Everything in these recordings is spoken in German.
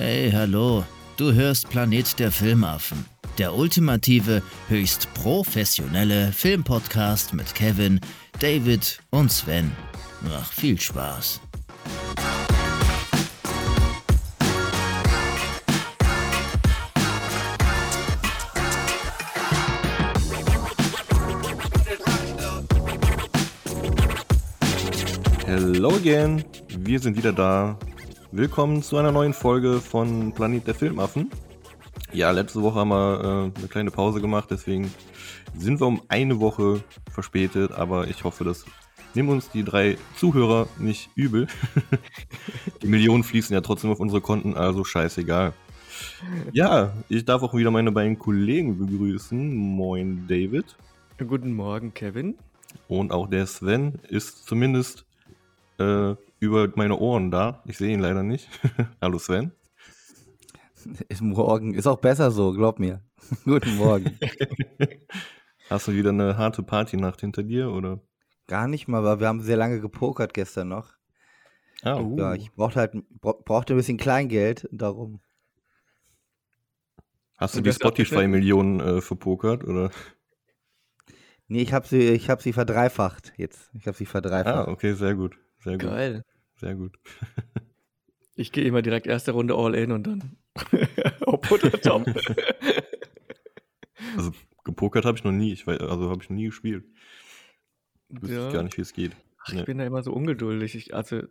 Hey, hallo. Du hörst Planet der Filmaffen. Der ultimative, höchst professionelle Filmpodcast mit Kevin, David und Sven. Ach, viel Spaß. Hello again, wir sind wieder da. Willkommen zu einer neuen Folge von Planet der Filmaffen. Ja, letzte Woche haben wir äh, eine kleine Pause gemacht, deswegen sind wir um eine Woche verspätet, aber ich hoffe, das nehmen uns die drei Zuhörer nicht übel. die Millionen fließen ja trotzdem auf unsere Konten, also scheißegal. Ja, ich darf auch wieder meine beiden Kollegen begrüßen. Moin, David. Guten Morgen, Kevin. Und auch der Sven ist zumindest äh, über meine Ohren da. Ich sehe ihn leider nicht. Hallo Sven. Ist morgen. Ist auch besser so, glaub mir. Guten Morgen. Hast du wieder eine harte Partynacht hinter dir oder? Gar nicht mal, weil wir haben sehr lange gepokert gestern noch. Ah, uh. Ja, ich brauchte halt brauchte ein bisschen Kleingeld, darum. Hast du die Spotify-Millionen äh, verpokert oder? Nee, ich habe sie, ich hab sie verdreifacht jetzt. Ich habe sie verdreifacht. Ah, okay, sehr gut. Sehr gut. Geil. Sehr gut. ich gehe immer direkt erste Runde all in und dann Hopp oder Top. also gepokert habe ich noch nie. Ich weiß, also habe ich noch nie gespielt. Wüsste ja. ich gar nicht, wie es geht. Ach, nee. Ich bin da immer so ungeduldig. Ich, also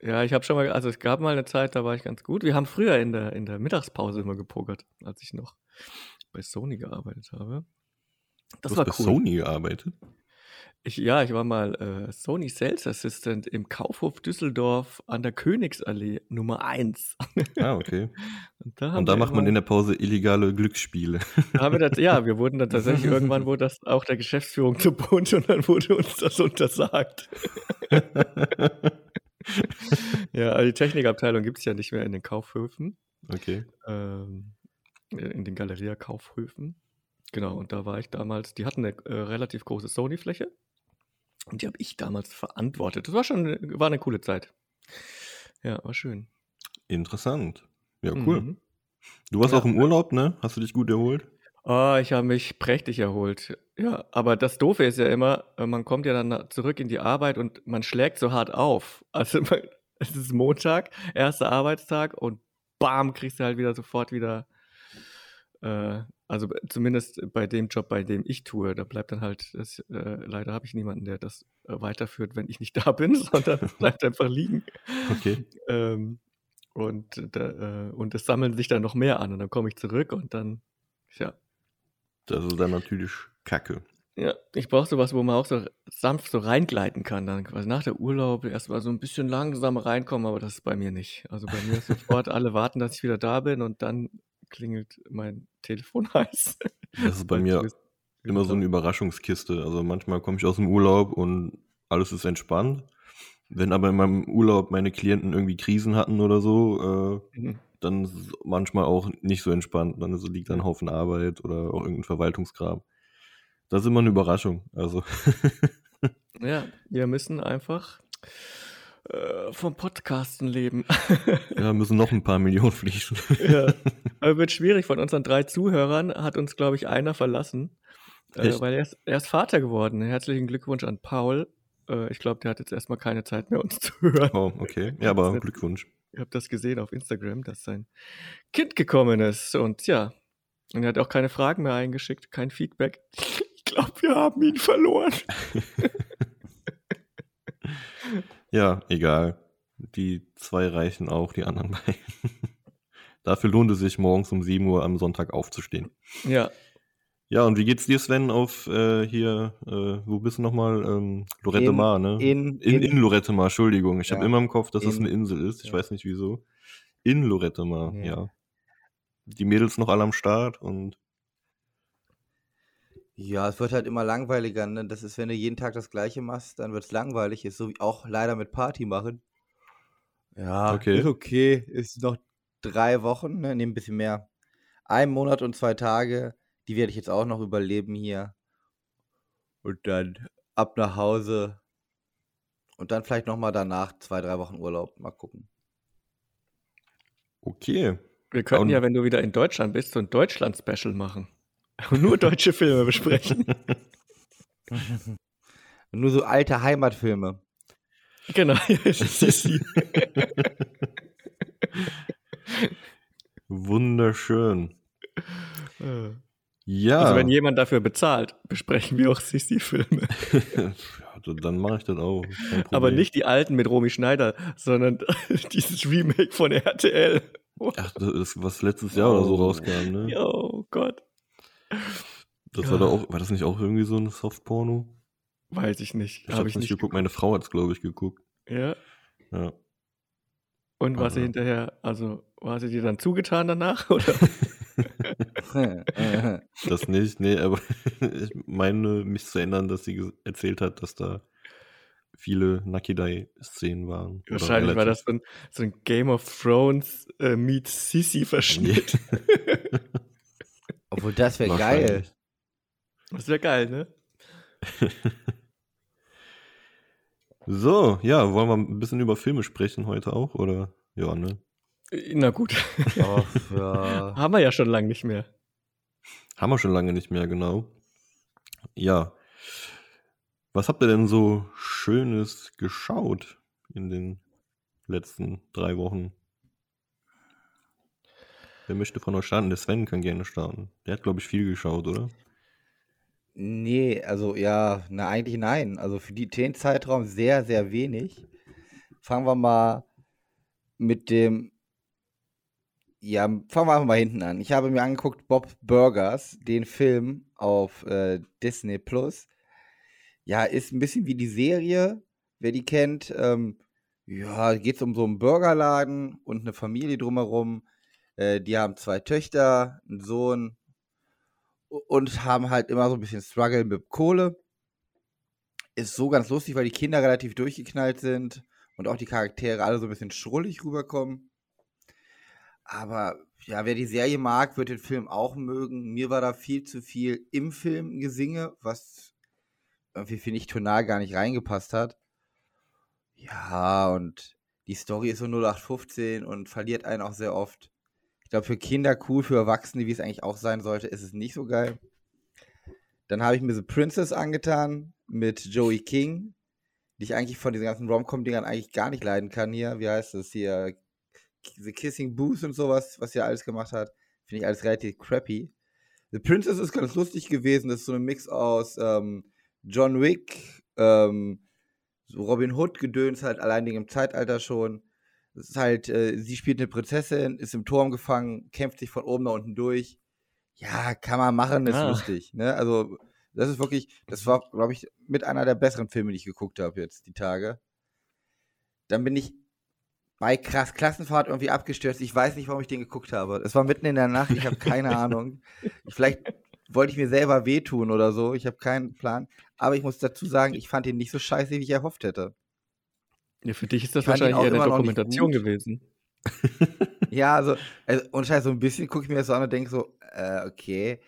ja, ich habe schon mal, also es gab mal eine Zeit, da war ich ganz gut. Wir haben früher in der, in der Mittagspause immer gepokert, als ich noch bei Sony gearbeitet habe. Das du war hast cool. bei Sony gearbeitet? Ich, ja, ich war mal äh, Sony Sales Assistant im Kaufhof Düsseldorf an der Königsallee Nummer 1. Ah, okay. Und da, Und da macht man in der Pause illegale Glücksspiele. Wir das, ja, wir wurden dann tatsächlich, irgendwann wurde das auch der Geschäftsführung zu bunt und dann wurde uns das untersagt. ja, also die Technikabteilung gibt es ja nicht mehr in den Kaufhöfen. Okay. Ähm, in den Galeria-Kaufhöfen. Genau, und da war ich damals, die hatten eine äh, relativ große Sony-Fläche und die habe ich damals verantwortet. Das war schon war eine coole Zeit. Ja, war schön. Interessant. Ja, cool. Mhm. Du warst ja, auch im Urlaub, ne? Hast du dich gut erholt? Oh, ich habe mich prächtig erholt. Ja, aber das Doofe ist ja immer, äh, man kommt ja dann zurück in die Arbeit und man schlägt so hart auf. Also es ist Montag, erster Arbeitstag und bam, kriegst du halt wieder sofort wieder äh, also zumindest bei dem Job, bei dem ich tue, da bleibt dann halt, das, äh, leider habe ich niemanden, der das äh, weiterführt, wenn ich nicht da bin, sondern bleibt einfach liegen. Okay. Ähm, und, da, äh, und es sammeln sich dann noch mehr an und dann komme ich zurück und dann, ja. Das ist dann natürlich Kacke. Ja, ich brauche sowas, wo man auch so sanft so reingleiten kann. Dann quasi nach der Urlaub erstmal so ein bisschen langsam reinkommen, aber das ist bei mir nicht. Also bei mir ist sofort alle warten, dass ich wieder da bin und dann klingelt mein Telefon heiß. Das ist bei mir immer so eine Überraschungskiste. Also manchmal komme ich aus dem Urlaub und alles ist entspannt. Wenn aber in meinem Urlaub meine Klienten irgendwie Krisen hatten oder so, äh, mhm. dann ist es manchmal auch nicht so entspannt. Dann ist, liegt da ein Haufen Arbeit oder auch irgendein Verwaltungskram. Das ist immer eine Überraschung. Also. ja, wir müssen einfach äh, vom Podcasten leben. ja, müssen noch ein paar Millionen fließen. ja, aber wird schwierig. Von unseren drei Zuhörern hat uns, glaube ich, einer verlassen, äh, weil er ist, er ist Vater geworden. Herzlichen Glückwunsch an Paul. Äh, ich glaube, der hat jetzt erstmal keine Zeit mehr, uns zu hören. Oh, okay. Ja, aber Glückwunsch. Ich habe das gesehen auf Instagram, dass sein Kind gekommen ist. Und ja, und er hat auch keine Fragen mehr eingeschickt, kein Feedback. Ich glaube, wir haben ihn verloren. Ja, egal. Die zwei reichen auch, die anderen beiden. Dafür lohnt es sich, morgens um 7 Uhr am Sonntag aufzustehen. Ja. Ja, und wie geht's dir, Sven, auf äh, hier, äh, wo bist du nochmal? Ähm, Lorette in, Mar, ne? In, in, in Lorette Mar, Entschuldigung. Ich ja. habe immer im Kopf, dass in, das eine Insel ist. Ich ja. weiß nicht wieso. In Lorette Mar, ja. ja. Die Mädels noch alle am Start und ja, es wird halt immer langweiliger, ne? Das ist, wenn du jeden Tag das Gleiche machst, dann wird es langweilig. Ist so wie auch leider mit Party machen. Ja, okay. ist okay. Ist noch drei Wochen, ne? Ne, ein bisschen mehr. Ein Monat und zwei Tage. Die werde ich jetzt auch noch überleben hier. Und dann ab nach Hause. Und dann vielleicht nochmal danach zwei, drei Wochen Urlaub. Mal gucken. Okay. Wir könnten Und- ja, wenn du wieder in Deutschland bist, so ein Deutschland-Special machen. Und nur deutsche Filme besprechen. Nur so alte Heimatfilme. genau. Wunderschön. Ja. Also wenn jemand dafür bezahlt, besprechen wir auch Sissi-Filme. ja, dann mache ich das auch. Aber nicht die alten mit Romy Schneider, sondern dieses Remake von RTL. Ach, das ist, was letztes Jahr oder so Oh. rauskam, ne? Oh Gott. Das war da auch, war das nicht auch irgendwie so ein Softporno? Weiß ich nicht. Ich Habe ich nicht nicht. geguckt, meine Frau hat's, glaube ich, geguckt. Ja. Ja. Und war sie Also. hinterher, also war sie dir dann zugetan danach? Oder? Das nicht, nee, aber ich meine, mich zu erinnern, dass sie erzählt hat, dass da viele Nakidai-Szenen waren. Wahrscheinlich war das so ein, so ein Game of Thrones äh, meets Sissi-Verschnitt. Obwohl, das wäre geil. Das wäre geil, ne? So, ja, wollen wir ein bisschen über Filme sprechen heute auch, oder? Ja, ne? Na gut. Och, ja. Haben wir ja schon lange nicht mehr. Haben wir schon lange nicht mehr, genau. Ja. Was habt ihr denn so Schönes geschaut in den letzten drei Wochen? Wer möchte von euch starten? Der Sven kann gerne starten. Der hat, glaube ich, viel geschaut, oder? Nee, also ja, na eigentlich nein. Also für die, den Zeitraum sehr, sehr wenig. Fangen wir mal mit dem. Ja, fangen wir einfach mal hinten an. Ich habe mir angeguckt Bob Burgers, den Film auf äh, Disney Plus. Ja, ist ein bisschen wie die Serie, wer die kennt. Ähm, ja, geht es um so einen Burgerladen und eine Familie drumherum. Äh, die haben zwei Töchter, einen Sohn und haben halt immer so ein bisschen Struggle mit Kohle. Ist so ganz lustig, weil die Kinder relativ durchgeknallt sind und auch die Charaktere alle so ein bisschen schrullig rüberkommen. Aber ja, wer die Serie mag, wird den Film auch mögen. Mir war da viel zu viel im Film Gesinge, was irgendwie, finde ich, tonal gar nicht reingepasst hat. Ja, und die Story ist so 0815 und verliert einen auch sehr oft. Ich glaube, für Kinder cool, für Erwachsene, wie es eigentlich auch sein sollte, ist es nicht so geil. Dann habe ich mir The Princess angetan mit Joey King, die ich eigentlich von diesen ganzen Rom-Com-Dingern eigentlich gar nicht leiden kann hier. Wie heißt das hier? The Kissing Booth und sowas, was er alles gemacht hat. Finde ich alles relativ crappy. The Princess ist ganz lustig gewesen. Das ist so ein Mix aus ähm, John Wick, ähm, so Robin Hood-Gedöns halt allein im Zeitalter schon. Es ist halt, äh, sie spielt eine Prinzessin, ist im Turm gefangen, kämpft sich von oben nach unten durch. Ja, kann man machen, ist Ah. lustig. Ne? Also, das ist wirklich, das war, glaube ich, mit einer der besseren Filme, die ich geguckt habe jetzt, die Tage. Dann bin ich bei Krass Klassenfahrt irgendwie abgestürzt. Ich weiß nicht, warum ich den geguckt habe. Es war mitten in der Nacht, ich habe keine Ahnung. Vielleicht wollte ich mir selber wehtun oder so, ich habe keinen Plan. Aber ich muss dazu sagen, ich fand ihn nicht so scheiße, wie ich erhofft hätte. Ja, für dich ist das wahrscheinlich eher eine Dokumentation gewesen. Ja, also, also und scheiße, so ein bisschen gucke ich mir das so an und denke so, äh, okay.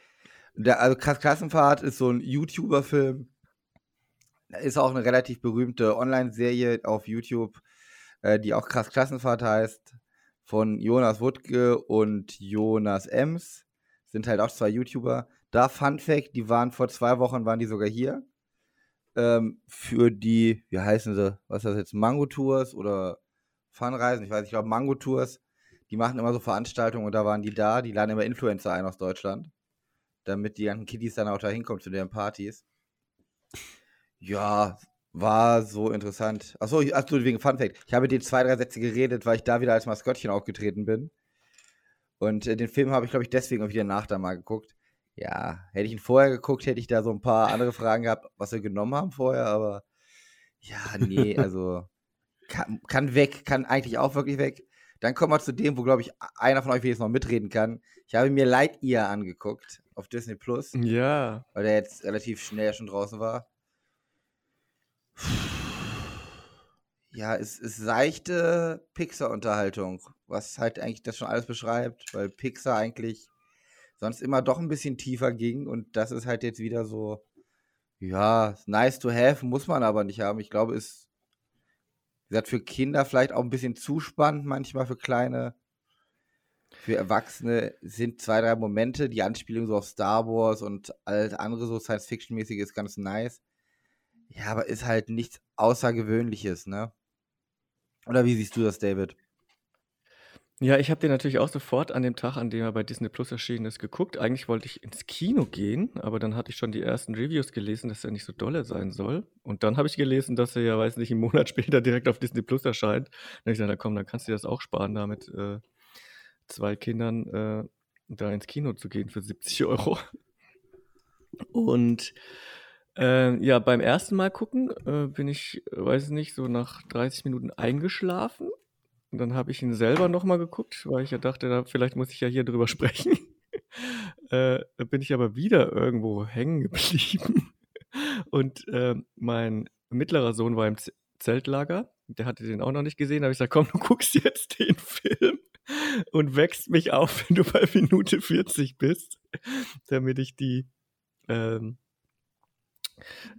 Der, also Krass Klassenfahrt ist so ein YouTuber-Film. Ist auch eine relativ berühmte Online-Serie auf YouTube, äh, die auch Krass Klassenfahrt heißt. Von Jonas Wuttke und Jonas Ems. Sind halt auch zwei YouTuber. Da Fun Fact, die waren vor zwei Wochen, waren die sogar hier. Ähm, für die, wie heißen sie, was ist das jetzt, Mango-Tours oder Funreisen, ich weiß nicht, ich glaube Mango-Tours. Die machen immer so Veranstaltungen und da waren die da. Die laden immer Influencer ein aus Deutschland, damit die ganzen Kiddies dann auch da hinkommen zu deren Partys. Ja, war so interessant. Achso, achso, wegen Fun Fact. Ich habe die zwei, drei Sätze geredet, weil ich da wieder als Maskottchen aufgetreten bin. Und äh, den Film habe ich, glaube ich, deswegen auch wieder nach da mal geguckt. Ja, hätte ich ihn vorher geguckt, hätte ich da so ein paar andere Fragen gehabt, was wir genommen haben vorher, aber ja, nee, also kann, kann weg, kann eigentlich auch wirklich weg. Dann kommen wir zu dem, wo, glaube ich, einer von euch jetzt noch mitreden kann. Ich habe mir Lightyear angeguckt auf Disney Plus, Ja. weil der jetzt relativ schnell schon draußen war. Ja, es ist seichte Pixar-Unterhaltung, was halt eigentlich das schon alles beschreibt, weil Pixar eigentlich sonst immer doch ein bisschen tiefer ging und das ist halt jetzt wieder so, ja, nice to have, muss man aber nicht haben. Ich glaube, ist, wie gesagt, für Kinder vielleicht auch ein bisschen zu spannend, manchmal für kleine. für Erwachsene sind zwei, drei Momente, die Anspielung so auf Star Wars und alles andere so Science-Fiction-mäßig ist ganz nice. Ja, aber ist halt nichts Außergewöhnliches, ne? Oder wie siehst du das, David? Ja, ich habe den natürlich auch sofort an dem Tag, an dem er bei Disney Plus erschienen ist, geguckt. Eigentlich wollte ich ins Kino gehen, aber dann hatte ich schon die ersten Reviews gelesen, dass er nicht so dolle sein soll. Und dann habe ich gelesen, dass er ja, weiß nicht, einen Monat später direkt auf Disney Plus erscheint. Dann habe ich gesagt, na komm, dann kannst du dir das auch sparen, da mit äh, zwei Kindern äh, da ins Kino zu gehen für 70 Euro. Und äh, ja, beim ersten Mal gucken äh, bin ich, weiß nicht, so nach 30 Minuten eingeschlafen. Und dann habe ich ihn selber nochmal geguckt, weil ich ja dachte, da, vielleicht muss ich ja hier drüber sprechen. äh, da bin ich aber wieder irgendwo hängen geblieben. Und äh, mein mittlerer Sohn war im Z Zeltlager. Der hatte den auch noch nicht gesehen. Da habe ich gesagt, komm, du guckst jetzt den Film und wächst mich auf, wenn du bei Minute 40 bist, damit ich die, ähm,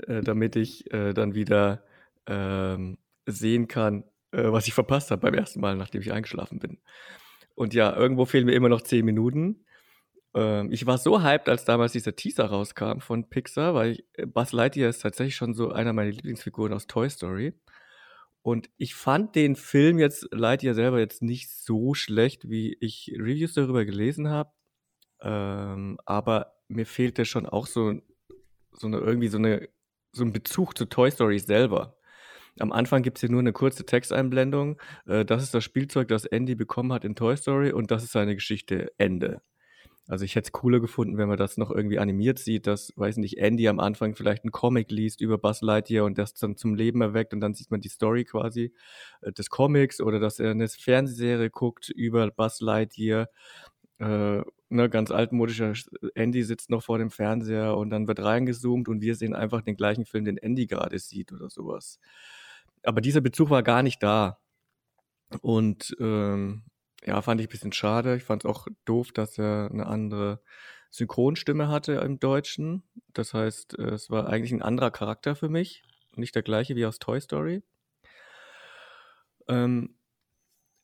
äh, damit ich äh, dann wieder ähm, sehen kann, äh, was ich verpasst habe beim ersten Mal, nachdem ich eingeschlafen bin. Und ja, irgendwo fehlen mir immer noch zehn Minuten. Ähm, ich war so hyped, als damals dieser Teaser rauskam von Pixar, weil ich, äh, Buzz Lightyear ist tatsächlich schon so einer meiner Lieblingsfiguren aus Toy Story. Und ich fand den Film jetzt, Lightyear selber, jetzt nicht so schlecht, wie ich Reviews darüber gelesen habe. Ähm, aber mir fehlte schon auch so, so eine, irgendwie so eine, so ein Bezug zu Toy Story selber. Am Anfang gibt es hier nur eine kurze Texteinblendung. Äh, das ist das Spielzeug, das Andy bekommen hat in Toy Story und das ist seine Geschichte Ende. Also ich hätte es cooler gefunden, wenn man das noch irgendwie animiert sieht, dass, weiß nicht, Andy am Anfang vielleicht einen Comic liest über Buzz Lightyear und das dann zum Leben erweckt und dann sieht man die Story quasi äh, des Comics oder dass er eine Fernsehserie guckt über Buzz Lightyear. Äh, ne, ganz altmodischer Andy sitzt noch vor dem Fernseher und dann wird reingezoomt und wir sehen einfach den gleichen Film, den Andy gerade sieht oder sowas aber dieser Bezug war gar nicht da. Und ähm, ja, fand ich ein bisschen schade. Ich fand es auch doof, dass er eine andere Synchronstimme hatte im Deutschen. Das heißt, es war eigentlich ein anderer Charakter für mich, nicht der gleiche wie aus Toy Story. Ähm,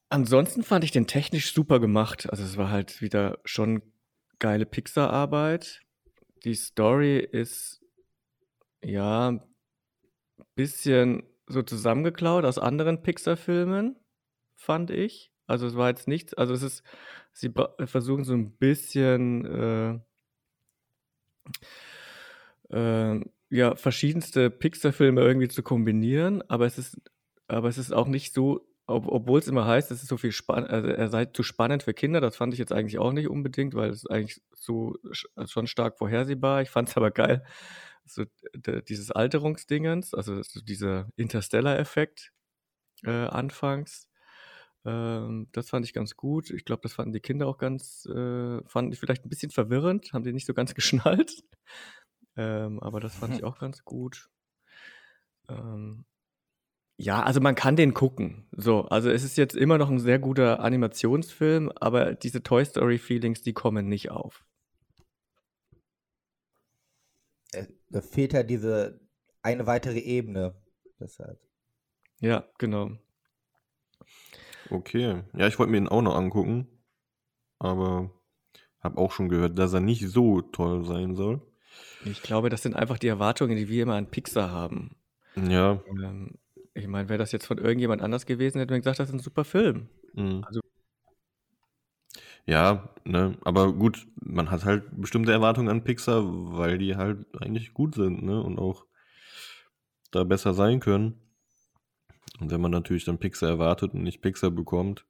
ansonsten fand ich den technisch super gemacht. Also es war halt wieder schon geile Pixar-Arbeit. Die Story ist ja ein bisschen so zusammengeklaut aus anderen Pixar-Filmen, fand ich. Also es war jetzt nichts, also es ist, sie versuchen so ein bisschen äh, äh, ja, verschiedenste Pixar-Filme irgendwie zu kombinieren, aber es ist, aber es ist auch nicht so, ob, obwohl es immer heißt, es ist so viel spannend, also er sei zu spannend für Kinder, das fand ich jetzt eigentlich auch nicht unbedingt, weil es eigentlich so schon stark vorhersehbar. Ich fand es aber geil, so dieses Alterungsdingens, also so dieser Interstellar-Effekt äh, anfangs. Ähm, das fand ich ganz gut. Ich glaube, das fanden die Kinder auch ganz, äh, fanden die vielleicht ein bisschen verwirrend, haben die nicht so ganz geschnallt. Ähm, aber das fand ich auch ganz gut. Ähm, ja, also man kann den gucken. So, also es ist jetzt immer noch ein sehr guter Animationsfilm, aber diese Toy Story Feelings, die kommen nicht auf. da fehlt halt diese eine weitere Ebene. Deshalb. Ja, genau. Okay. Ja, ich wollte mir ihn auch noch angucken. Aber habe auch schon gehört, dass er nicht so toll sein soll. Ich glaube, das sind einfach die Erwartungen, die wir immer an Pixar haben. Ja. Ähm, ich meine, wäre das jetzt von irgendjemand anders gewesen, hätte man gesagt, das ist ein super Film. Mhm. Also ja, ne, aber gut, man hat halt bestimmte Erwartungen an Pixar, weil die halt eigentlich gut sind, ne, und auch da besser sein können. Und wenn man natürlich dann Pixar erwartet und nicht Pixar bekommt,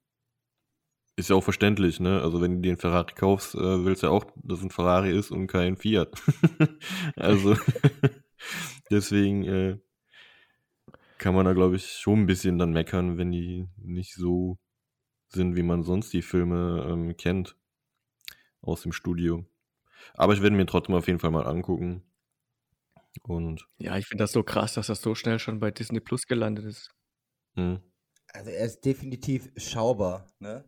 ist ja auch verständlich, ne? Also wenn du dir einen Ferrari kaufst, äh, willst du ja auch, dass ein Ferrari ist und kein Fiat. also deswegen äh, kann man da, glaube ich, schon ein bisschen dann meckern, wenn die nicht so sind, wie man sonst die Filme ähm, kennt aus dem Studio. Aber ich werde mir trotzdem auf jeden Fall mal angucken. Und ja, ich finde das so krass, dass das so schnell schon bei Disney Plus gelandet ist. Hm. Also er ist definitiv schaubar, ne?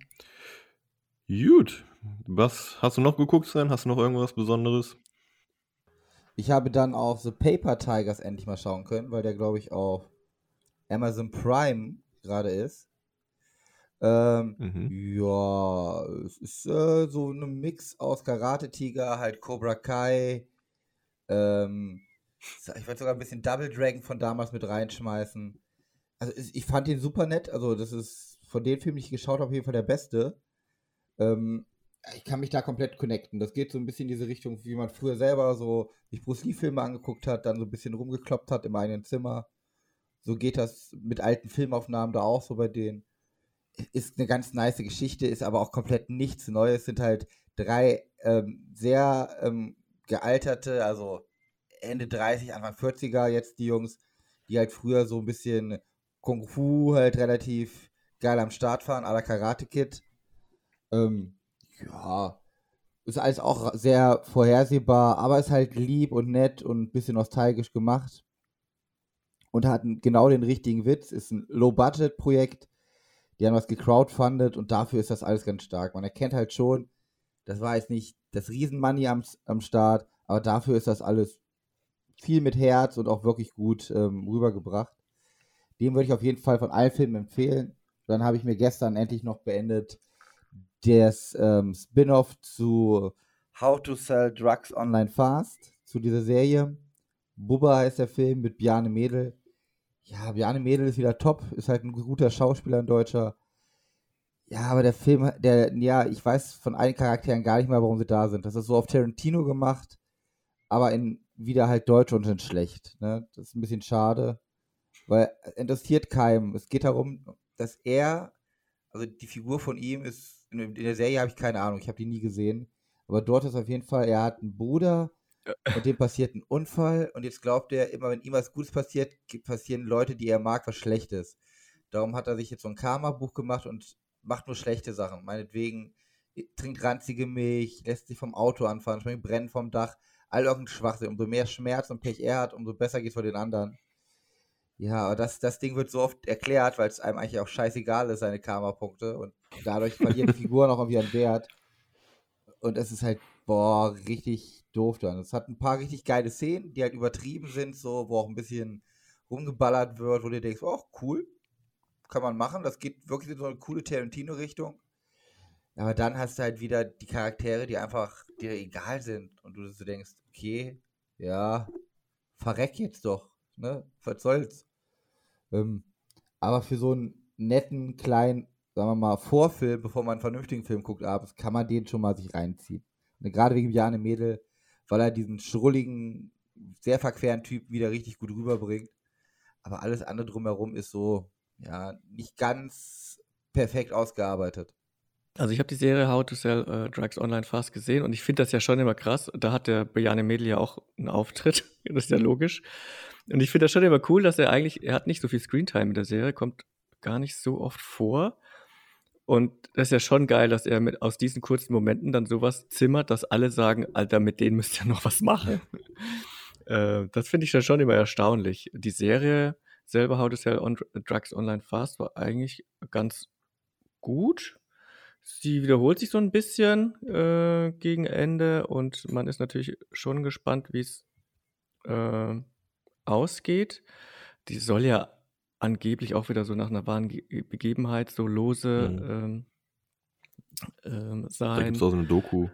Gut. Was hast du noch geguckt, Sven? Hast du noch irgendwas Besonderes? Ich habe dann auch The Paper Tigers endlich mal schauen können, weil der, glaube ich, auf Amazon Prime gerade ist. Ähm, Mhm. ja, es ist äh, so ein Mix aus Karate Tiger, halt Cobra Kai. Ähm, ich würde sogar ein bisschen Double Dragon von damals mit reinschmeißen. Also ich fand ihn super nett. Also das ist von den Filmen, die ich geschaut habe, auf jeden Fall der beste. Ähm, ich kann mich da komplett connecten. Das geht so ein bisschen in diese Richtung, wie man früher selber so sich Bruce Lee-Filme angeguckt hat, dann so ein bisschen rumgekloppt hat im eigenen Zimmer. So geht das mit alten Filmaufnahmen da auch so bei denen. Ist eine ganz nice Geschichte, ist aber auch komplett nichts Neues. Sind halt drei ähm, sehr ähm, gealterte, also Ende 30, Anfang 40er jetzt die Jungs, die halt früher so ein bisschen Kung Fu halt relativ geil am Start waren, à la Karate Kid. Ähm, ja, ist alles auch sehr vorhersehbar, aber ist halt lieb und nett und ein bisschen nostalgisch gemacht. Und hat genau den richtigen Witz. Ist ein Low-Budget-Projekt. Die haben was gecrowdfundet und dafür ist das alles ganz stark. Man erkennt halt schon, das war jetzt nicht das Riesenmoney am, am Start, aber dafür ist das alles viel mit Herz und auch wirklich gut ähm, rübergebracht. Den würde ich auf jeden Fall von allen Filmen empfehlen. Dann habe ich mir gestern endlich noch beendet das ähm, Spin-off zu How to Sell Drugs Online Fast, zu dieser Serie. Bubba heißt der Film mit Bjarne Mädel. Ja, Bjarne Mädel ist wieder top, ist halt ein guter Schauspieler, ein Deutscher. Ja, aber der Film, der, ja, ich weiß von allen Charakteren gar nicht mehr, warum sie da sind. Das ist so auf Tarantino gemacht, aber in wieder halt deutsch und in schlecht. Ne? Das ist ein bisschen schade, weil es interessiert keinem. Es geht darum, dass er, also die Figur von ihm ist, in der Serie habe ich keine Ahnung, ich habe die nie gesehen, aber dort ist auf jeden Fall, er hat einen Bruder und dem passiert ein Unfall und jetzt glaubt er, immer wenn ihm was Gutes passiert, passieren Leute, die er mag, was Schlechtes. Darum hat er sich jetzt so ein Karma-Buch gemacht und macht nur schlechte Sachen. Meinetwegen trinkt ranzige Milch, lässt sich vom Auto anfahren, springt brennen vom Dach, all irgendein Schwachsinn. Umso mehr Schmerz und Pech er hat, umso besser geht es für den anderen. Ja, aber das, das Ding wird so oft erklärt, weil es einem eigentlich auch scheißegal ist, seine Karma-Punkte. Und dadurch verlieren die Figuren auch irgendwie an Wert. Und es ist halt, boah, richtig doof dann. Es hat ein paar richtig geile Szenen, die halt übertrieben sind, so, wo auch ein bisschen rumgeballert wird, wo du denkst, oh, cool, kann man machen. Das geht wirklich in so eine coole Tarantino-Richtung. Aber dann hast du halt wieder die Charaktere, die einfach dir egal sind. Und du so denkst, okay, ja, verreck jetzt doch, ne? Was soll's? Ähm, aber für so einen netten, kleinen, sagen wir mal, Vorfilm, bevor man einen vernünftigen Film guckt abends, kann man den schon mal sich reinziehen. Und gerade wegen Jane Mädel, weil er diesen schrulligen, sehr verqueren Typ wieder richtig gut rüberbringt. Aber alles andere drumherum ist so, ja, nicht ganz perfekt ausgearbeitet. Also ich habe die Serie How to Sell äh, Drugs Online Fast gesehen und ich finde das ja schon immer krass. Da hat der Bejane Mädel ja auch einen Auftritt, das ist ja logisch. Und ich finde das schon immer cool, dass er eigentlich, er hat nicht so viel Screentime in der Serie, kommt gar nicht so oft vor. Und das ist ja schon geil, dass er mit aus diesen kurzen Momenten dann sowas zimmert, dass alle sagen, Alter, mit denen müsst ihr noch was machen. äh, das finde ich dann schon immer erstaunlich. Die Serie selber How to Sell on Drugs Online Fast war eigentlich ganz gut. Sie wiederholt sich so ein bisschen äh, gegen Ende und man ist natürlich schon gespannt, wie es äh, ausgeht. Die soll ja angeblich auch wieder so nach einer wahren Ge Begebenheit so lose Mhm. ähm, ähm, Da sein. gibt es auch so eine Doku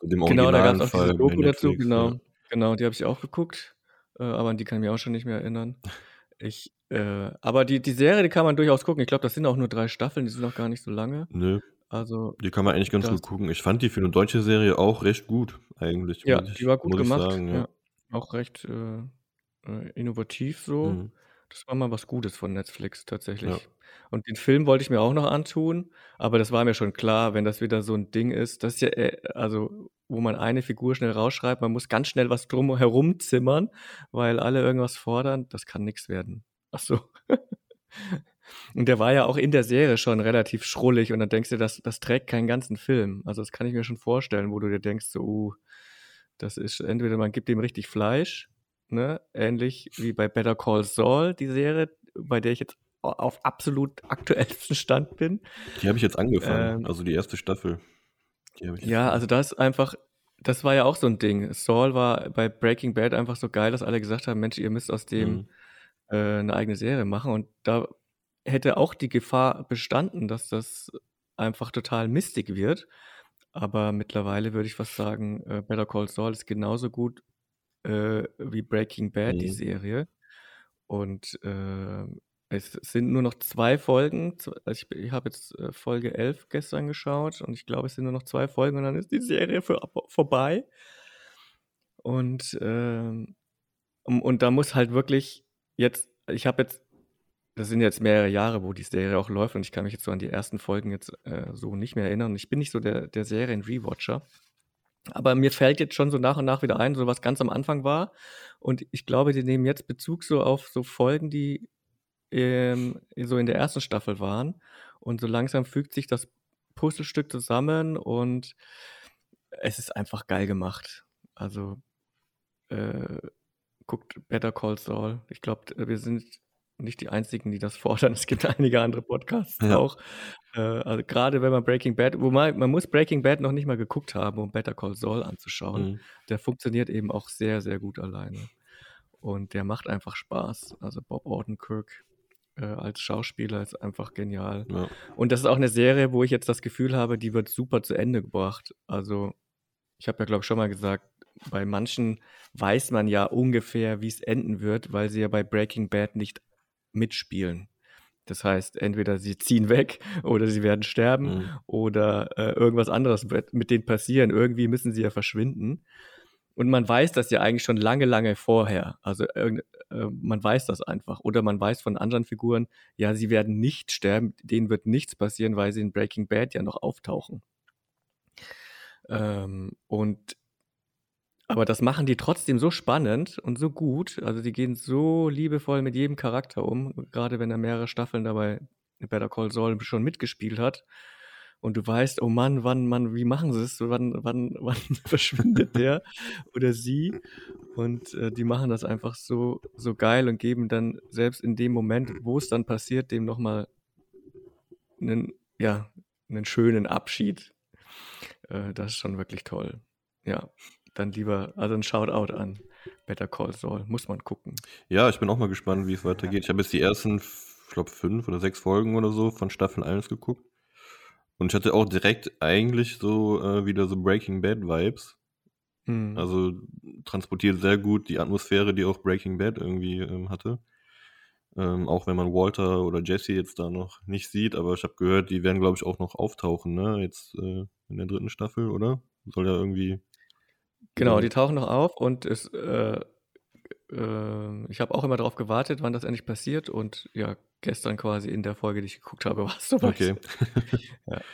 Genau, da gab es auch Fall diese Doku dazu, Netflix. genau. Ja. Genau, die habe ich auch geguckt, äh, aber an die kann ich mich auch schon nicht mehr erinnern. Ich, äh, aber die, die Serie, die kann man durchaus gucken. Ich glaube, das sind auch nur drei Staffeln, die sind noch gar nicht so lange. Nö, Also, die kann man eigentlich ganz das, gut gucken. Ich fand die für eine deutsche Serie auch recht gut, eigentlich, ja, muss die ich, war gut ich gemacht, sagen, ja. ja. Auch recht äh, äh, innovativ so. Mhm. Das war mal was Gutes von Netflix Ja. tatsächlich. Und den Film wollte ich mir auch noch antun, aber das war mir schon klar, wenn das wieder so ein Ding ist, das ist ja, äh, also, wo man eine Figur schnell rausschreibt, man muss ganz schnell was drum herum zimmern, weil alle irgendwas fordern, das kann nichts werden. Ach so. Und der war ja auch in der Serie schon relativ schrullig und dann denkst du, das, das trägt keinen ganzen Film. Also das kann ich mir schon vorstellen, wo du dir denkst, so, uh, das ist entweder man gibt ihm richtig Fleisch, ne, ähnlich wie bei Better Call Saul, die Serie, bei der ich jetzt au- auf absolut aktuellsten Stand bin. Die habe ich jetzt angefangen, Ähm, also die erste Staffel. Die ich ja, also das einfach, das war ja auch so ein Ding. Saul war bei Breaking Bad einfach so geil, dass alle gesagt haben, Mensch, ihr müsst aus dem Mhm. äh, eine eigene Serie machen. Und da hätte auch die Gefahr bestanden, dass das einfach total mistig wird. Aber mittlerweile würde ich fast sagen, äh, Better Call Saul ist genauso gut äh, wie Breaking Bad, die Mhm. Serie. Und äh, es sind nur noch zwei Folgen. Also ich ich habe jetzt äh, Folge 11 gestern geschaut und ich glaube, es sind nur noch zwei Folgen und dann ist die Serie für, vorbei. Und, ähm, und da muss halt wirklich jetzt, ich habe jetzt, das sind jetzt mehrere Jahre, wo die Serie auch läuft und ich kann mich jetzt so an die ersten Folgen jetzt äh, so nicht mehr erinnern. Ich bin nicht so der, der Serien-Rewatcher. Aber mir fällt jetzt schon so nach und nach wieder ein, so was ganz am Anfang war. Und ich glaube, die nehmen jetzt Bezug so auf so Folgen, die ähm, so in der ersten Staffel waren. Und so langsam fügt sich das Puzzlestück zusammen und es ist einfach geil gemacht. Also äh, guckt Better Call Saul. Ich glaube, wir sind nicht die einzigen, die das fordern. Es gibt einige andere Podcasts Ja. auch. Äh, also gerade wenn man Breaking Bad, wo man, man muss Breaking Bad noch nicht mal geguckt haben, um Better Call Saul anzuschauen. Mhm. Der funktioniert eben auch sehr, sehr gut alleine. Und der macht einfach Spaß. Also Bob Odenkirk äh, als Schauspieler ist einfach genial. Ja. Und das ist auch eine Serie, wo ich jetzt das Gefühl habe, die wird super zu Ende gebracht. Also, ich habe ja, glaube ich, schon mal gesagt, bei manchen weiß man ja ungefähr, wie es enden wird, weil sie ja bei Breaking Bad nicht mitspielen. Das heißt, entweder sie ziehen weg oder sie werden sterben Mhm. oder äh, irgendwas anderes wird mit denen passieren. Irgendwie müssen sie ja verschwinden. Und man weiß das ja eigentlich schon lange, lange vorher. Also äh, man weiß das einfach. Oder man weiß von anderen Figuren, ja, sie werden nicht sterben, denen wird nichts passieren, weil sie in Breaking Bad ja noch auftauchen. Ähm, und aber das machen die trotzdem so spannend und so gut. Also die gehen so liebevoll mit jedem Charakter um, gerade wenn er mehrere Staffeln dabei Better Call Saul schon mitgespielt hat. Und du weißt, oh Mann, wann, Mann, wie machen sie es? Wann, wann, wann verschwindet der oder sie? Und äh, die machen das einfach so, so geil und geben dann selbst in dem Moment, wo es dann passiert, dem nochmal einen, ja, einen schönen Abschied. Äh, das ist schon wirklich toll. Ja, dann lieber, also ein Shoutout an Better Call Saul. Muss man gucken. ja, ich bin auch mal gespannt, wie es weitergeht. Ich habe jetzt die ersten, ich glaube, fünf oder sechs Folgen oder so von Staffel 1 geguckt. Und ich hatte auch direkt eigentlich so äh, wieder so Breaking Bad Vibes. Hm. Also transportiert sehr gut die Atmosphäre, die auch Breaking Bad irgendwie ähm, hatte. Ähm, auch wenn man Walter oder Jesse jetzt da noch nicht sieht, aber ich habe gehört, die werden, glaube ich, auch noch auftauchen, ne? Jetzt äh, in der dritten Staffel, oder? Soll ja irgendwie. Genau, Ja. die tauchen noch auf und es, äh, äh, ich habe auch immer darauf gewartet, wann das endlich passiert und ja, gestern quasi in der Folge, die ich geguckt habe, war es soweit. Okay. Ja.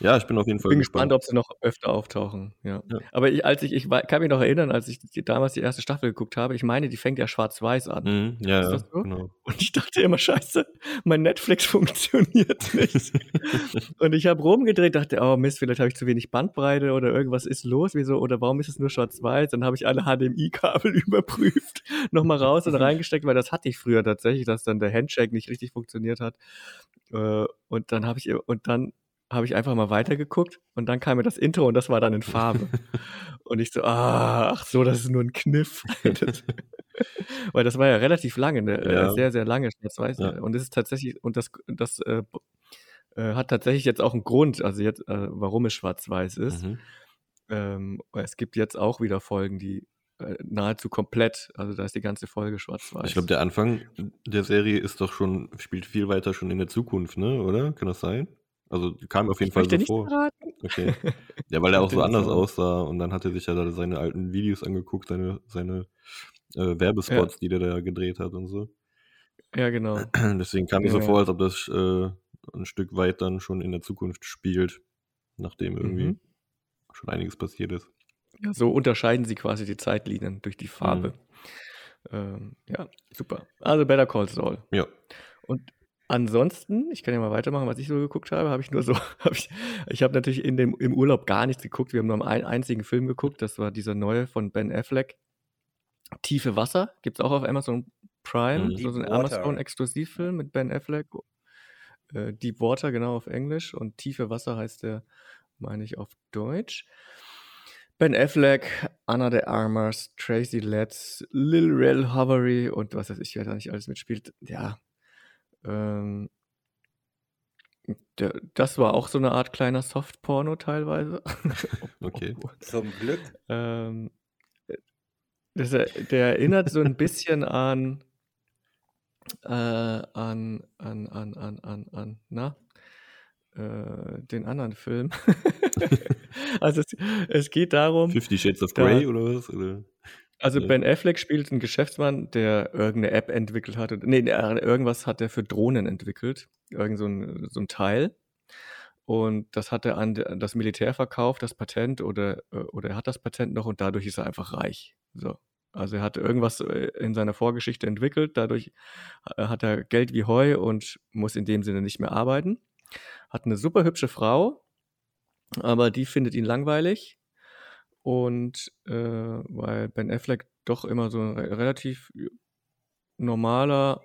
Ja, ich bin auf jeden Fall Bin gespannt, ob sie noch öfter auftauchen. Ja. Ja. Aber ich, als ich, ich kann mich noch erinnern, als ich die, damals die erste Staffel geguckt habe, ich meine, die fängt ja schwarz-weiß an. Mhm, ja, ja, so? genau. Und ich dachte immer, scheiße, mein Netflix funktioniert nicht. und ich habe rumgedreht, dachte, oh Mist, vielleicht habe ich zu wenig Bandbreite oder irgendwas ist los, wieso, oder warum ist es nur schwarz-weiß? Dann habe ich alle HDMI-Kabel überprüft, nochmal raus und reingesteckt, weil das hatte ich früher tatsächlich, dass dann der Handshake nicht richtig funktioniert hat. Äh, Und dann habe ich, und dann habe ich einfach mal weitergeguckt und dann kam mir das Intro und das war dann in Farbe. und ich so, ah, ach so, das ist nur ein Kniff. das, weil das war ja relativ lange, ne? äh, Ja. sehr, sehr lange schwarz-weiß. Ja. Und es ist tatsächlich, und das, das äh, äh, hat tatsächlich jetzt auch einen Grund, also jetzt, äh, warum es schwarz-weiß ist. Mhm. Ähm, es gibt jetzt auch wieder Folgen, die äh, nahezu komplett, also da ist die ganze Folge schwarz-weiß. Ich glaube, der Anfang der Serie ist doch schon, spielt viel weiter schon in der Zukunft, ne? Oder? Kann das sein? Also kam auf jeden ich Fall so nicht vor. verraten. Okay. Ja, weil er auch so anders verraten. aussah und dann hat er sich ja da seine alten Videos angeguckt, seine, seine äh, Werbespots, die der da gedreht hat und so. Ja, genau. Deswegen kam mir so Ja. vor, als ob das äh, ein Stück weit dann schon in der Zukunft spielt, nachdem irgendwie Mhm. schon einiges passiert ist. Ja, so unterscheiden sie quasi die Zeitlinien durch die Farbe. Mhm. Ähm, ja, super. Also Better Call Saul. Ja. Und ansonsten, ich kann ja mal weitermachen, was ich so geguckt habe, habe ich nur so, habe ich, ich habe natürlich in dem, im Urlaub gar nichts geguckt. Wir haben nur einen einzigen Film geguckt, das war dieser neue von Ben Affleck. Tiefe Wasser, gibt es auch auf Amazon Prime, Mhm. so, so ein. Amazon-Exklusivfilm mit Ben Affleck. Äh, Deep Water, genau auf Englisch. Und Tiefe Wasser heißt der, meine ich, auf Deutsch. Ben Affleck, Anna de Armas, Tracy Letts, Lil Rel Hovery und was weiß ich, wer da nicht alles mitspielt. Ja, ähm, der, das war auch so eine Art kleiner Softporno teilweise. Okay. Zum Glück. Ähm, das, der erinnert so ein bisschen an, äh, an, an, an, an, an, an, na, äh, den anderen Film. also es, es, geht darum. Fifty Shades of Grey oder was? Oder? Also Ben Affleck spielt einen Geschäftsmann, der irgendeine App entwickelt hat. Nee, irgendwas hat er für Drohnen entwickelt. Irgend so ein, so ein Teil. Und das hat er an das Militär verkauft, das Patent, oder, äh, oder er hat das Patent noch und dadurch ist er einfach reich. So. Also er hat irgendwas äh, in seiner Vorgeschichte entwickelt, dadurch äh, hat er Geld wie Heu und muss in dem Sinne nicht mehr arbeiten. Hat eine super hübsche Frau, aber die findet ihn langweilig. Und äh, weil Ben Affleck doch immer so ein relativ normaler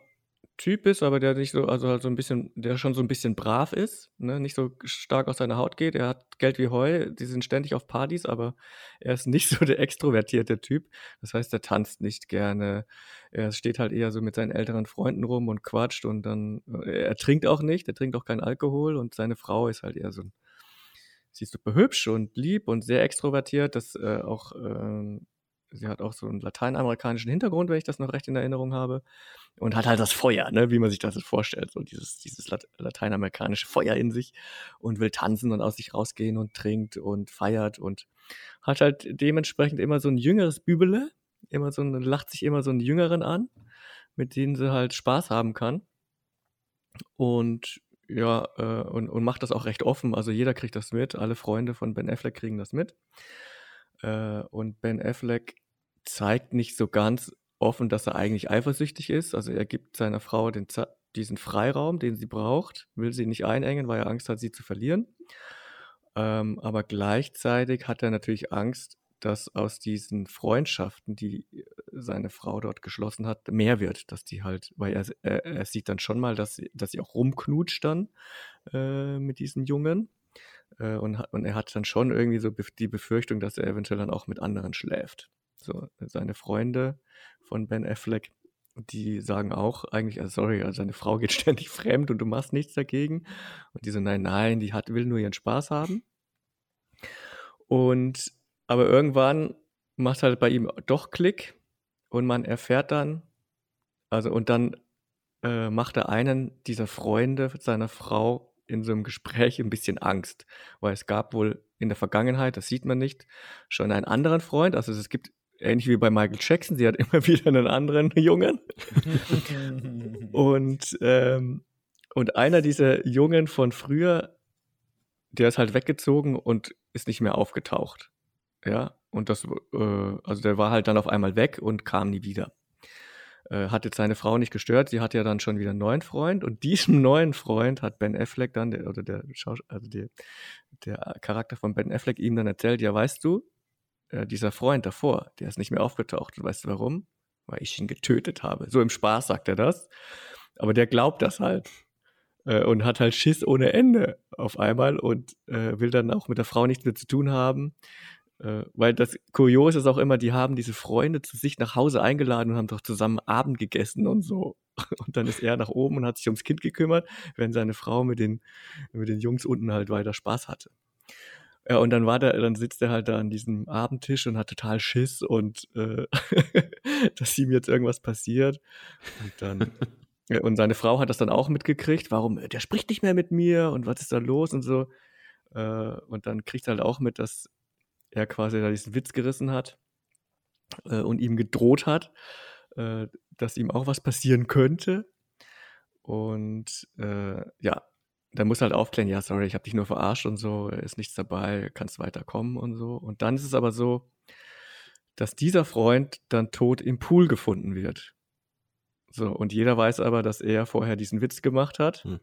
Typ ist, aber der nicht so, also halt so ein bisschen, der schon so ein bisschen brav ist, ne? nicht so stark aus seiner Haut geht. Er hat Geld wie Heu, die sind ständig auf Partys, aber er ist nicht so der extrovertierte Typ. Das heißt, er tanzt nicht gerne. Er steht halt eher so mit seinen älteren Freunden rum und quatscht und dann, äh, er trinkt auch nicht, er trinkt auch keinen Alkohol und seine Frau ist halt eher so ein, sie ist super hübsch und lieb und sehr extrovertiert, das äh, auch, äh, sie hat auch so einen lateinamerikanischen Hintergrund, wenn ich das noch recht in Erinnerung habe und hat halt das Feuer, ne, wie man sich das vorstellt, so dieses, dieses lateinamerikanische Feuer in sich und will tanzen und aus sich rausgehen und trinkt und feiert und hat halt dementsprechend immer so ein jüngeres Bübele, immer so ein, lacht sich immer so einen Jüngeren an, mit denen sie halt Spaß haben kann. Und ja, äh, und, und macht das auch recht offen. Also jeder kriegt das mit, alle Freunde von Ben Affleck kriegen das mit. Äh, und Ben Affleck zeigt nicht so ganz, offen, dass er eigentlich eifersüchtig ist. Also er gibt seiner Frau den, diesen Freiraum, den sie braucht, will sie nicht einengen, weil er Angst hat, sie zu verlieren. Ähm, aber gleichzeitig hat er natürlich Angst, dass aus diesen Freundschaften, die äh, seine Frau dort geschlossen hat, mehr wird, dass die halt, weil er, er, er sieht dann schon mal, dass sie, dass sie auch rumknutscht dann äh, mit diesen Jungen. Äh, und, und er hat dann schon irgendwie so die Befürchtung, dass er eventuell dann auch mit anderen schläft. So, seine Freunde von Ben Affleck, die sagen auch eigentlich, also sorry, also seine Frau geht ständig fremd und du machst nichts dagegen. Und die so, nein, nein, die hat, will nur ihren Spaß haben. Und aber irgendwann macht halt bei ihm doch Klick und man erfährt dann, also und dann äh, macht er einen dieser Freunde seiner Frau in so einem Gespräch ein bisschen Angst, weil es gab wohl in der Vergangenheit, das sieht man nicht, schon einen anderen Freund, also es gibt ähnlich wie bei Michael Jackson, sie hat immer wieder einen anderen Jungen. und, ähm, und einer dieser Jungen von früher, der ist halt weggezogen und ist nicht mehr aufgetaucht. Ja, und das, äh, also der war halt dann auf einmal weg und kam nie wieder. Äh, hat jetzt seine Frau nicht gestört, sie hatte ja dann schon wieder einen neuen Freund und diesem neuen Freund hat Ben Affleck dann, der, oder der, also der, der Charakter von Ben Affleck ihm dann erzählt, ja weißt du, äh, dieser Freund davor, der ist nicht mehr aufgetaucht. Und weißt du warum? Weil ich ihn getötet habe. So im Spaß sagt er das. Aber der glaubt das halt. Äh, und hat halt Schiss ohne Ende auf einmal und äh, will dann auch mit der Frau nichts mehr zu tun haben. Äh, weil das Kurios ist auch immer, die haben diese Freunde zu sich nach Hause eingeladen und haben doch zusammen Abend gegessen und so. Und dann ist er nach oben und hat sich ums Kind gekümmert, während seine Frau mit den, mit den Jungs unten halt weiter Spaß hatte. Ja, und dann war der, dann sitzt er halt da an diesem Abendtisch und hat total Schiss und äh, dass ihm jetzt irgendwas passiert. Und dann und seine Frau hat das dann auch mitgekriegt, warum, der spricht nicht mehr mit mir und was ist da los und so. Äh, und dann kriegt er halt auch mit, dass er quasi da diesen Witz gerissen hat äh, und ihm gedroht hat, äh, dass ihm auch was passieren könnte. Und äh, ja, dann muss halt aufklären, ja, sorry, ich habe dich nur verarscht und so, ist nichts dabei, kannst weiterkommen und so. Und dann ist es aber so, dass dieser Freund dann tot im Pool gefunden wird. So, und jeder weiß aber, dass er vorher diesen Witz gemacht hat. Hm.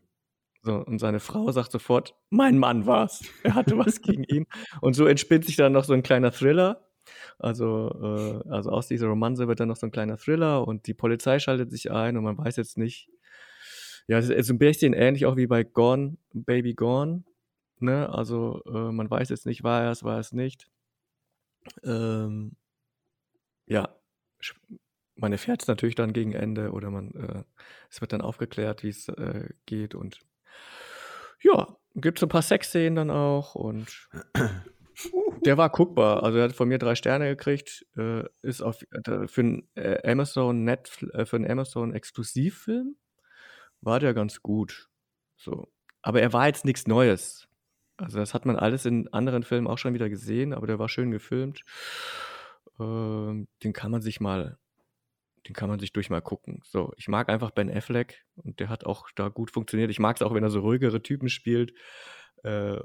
So, und seine Frau sagt sofort, mein Mann war's. Er hatte was gegen ihn. Und so entspinnt sich dann noch so ein kleiner Thriller. Also, äh, also aus dieser Romanze wird dann noch so ein kleiner Thriller und die Polizei schaltet sich ein und man weiß jetzt nicht, ja, es ist ein bisschen ähnlich auch wie bei Gone, Baby Gone. Ne? Also äh, man weiß jetzt nicht, war er es, war es nicht. Ähm, ja, man erfährt es natürlich dann gegen Ende oder man, äh, es wird dann aufgeklärt, wie es äh, geht und ja, gibt so ein paar Sexszenen dann auch und der war guckbar. Also er hat von mir drei Sterne gekriegt. Äh, ist auf, äh, für einen äh, Amazon Net, äh, für einen Amazon Exklusivfilm war der ganz gut. So. Aber er war jetzt nichts Neues. Also das hat man alles in anderen Filmen auch schon wieder gesehen, aber der war schön gefilmt. Ähm, den kann man sich mal, den kann man sich durch mal gucken. So, ich mag einfach Ben Affleck und der hat auch da gut funktioniert. Ich mag es auch, wenn er so ruhigere Typen spielt. Äh,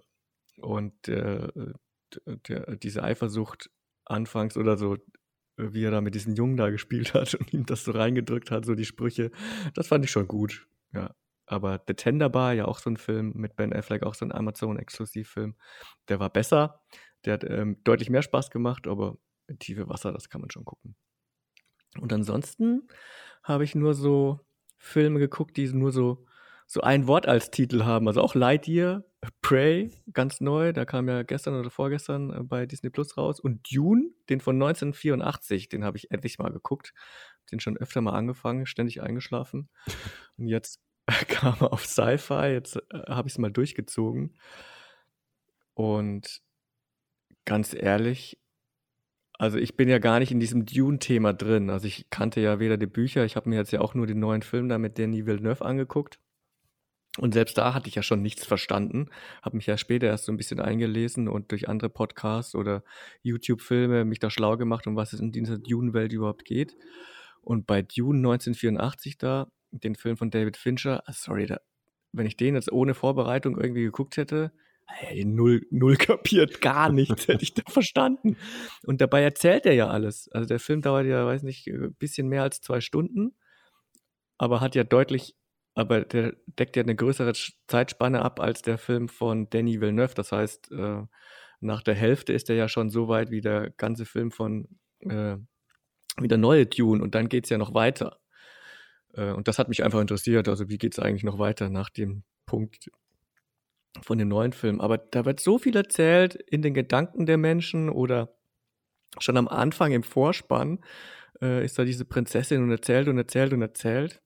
und äh, der, diese Eifersucht anfangs oder so, wie er da mit diesen Jungen da gespielt hat und ihm das so reingedrückt hat, so die Sprüche, das fand ich schon gut. Ja. Aber The Tender Bar, ja auch so ein Film mit Ben Affleck, auch so ein Amazon-Exklusivfilm, der war besser. Der hat ähm, deutlich mehr Spaß gemacht, aber Tiefe Wasser, das kann man schon gucken. Und ansonsten habe ich nur so Filme geguckt, die nur so, so ein Wort als Titel haben. Also auch Lightyear, Prey, ganz neu, da kam ja gestern oder vorgestern äh, bei Disney Plus raus. Und Dune, den von 1984, den habe ich endlich mal geguckt. Den schon öfter mal angefangen, ständig eingeschlafen. Und jetzt kam er auf Sci-Fi, jetzt äh, habe ich es mal durchgezogen. Und ganz ehrlich, also ich bin ja gar nicht in diesem Dune-Thema drin. Also ich kannte ja weder die Bücher, ich habe mir jetzt ja auch nur den neuen Film da mit Denis Villeneuve angeguckt. Und selbst da hatte ich ja schon nichts verstanden, habe mich ja später erst so ein bisschen eingelesen und durch andere Podcasts oder YouTube-Filme mich da schlau gemacht, um was es in dieser Dune-Welt überhaupt geht. Und bei Dune 1984 da, den Film von David Fincher, ah, sorry, da, wenn ich den jetzt ohne Vorbereitung irgendwie geguckt hätte, hey, null, null kapiert, gar nichts hätte ich da verstanden. Und dabei erzählt er ja alles. Also der Film dauert ja, weiß nicht, ein bisschen mehr als zwei Stunden, aber hat ja deutlich, aber der deckt ja eine größere Zeitspanne ab als der Film von Danny Villeneuve. Das heißt, äh, nach der Hälfte ist er ja schon so weit wie der ganze Film von äh, wie der neue Dune und dann geht es ja noch weiter. Äh, und das hat mich einfach interessiert. Also wie geht es eigentlich noch weiter nach dem Punkt, von dem neuen Film. Aber da wird so viel erzählt in den Gedanken der Menschen oder schon am Anfang im Vorspann äh, ist da diese Prinzessin und erzählt und erzählt und erzählt.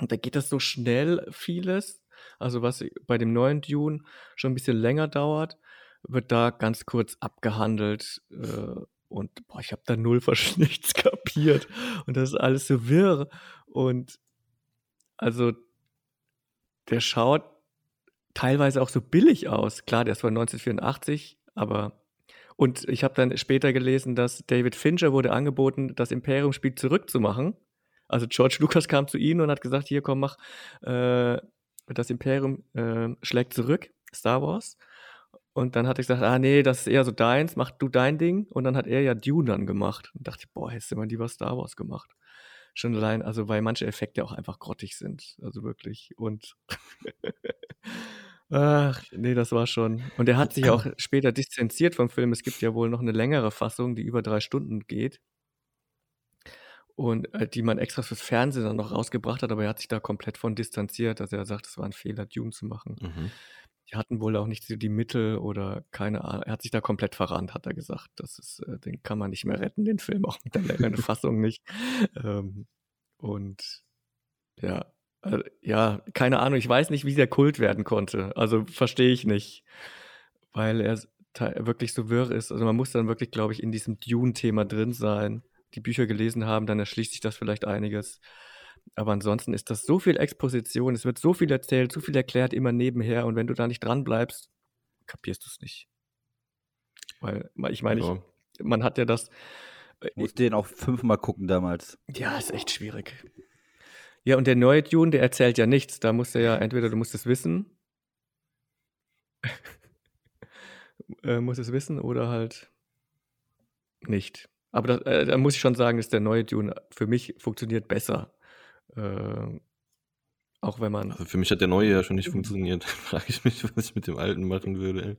Und da geht das so schnell vieles. Also was bei dem neuen Dune schon ein bisschen länger dauert, wird da ganz kurz abgehandelt. Äh, und boah, ich habe da null nichts kapiert. Und das ist alles so wirr. Und also der schaut teilweise auch so billig aus. Klar, der ist von 1984, aber und ich habe dann später gelesen, dass David Fincher wurde angeboten, das Imperium-Spiel zurückzumachen. Also George Lucas kam zu ihnen und hat gesagt, hier komm, mach äh, das Imperium äh, schlägt zurück, Star Wars. Und dann hat er gesagt, ah nee, das ist eher so deins, mach du dein Ding. Und dann hat er ja Dune dann gemacht. Und dachte ich, boah, hättest du mal lieber Star Wars gemacht. Schon allein, also weil manche Effekte auch einfach grottig sind. Also wirklich. Und Ach, nee, das war schon. Und er hat sich auch später distanziert vom Film. Es gibt ja wohl noch eine längere Fassung, die über drei Stunden geht. Und äh, die man extra fürs Fernsehen dann noch rausgebracht hat, aber er hat sich da komplett von distanziert. Also er sagt, es war ein Fehler, Dune zu machen. Mhm. Die hatten wohl auch nicht so die Mittel oder keine Ahnung. Er hat sich da komplett verrannt, hat er gesagt. Das ist, äh, den kann man nicht mehr retten, den Film, auch mit der längeren Fassung nicht. Ähm, und ja, äh, ja, keine Ahnung, ich weiß nicht, wie der Kult werden konnte. Also verstehe ich nicht. Weil er wirklich so wirr ist. Also man muss dann wirklich, glaube ich, in diesem Dune-Thema drin sein, die Bücher gelesen haben, dann erschließt sich das vielleicht einiges. Aber ansonsten ist das so viel Exposition, es wird so viel erzählt, so viel erklärt, immer nebenher. Und wenn du da nicht dran bleibst, kapierst du es nicht. Weil, ich meine, ja. man hat ja das. Ich äh, musste den auch fünfmal gucken damals. Ja, ist echt schwierig. Ja, und der neue Dune, der erzählt ja nichts. Da musst du ja, entweder du musst es wissen, äh, musst es wissen oder halt nicht. Aber das, äh, da muss ich schon sagen, dass der neue Dune für mich funktioniert besser. Äh, auch wenn man. Also für mich hat der neue ja schon nicht funktioniert. Frage ich mich, was ich mit dem alten machen würde.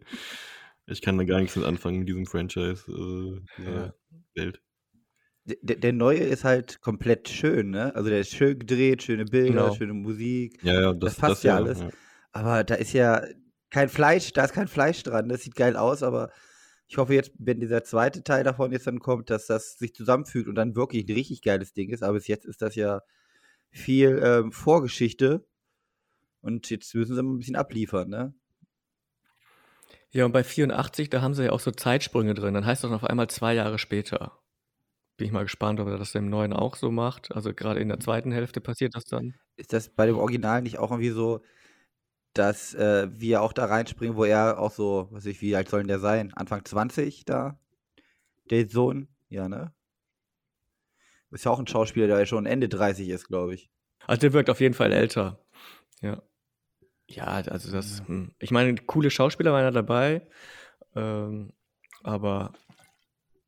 Ich kann da gar nichts mit anfangen in diesem Franchise. Äh, ja. Welt der, der neue ist halt komplett schön, ne? Also der ist schön gedreht, schöne Bilder, genau. schöne Musik. Ja, ja, das, das passt das ja, alles. Ja. Aber da ist ja kein Fleisch, da ist kein Fleisch dran. Das sieht geil aus, aber ich hoffe jetzt, wenn dieser zweite Teil davon jetzt dann kommt, dass das sich zusammenfügt und dann wirklich ein richtig geiles Ding ist. Aber bis jetzt ist das ja viel ähm, Vorgeschichte. Und jetzt müssen sie mal ein bisschen abliefern, ne? Ja, und bei 84, da haben sie ja auch so Zeitsprünge drin. Dann heißt das auf einmal zwei Jahre später. Bin ich mal gespannt, ob er das im neuen auch so macht. Also gerade in der zweiten Hälfte passiert das dann. Ist das bei dem Original nicht auch irgendwie so, dass äh, wir auch da reinspringen, wo er auch so, was weiß ich, wie alt soll denn der sein? Anfang 20 da? Der Sohn? Ja, ne? Ist ja auch ein Schauspieler, der ja schon Ende 30 ist, glaube ich. Also der wirkt auf jeden Fall älter. Ja. Ja, also das, Ja. hm. ich meine, coole Schauspieler waren ja dabei. Ähm, aber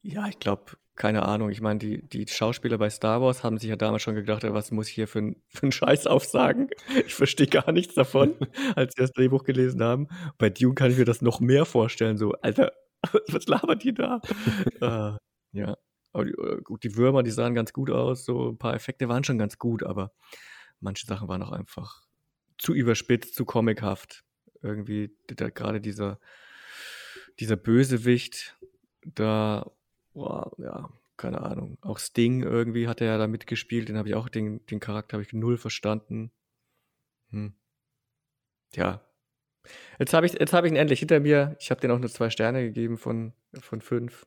ja, ich glaube, keine Ahnung. Ich meine, die, die Schauspieler bei Star Wars haben sich ja damals schon gedacht, was muss ich hier für, für einen Scheiß aufsagen? Ich verstehe gar nichts davon, als sie das Drehbuch gelesen haben. Bei Dune kann ich mir das noch mehr vorstellen. So, Alter, was labert die da? äh, ja. Aber die, äh, gut, die Würmer, die sahen ganz gut aus. So ein paar Effekte waren schon ganz gut, aber manche Sachen waren auch einfach zu überspitzt, zu comichaft. Irgendwie, gerade dieser, dieser Bösewicht, da, boah, ja, keine Ahnung. Auch Sting irgendwie hat er ja da mitgespielt, den habe ich auch, den, den Charakter habe ich null verstanden. Hm. Ja. Jetzt habe ich, habe ich ihn endlich hinter mir. Ich habe den auch nur zwei Sterne gegeben von, von fünf.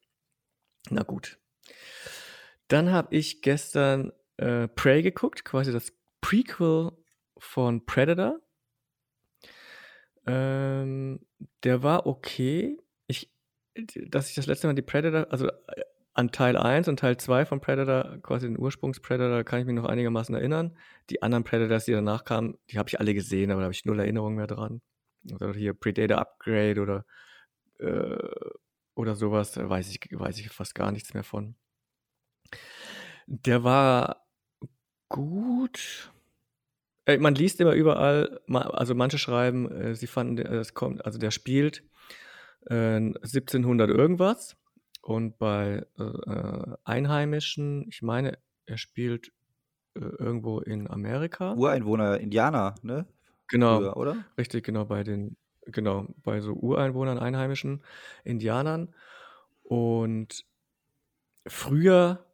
Na gut. Dann habe ich gestern äh, Prey geguckt, quasi das Prequel von Predator. Ähm, der war okay. Dass ich das letzte Mal die Predator, also äh, an Teil 1 und Teil 2 von Predator, quasi den Ursprungs-Predator, kann ich mich noch einigermaßen erinnern. Die anderen Predators, die danach kamen, die habe ich alle gesehen, aber da habe ich null Erinnerung mehr dran. Oder hier Predator Upgrade oder, äh, oder sowas, da weiß ich, weiß ich fast gar nichts mehr von. Der war gut. Äh, man liest immer überall, also manche schreiben, äh, sie fanden, der- es kommt, also der spielt äh, 1700 irgendwas und bei äh, äh, Einheimischen, ich meine, er spielt äh, irgendwo in Amerika. Ureinwohner, Indianer, ne? Genau, Früher, oder? richtig, genau, bei den, genau, bei so Ureinwohnern, Einheimischen, Indianern. Und früher,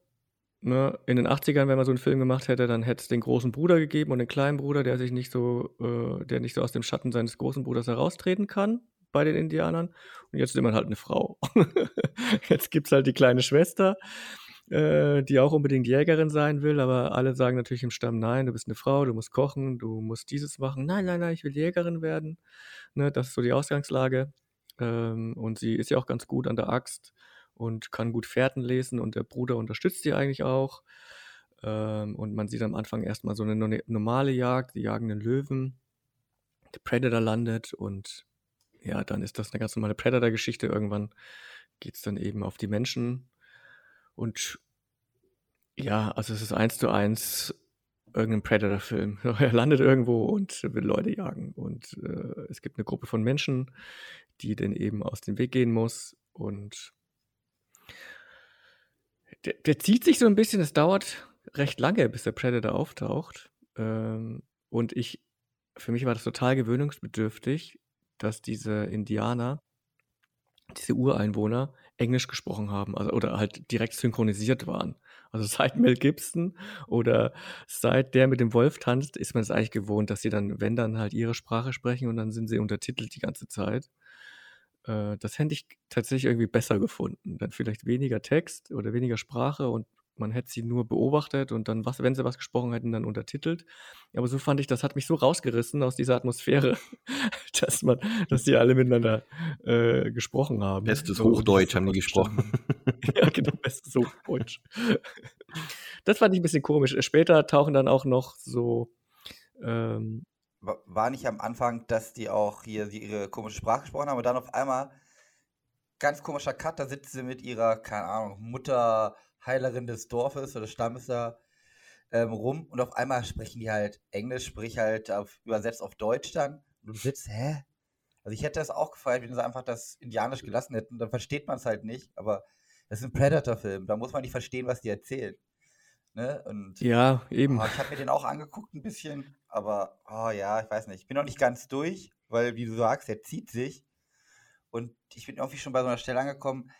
ne, in den 80ern, wenn man so einen Film gemacht hätte, dann hätte es den großen Bruder gegeben und den kleinen Bruder, der sich nicht so, äh, der nicht so aus dem Schatten seines großen Bruders heraustreten kann bei den Indianern. Und jetzt nimmt man halt eine Frau. jetzt gibt es halt die kleine Schwester, äh, die auch unbedingt Jägerin sein will, aber alle sagen natürlich im Stamm, nein, du bist eine Frau, du musst kochen, du musst dieses machen. Nein, nein, nein, ich will Jägerin werden. Ne, das ist so die Ausgangslage. Ähm, und sie ist ja auch ganz gut an der Axt und kann gut Fährten lesen und der Bruder unterstützt sie eigentlich auch. Ähm, und man sieht am Anfang erstmal so eine no- normale Jagd, die jagen den Löwen. Der Predator landet und ja, dann ist das eine ganz normale Predator-Geschichte. Irgendwann geht es dann eben auf die Menschen. Und ja, also es ist eins zu eins irgendein Predator-Film. Er landet irgendwo und will Leute jagen. Und äh, es gibt eine Gruppe von Menschen, die den eben aus dem Weg gehen muss. Und der, der zieht sich so ein bisschen, es dauert recht lange, bis der Predator auftaucht. Ähm, und ich, für mich war das total gewöhnungsbedürftig, dass diese Indianer, diese Ureinwohner, Englisch gesprochen haben, also oder halt direkt synchronisiert waren. Also seit Mel Gibson oder seit der mit dem Wolf tanzt, ist man es eigentlich gewohnt, dass sie dann, wenn dann halt ihre Sprache sprechen und dann sind sie untertitelt die ganze Zeit. Äh, das hätte ich tatsächlich irgendwie besser gefunden. Dann vielleicht weniger Text oder weniger Sprache und man hätte sie nur beobachtet und dann, was, wenn sie was gesprochen hätten, dann untertitelt. Aber so fand ich, das hat mich so rausgerissen aus dieser Atmosphäre, dass man, dass die alle miteinander äh, gesprochen haben. Bestes So, Hochdeutsch haben die gesprochen. ja, genau, bestes Hochdeutsch. Das fand ich ein bisschen komisch. Später tauchen dann auch noch so, ähm, Wa- War nicht am Anfang, dass die auch hier ihre komische Sprache gesprochen haben und dann auf einmal ganz komischer Cut, da sitzt sie mit ihrer, keine Ahnung, Mutter, Heilerin des Dorfes oder Stammes da ähm, rum und auf einmal sprechen die halt Englisch, sprich halt auf, übersetzt auf Deutsch dann. Und du sitzt, hä? Also ich hätte das auch gefeiert, wenn sie einfach das Indianisch gelassen hätten, dann versteht man es halt nicht, aber das ist ein Predator-Film, da muss man nicht verstehen, was die erzählen. Ne? Und ja, eben. Oh, ich habe mir den auch angeguckt ein bisschen, aber oh ja, ich weiß nicht. Ich bin noch nicht ganz durch, weil, wie du sagst, der zieht sich. Und ich bin irgendwie schon bei so einer Stelle angekommen,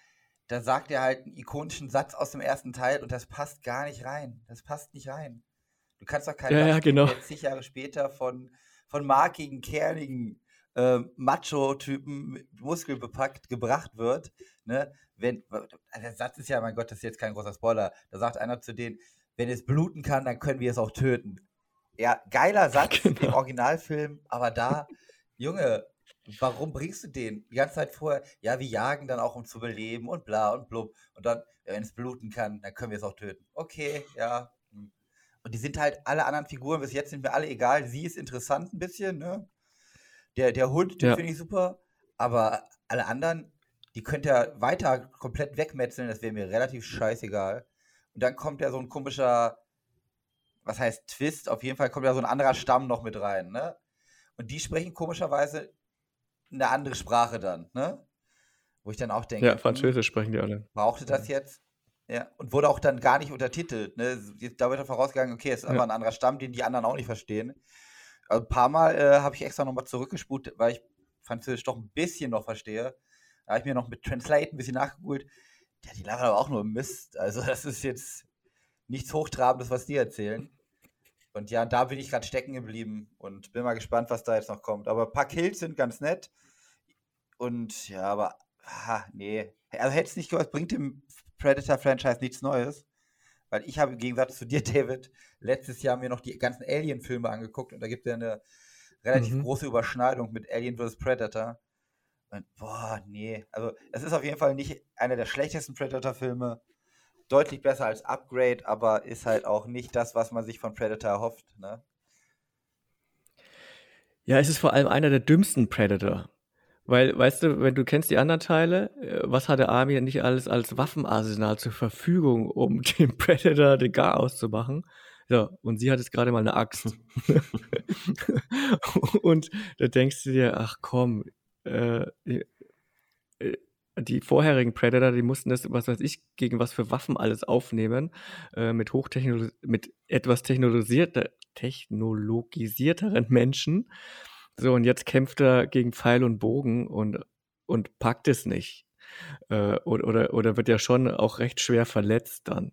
da sagt er halt einen ikonischen Satz aus dem ersten Teil und das passt gar nicht rein. Das passt nicht rein. Du kannst doch keinen Ja, ja, genau. der zig Jahre später von, von markigen, kernigen äh, Macho-Typen, muskelbepackt gebracht wird, ne, wenn, der Satz ist ja, mein Gott, das ist jetzt kein großer Spoiler, da sagt einer zu denen, wenn es bluten kann, dann können wir es auch töten. Ja, geiler Satz genau. im Originalfilm, aber da, Junge, warum bringst du den die ganze Zeit vorher? Ja, wir jagen dann auch, um zu beleben und bla und blub. Und dann, ja, wenn es bluten kann, dann können wir es auch töten. Okay, ja. Hm. Und die sind halt alle anderen Figuren bis jetzt sind mir alle egal. Sie ist interessant ein bisschen, ne? Der, der Hund, den ja. finde ich super. Aber alle anderen, die könnt ihr weiter komplett wegmetzeln, das wäre mir relativ scheißegal. Und dann kommt ja so ein komischer, was heißt Twist, auf jeden Fall kommt ja so ein anderer Stamm noch mit rein, ne? Und die sprechen komischerweise eine andere Sprache dann, ne? Wo ich dann auch denke. Ja, hm, Französisch sprechen die alle. Brauchte das jetzt? Ja, und wurde auch dann gar nicht untertitelt. Ne? Da wird dann vorausgegangen, okay, es ist aber ja. ein anderer Stamm, den die anderen auch nicht verstehen. Also ein paar Mal äh, habe ich extra nochmal zurückgespult, weil ich Französisch doch ein bisschen noch verstehe. Da habe ich mir noch mit Translate ein bisschen nachgeholt. Ja, die labern aber auch nur Mist. Also, das ist jetzt nichts Hochtrabendes, was die erzählen. Und ja, da bin ich gerade stecken geblieben und bin mal gespannt, was da jetzt noch kommt. Aber ein paar Kills sind ganz nett. Und ja, aber, ah, nee. Also hätte es nicht gehört, bringt dem Predator-Franchise nichts Neues. Weil ich habe im Gegensatz zu dir, David, letztes Jahr mir noch die ganzen Alien-Filme angeguckt und da gibt es ja eine relativ mhm. große Überschneidung mit Alien vs. Predator. Und boah, nee. Also, es ist auf jeden Fall nicht einer der schlechtesten Predator-Filme. Deutlich besser als Upgrade, aber ist halt auch nicht das, was man sich von Predator erhofft, ne? Ja, es ist vor allem einer der dümmsten Predator. Weil, weißt du, wenn du kennst die anderen Teile, äh, was hatte Army nicht alles als Waffenarsenal zur Verfügung, um dem Predator den Gar auszumachen? Ja, und sie hat jetzt gerade mal eine Axt. und da denkst du dir, ach komm, äh, äh, die vorherigen Predator, die mussten das, was weiß ich, gegen was für Waffen alles aufnehmen, äh, mit hochtechnolog mit etwas technologisierter, technologisierteren Menschen. So, und jetzt kämpft er gegen Pfeil und Bogen und, und packt es nicht. Äh, oder, oder, wird ja schon auch recht schwer verletzt dann.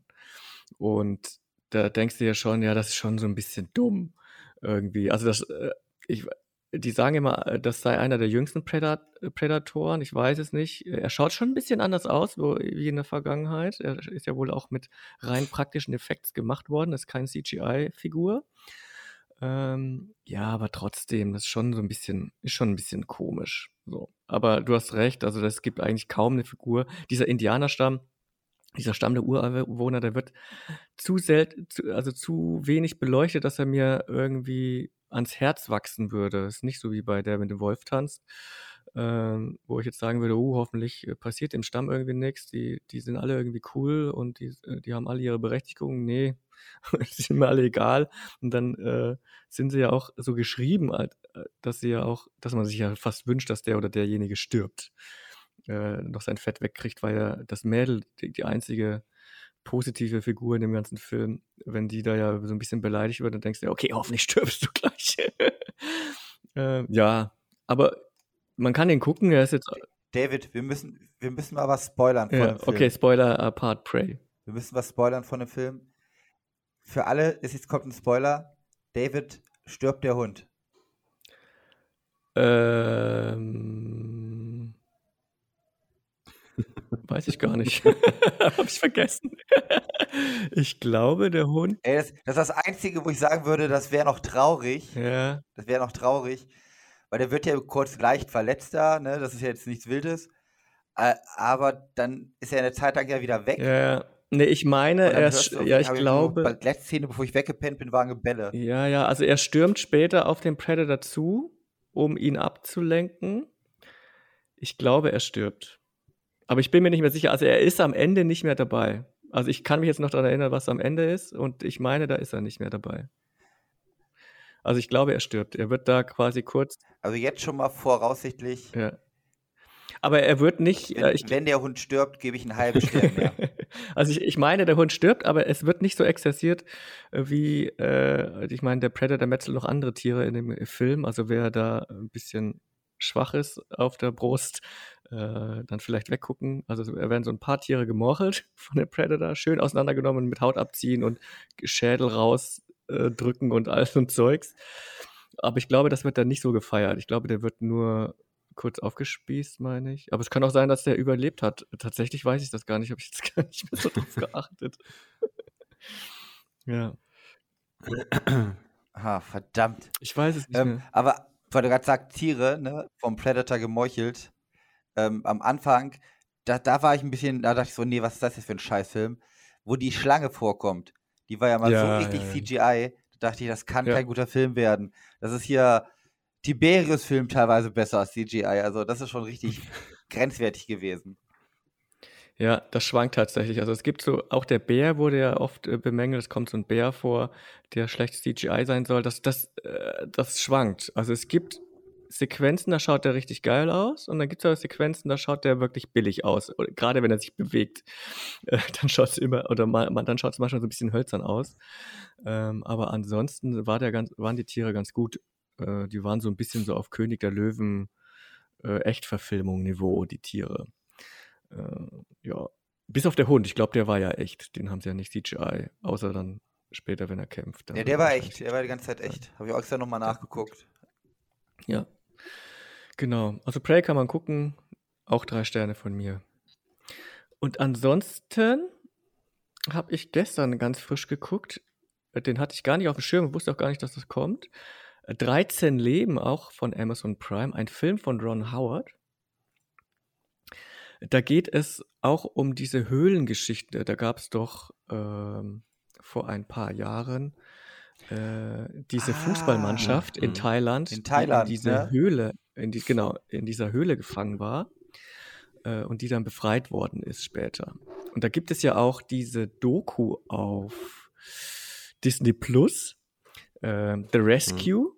Und da denkst du ja schon, ja, das ist schon so ein bisschen dumm irgendwie. Also das, äh, ich, die sagen immer, äh, das sei einer der jüngsten Predat Predatoren. Ich weiß es nicht. Er schaut schon ein bisschen anders aus wie in der Vergangenheit. Er ist ja wohl auch mit rein praktischen Effekts gemacht worden. Das ist keine CGI-Figur. Ähm, ja, aber trotzdem, das ist schon so ein bisschen, ist schon ein bisschen komisch. So. Aber du hast recht, also es gibt eigentlich kaum eine Figur. Dieser Indianerstamm, dieser Stamm der Ureinwohner, der wird zu selten, also zu wenig beleuchtet, dass er mir irgendwie ans Herz wachsen würde. Das ist nicht so wie bei der mit dem Wolf tanzt, ähm, wo ich jetzt sagen würde, oh, hoffentlich äh, passiert im Stamm irgendwie nichts. Die, die sind alle irgendwie cool und die, äh, die haben alle ihre Berechtigung. Nee, sind mir alle egal. Und dann äh, sind sie ja auch so geschrieben, äh, dass sie ja auch, dass man sich ja fast wünscht, dass der oder derjenige stirbt. Äh, noch sein Fett wegkriegt, weil ja das Mädel die, die einzige positive Figur in dem ganzen Film. Wenn die da ja so ein bisschen beleidigt wird, dann denkst du, okay, hoffentlich stirbst du gleich. äh, ja, aber man kann den gucken, er ist jetzt. David, wir müssen, wir müssen mal was spoilern von ja, dem Film. Okay, Spoiler apart, pray. Wir müssen was spoilern von dem Film. Für alle ist jetzt kommt ein Spoiler. David stirbt der Hund. Ähm. Weiß ich gar nicht. Hab ich vergessen. ich glaube, der Hund. Ey, das, das, ist das Einzige, wo ich sagen würde, das wäre noch traurig. Ja. Das wäre noch traurig. Weil der wird ja kurz leicht verletzt da, ne? Das ist ja jetzt nichts Wildes. Aber dann ist er eine Zeit lang ja wieder weg. Ja. Nee, ich meine, er ja, ich glaube. Der letzte Szene, bevor ich weggepennt bin, waren Gebälle. Ja, ja, also er stürmt später auf den Predator zu, um ihn abzulenken. Ich glaube, er stirbt. Aber ich bin mir nicht mehr sicher. Also er ist am Ende nicht mehr dabei. Also ich kann mich jetzt noch daran erinnern, was am Ende ist. Und ich meine, da ist er nicht mehr dabei. Also ich glaube, er stirbt. Er wird da quasi kurz. Also jetzt schon mal voraussichtlich. Ja. Aber er wird nicht. Wenn, äh, ich, wenn der Hund stirbt, gebe ich einen halben Stern mehr. also ich, ich, meine, der Hund stirbt, aber es wird nicht so exzessiert äh, wie, äh, ich meine, der Predator metzelt noch andere Tiere in dem Film. Also wer da ein bisschen schwach ist auf der Brust, äh, dann vielleicht weggucken. Also da werden so ein paar Tiere gemorchelt von dem Predator, schön auseinandergenommen, mit Haut abziehen und Schädel rausdrücken äh, und all so ein Zeugs. Aber ich glaube, das wird dann nicht so gefeiert. Ich glaube, der wird nur kurz aufgespießt, meine ich. Aber es kann auch sein, dass der überlebt hat. Tatsächlich weiß ich das gar nicht, habe ich jetzt gar nicht mehr so drauf geachtet. ja. Ah, verdammt. Ich weiß es nicht Ähm, aber weil du gerade sagst, Tiere, ne, vom Predator gemeuchelt. Ähm, am Anfang, da, da war ich ein bisschen, da dachte ich so, nee, was ist das jetzt für ein Scheißfilm? Wo die Schlange vorkommt. Die war ja mal so Ja, richtig ja. CGI. Da dachte ich, das kann kein guter Film werden. Das ist hier Tiberius-Film teilweise besser als CGI. Also, das ist schon richtig grenzwertig gewesen. Ja, das schwankt tatsächlich. Also es gibt so, auch der Bär wurde ja oft äh, bemängelt, es kommt so ein Bär vor, der schlecht CGI sein soll. Das, das, äh, das schwankt. Also es gibt Sequenzen, da schaut der richtig geil aus und dann gibt es auch Sequenzen, da schaut der wirklich billig aus. Oder, gerade wenn er sich bewegt, äh, dann schaut es immer, oder mal- dann schaut es manchmal so ein bisschen hölzern aus. Ähm, aber ansonsten war der ganz, waren die Tiere ganz gut. Äh, die waren so ein bisschen so auf König der Löwen äh, Echtverfilmung-Niveau, die Tiere. Äh, ja, bis auf der Hund. Ich glaube, der war ja echt. Den haben sie ja nicht CGI, außer dann später, wenn er kämpft. Ja, wird der er war echt. Der war die ganze Zeit echt. Habe ich auch extra nochmal nachgeguckt. Ja, genau. Also Prey kann man gucken. Auch drei Sterne von mir. Und ansonsten habe ich gestern ganz frisch geguckt. Den hatte ich gar nicht auf dem Schirm, wusste auch gar nicht, dass das kommt. Äh, 13 Leben, auch von Amazon Prime, ein Film von Ron Howard. Da geht es auch um diese Höhlengeschichte. Da gab es doch ähm, vor ein paar Jahren äh, diese Ah, Fußballmannschaft in mhm. Thailand, In die Thailand, in dieser ne? Höhle, in die, genau, in dieser Höhle gefangen war äh, und die dann befreit worden ist später. Und da gibt es ja auch diese Doku auf Disney Plus, äh, The Rescue,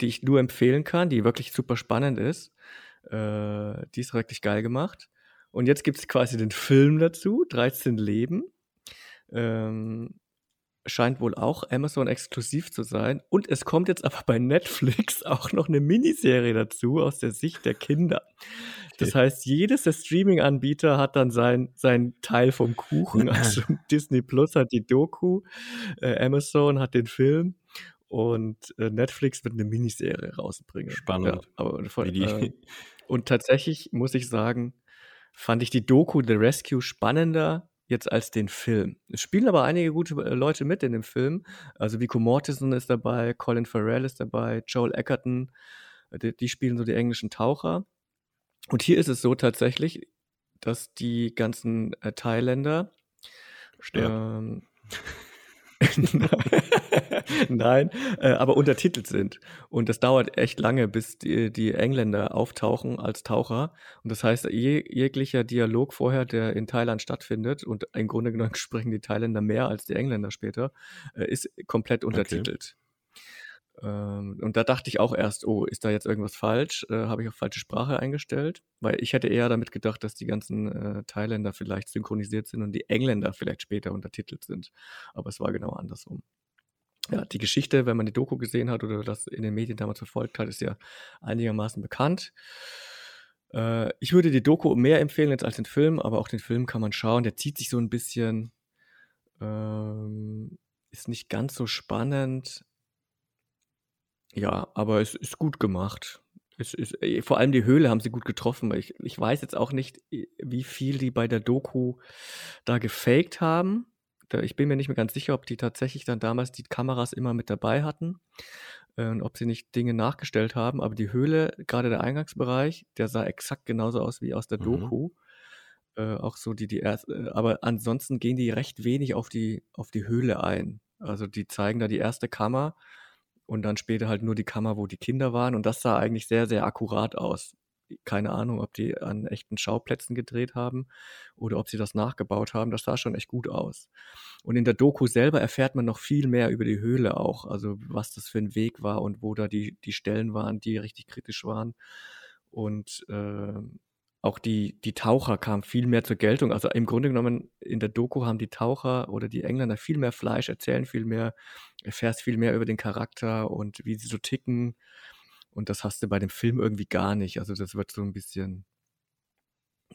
die ich nur empfehlen kann, die wirklich super spannend ist. Äh, die ist wirklich geil gemacht. Und jetzt gibt es quasi den Film dazu, 13 Leben. Ähm, scheint wohl auch Amazon exklusiv zu sein. Und es kommt jetzt aber bei Netflix auch noch eine Miniserie dazu aus der Sicht der Kinder. Das heißt, jedes der Streaming-Anbieter hat dann sein, sein Teil vom Kuchen. Also Disney Plus hat die Doku, äh, Amazon hat den Film und äh, Netflix wird eine Miniserie rausbringen. Spannend. Ja, aber die- äh, und tatsächlich muss ich sagen, fand ich die Doku The Rescue spannender jetzt als den Film. Es spielen aber einige gute äh, Leute mit in dem Film. Also Vico Mortensen ist dabei, Colin Farrell ist dabei, Joel Egerton. Äh, Die, die spielen so die englischen Taucher. Und hier ist es so tatsächlich, dass die ganzen äh, Thailänder Sterben. ähm, Nein, äh, aber untertitelt sind. Und das dauert echt lange, bis die, die Engländer auftauchen als Taucher. Und das heißt, je, jeglicher Dialog vorher, der in Thailand stattfindet, und im Grunde genommen sprechen die Thailänder mehr als die Engländer später, äh, ist komplett untertitelt. Ähm, und da dachte ich auch erst, oh, ist da jetzt irgendwas falsch? Äh, Habe ich auf falsche Sprache eingestellt? Weil ich hätte eher damit gedacht, dass die ganzen äh, Thailänder vielleicht synchronisiert sind und die Engländer vielleicht später untertitelt sind. Aber es war genau andersrum. Ja, die Geschichte, wenn man die Doku gesehen hat oder das in den Medien damals verfolgt hat, ist ja einigermaßen bekannt. Äh, ich würde die Doku mehr empfehlen jetzt als den Film, aber auch den Film kann man schauen. Der zieht sich so ein bisschen, ähm, ist nicht ganz so spannend. Ja, aber es ist gut gemacht. Es ist, äh, vor allem die Höhle haben sie gut getroffen. Ich, ich weiß jetzt auch nicht, wie viel die bei der Doku da gefaked haben. Da, ich bin mir nicht mehr ganz sicher, ob die tatsächlich dann damals die Kameras immer mit dabei hatten äh, und ob sie nicht Dinge nachgestellt haben. Aber die Höhle, gerade der Eingangsbereich, der sah exakt genauso aus wie aus der Mhm. Doku. Äh, auch so die, die erste, äh, aber ansonsten gehen die recht wenig auf die, auf die Höhle ein. Also die zeigen da die erste Kammer und dann später halt nur die Kammer, wo die Kinder waren. Und das sah eigentlich sehr, sehr akkurat aus. Keine Ahnung, ob die an echten Schauplätzen gedreht haben oder ob sie das nachgebaut haben. Das sah schon echt gut aus. Und in der Doku selber erfährt man noch viel mehr über die Höhle auch. Also was das für ein Weg war und wo da die, die Stellen waren, die richtig kritisch waren. Und äh, auch die, die Taucher kamen viel mehr zur Geltung. Also im Grunde genommen in der Doku haben die Taucher oder die Engländer viel mehr Fleisch, erzählen viel mehr, erfährst viel mehr über den Charakter und wie sie so ticken. Und das hast du bei dem Film irgendwie gar nicht. Also das wird so ein bisschen,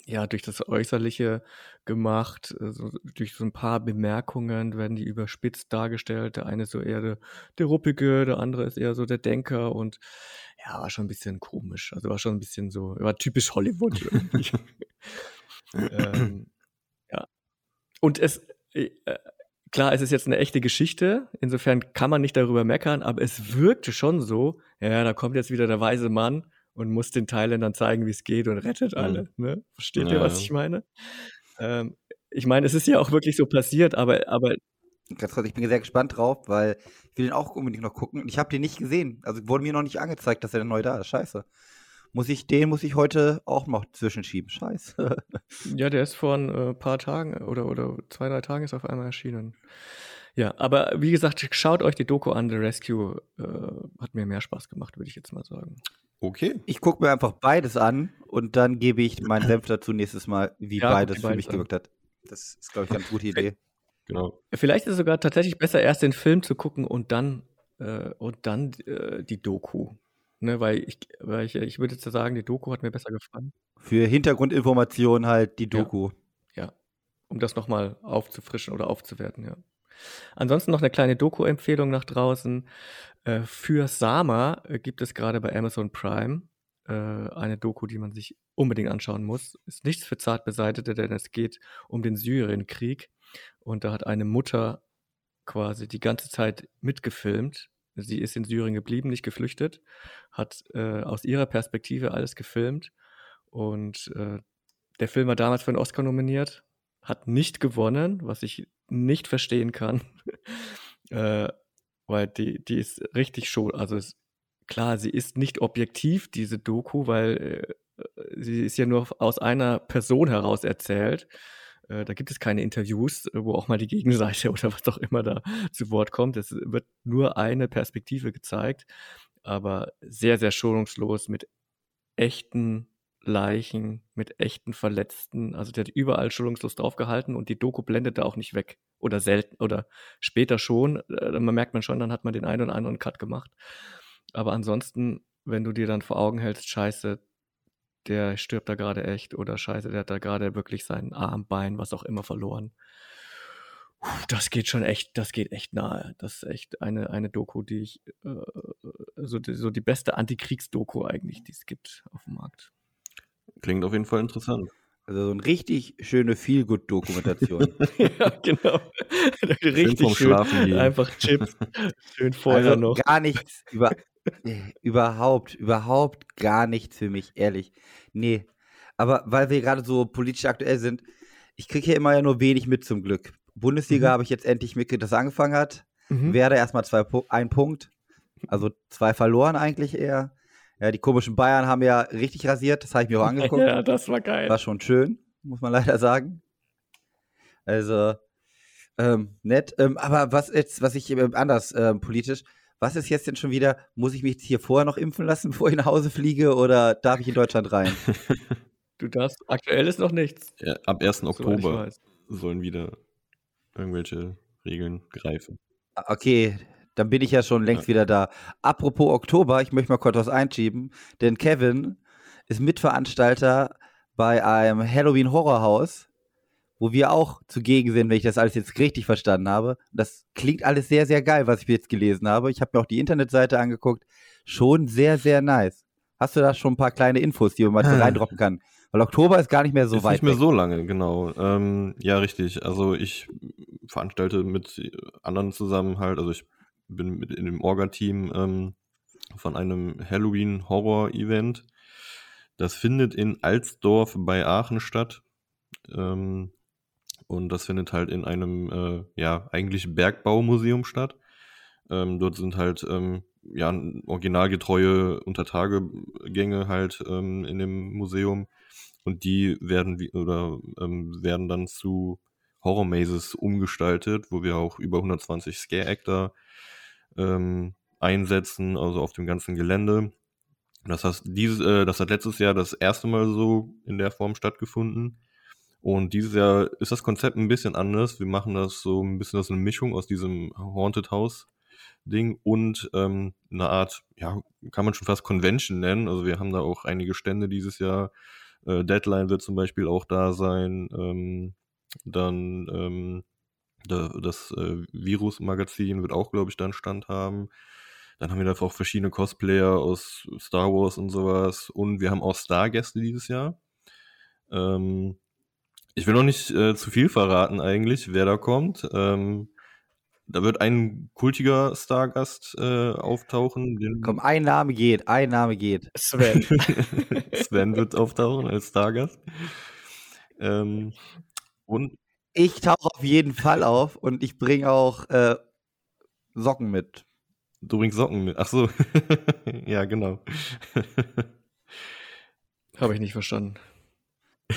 ja, durch das Äußerliche gemacht, äh, so, durch so ein paar Bemerkungen werden die überspitzt dargestellt. Der eine ist so eher der, der Ruppige, der andere ist eher so der Denker und ja, war schon ein bisschen komisch. Also war schon ein bisschen so, war typisch Hollywood irgendwie. ähm, ja. Und es, äh, klar, es ist jetzt eine echte Geschichte, insofern kann man nicht darüber meckern, aber es wirkte schon so, ja, da kommt jetzt wieder der weise Mann und muss den Thailändern zeigen, wie es geht und rettet alle. Mhm. Ne? Versteht ja, ihr, was ich meine? Ähm, ich meine, es ist ja auch wirklich so passiert, aber, aber Ganz kurz, ich bin sehr gespannt drauf, weil ich will den auch unbedingt noch gucken. Ich habe den nicht gesehen. Also wurde mir noch nicht angezeigt, dass er neu da ist. Scheiße. Muss ich den muss ich heute auch noch zwischenschieben. Scheiße. ja, der ist vor ein äh, paar Tagen oder, oder zwei, drei Tagen ist auf einmal erschienen. Ja, aber wie gesagt, schaut euch die Doku an. The Rescue äh, hat mir mehr Spaß gemacht, würde ich jetzt mal sagen. Okay. Ich gucke mir einfach beides an und dann gebe ich meinen Senf dazu nächstes Mal, wie ja, beides für mich gewirkt hat. Das ist, glaube ich, eine ganz gute Idee. Genau. Vielleicht ist es sogar tatsächlich besser, erst den Film zu gucken und dann, äh, und dann äh, die Doku. Ne, weil ich, weil ich, ich würde jetzt sagen, die Doku hat mir besser gefallen. Für Hintergrundinformationen halt die Doku. Ja, ja. um das nochmal aufzufrischen oder aufzuwerten, ja. Ansonsten noch eine kleine Doku-Empfehlung nach draußen. Äh, für Sama äh, gibt es gerade bei Amazon Prime äh, eine Doku, die man sich unbedingt anschauen muss. Ist nichts für Zartbeseitete, denn es geht um den Syrienkrieg. Und da hat eine Mutter quasi die ganze Zeit mitgefilmt. Sie ist in Syrien geblieben, nicht geflüchtet, hat äh, aus ihrer Perspektive alles gefilmt. Und äh, der Film war damals für einen Oscar nominiert, hat nicht gewonnen, was ich nicht verstehen kann. äh, weil die, die ist richtig schon, also ist, klar, sie ist nicht objektiv, diese Doku, weil äh, sie ist ja nur aus einer Person heraus erzählt. Äh, da gibt es keine Interviews, wo auch mal die Gegenseite oder was auch immer da zu Wort kommt. Es wird nur eine Perspektive gezeigt, aber sehr, sehr schonungslos mit echten Leichen, mit echten Verletzten. Also der hat überall schonungslos draufgehalten und die Doku blendet da auch nicht weg. Oder selten, oder später schon. Äh, man merkt man schon, dann hat man den einen oder anderen Cut gemacht. Aber ansonsten, wenn du dir dann vor Augen hältst, scheiße, der stirbt da gerade echt oder scheiße, der hat da gerade wirklich sein Arm, Bein, was auch immer verloren. Das geht schon echt, das geht echt nahe. Das ist echt eine, eine Doku, die ich, äh, so, die, so die beste Antikriegsdoku eigentlich, die es gibt auf dem Markt. Klingt auf jeden Fall interessant. Also so eine richtig schöne Feelgood-Dokumentation. ja, genau. richtig schön. Einfach Chips. Schön vorher also noch. Gar nichts über, Nee, überhaupt, überhaupt gar nichts für mich, ehrlich. Nee. Aber weil wir gerade so politisch aktuell sind, ich kriege hier immer ja nur wenig mit zum Glück. Bundesliga mhm. habe ich jetzt endlich mitgekriegt, dass es angefangen hat. Mhm. Werde erstmal zwei, ein Punkt. Also zwei verloren eigentlich eher. Ja, die komischen Bayern haben ja richtig rasiert, das habe ich mir auch angeguckt. ja, das war geil. War schon schön, muss man leider sagen. Also, ähm, nett. Ähm, aber was jetzt, was ich äh, anders ähm, politisch, was ist jetzt denn schon wieder, muss ich mich hier vorher noch impfen lassen, bevor ich nach Hause fliege oder darf ich in Deutschland rein? du darfst, aktuell ist noch nichts. Ja, ab 1. Oktober sollen wieder irgendwelche Regeln greifen. Ah, okay, dann bin ich ja schon längst wieder da. Apropos Oktober, ich möchte mal kurz was einschieben, denn Kevin ist Mitveranstalter bei einem Halloween-Horrorhaus wo wir auch zugegen sind, wenn ich das alles jetzt richtig verstanden habe. Das klingt alles sehr, sehr geil, was ich jetzt gelesen habe. Ich habe mir auch die Internetseite angeguckt. Schon sehr, sehr nice. Hast du da schon ein paar kleine Infos, die man mal ah. reindroppen kann? Weil Oktober ist gar nicht mehr so ist weit. Nicht mehr weg. so lange, genau. Ähm, ja, richtig. Also ich veranstalte mit anderen zusammen halt, also ich bin mit in dem Orga-Team ähm, von einem Halloween-Horror-Event. Das findet in Alsdorf bei Aachen statt. Ähm, und das findet halt in einem, äh, ja, eigentlich Bergbaumuseum statt. Ähm, dort sind halt, ähm, ja, originalgetreue Untertagegänge halt ähm, in dem Museum. Und die werden oder ähm, werden dann zu Horror Mazes umgestaltet, wo wir auch über 120 Scare Actor ähm, einsetzen, also auf dem ganzen Gelände. Das heißt, dieses, äh, das hat letztes Jahr das erste Mal so in der Form stattgefunden. Und dieses Jahr ist das Konzept ein bisschen anders. Wir machen das so ein bisschen als eine Mischung aus diesem Haunted House Ding und ähm, eine Art, ja, kann man schon fast Convention nennen. Also wir haben da auch einige Stände dieses Jahr Äh, Deadline wird zum Beispiel auch da sein. Ähm, dann ähm, das äh, Virus-Magazin wird auch, glaube ich, dann Stand haben. Dann haben wir da auch verschiedene Cosplayer aus Star Wars und sowas. Und wir haben auch Stargäste dieses Jahr. Ähm, ich will noch nicht äh, zu viel verraten eigentlich, wer da kommt. Ähm, da wird ein kultiger Stargast äh, auftauchen. Den Komm, ein Name geht, ein Name geht. Sven. Sven wird auftauchen als Stargast. Ähm, und Ich tauche auf jeden Fall auf und ich bringe auch äh, Socken mit. du bringst Socken mit. Ach so. ja, genau. Habe ich nicht verstanden.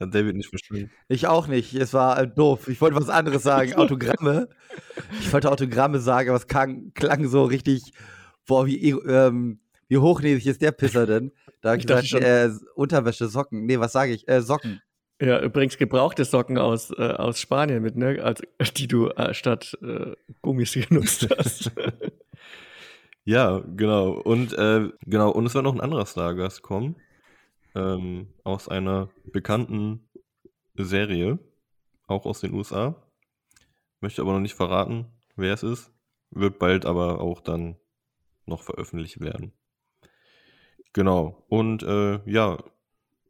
Hat David nicht verstanden. Ich auch nicht. Es war äh, doof. Ich wollte was anderes sagen. Autogramme. Ich wollte Autogramme sagen, aber es klang, klang so richtig. Boah, wie, ähm, wie hochnäsig ist der Pisser denn? Da habe ich Ich dachte gesagt, äh, Unterwäsche, Socken. Nee, was sage ich? Äh, Socken. Ja, übrigens gebrauchte Socken aus, äh, aus Spanien mit, ne? Als, die du äh, statt äh, Gummis genutzt hast. Ja, genau. Und äh, genau, und es wird noch ein anderer Stargast kommen. Ähm, aus einer bekannten Serie, auch aus den USA. Möchte aber noch nicht verraten, wer es ist. Wird bald aber auch dann noch veröffentlicht werden. Genau. Und äh, ja,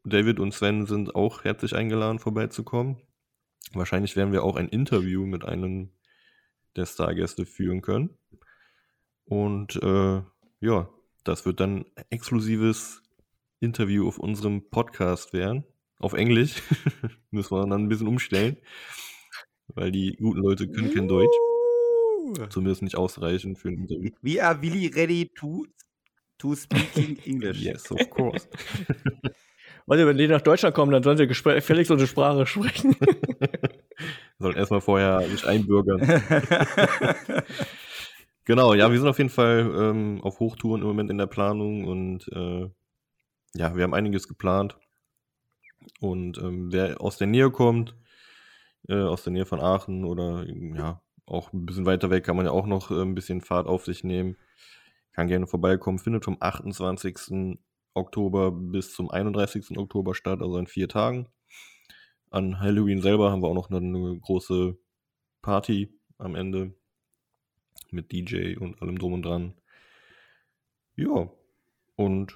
David und Sven sind auch herzlich eingeladen, vorbeizukommen. Wahrscheinlich werden wir auch ein Interview mit einem der Stargäste führen können. Und äh, ja, das wird dann ein exklusives Interview auf unserem Podcast werden. Auf Englisch. Müssen wir dann ein bisschen umstellen. Weil die guten Leute können kein Deutsch. Zumindest nicht ausreichend für ein Interview. We are really ready to, to speaking English. Yes, of course. Warte, wenn die nach Deutschland kommen, dann sollen sie gefälligst unsere Sprache sprechen. Sollen erstmal vorher sich einbürgern. Genau, ja, wir sind auf jeden Fall ähm, auf Hochtouren im Moment in der Planung und äh, ja, wir haben einiges geplant. Und ähm, wer aus der Nähe kommt, äh, aus der Nähe von Aachen oder ja, auch ein bisschen weiter weg, kann man ja auch noch äh, ein bisschen Fahrt auf sich nehmen. Kann gerne vorbeikommen. Findet vom 28. Oktober bis zum 31. Oktober statt, also in vier Tagen. An Halloween selber haben wir auch noch eine, eine große Party am Ende mit DJ und allem drum und dran. Ja, und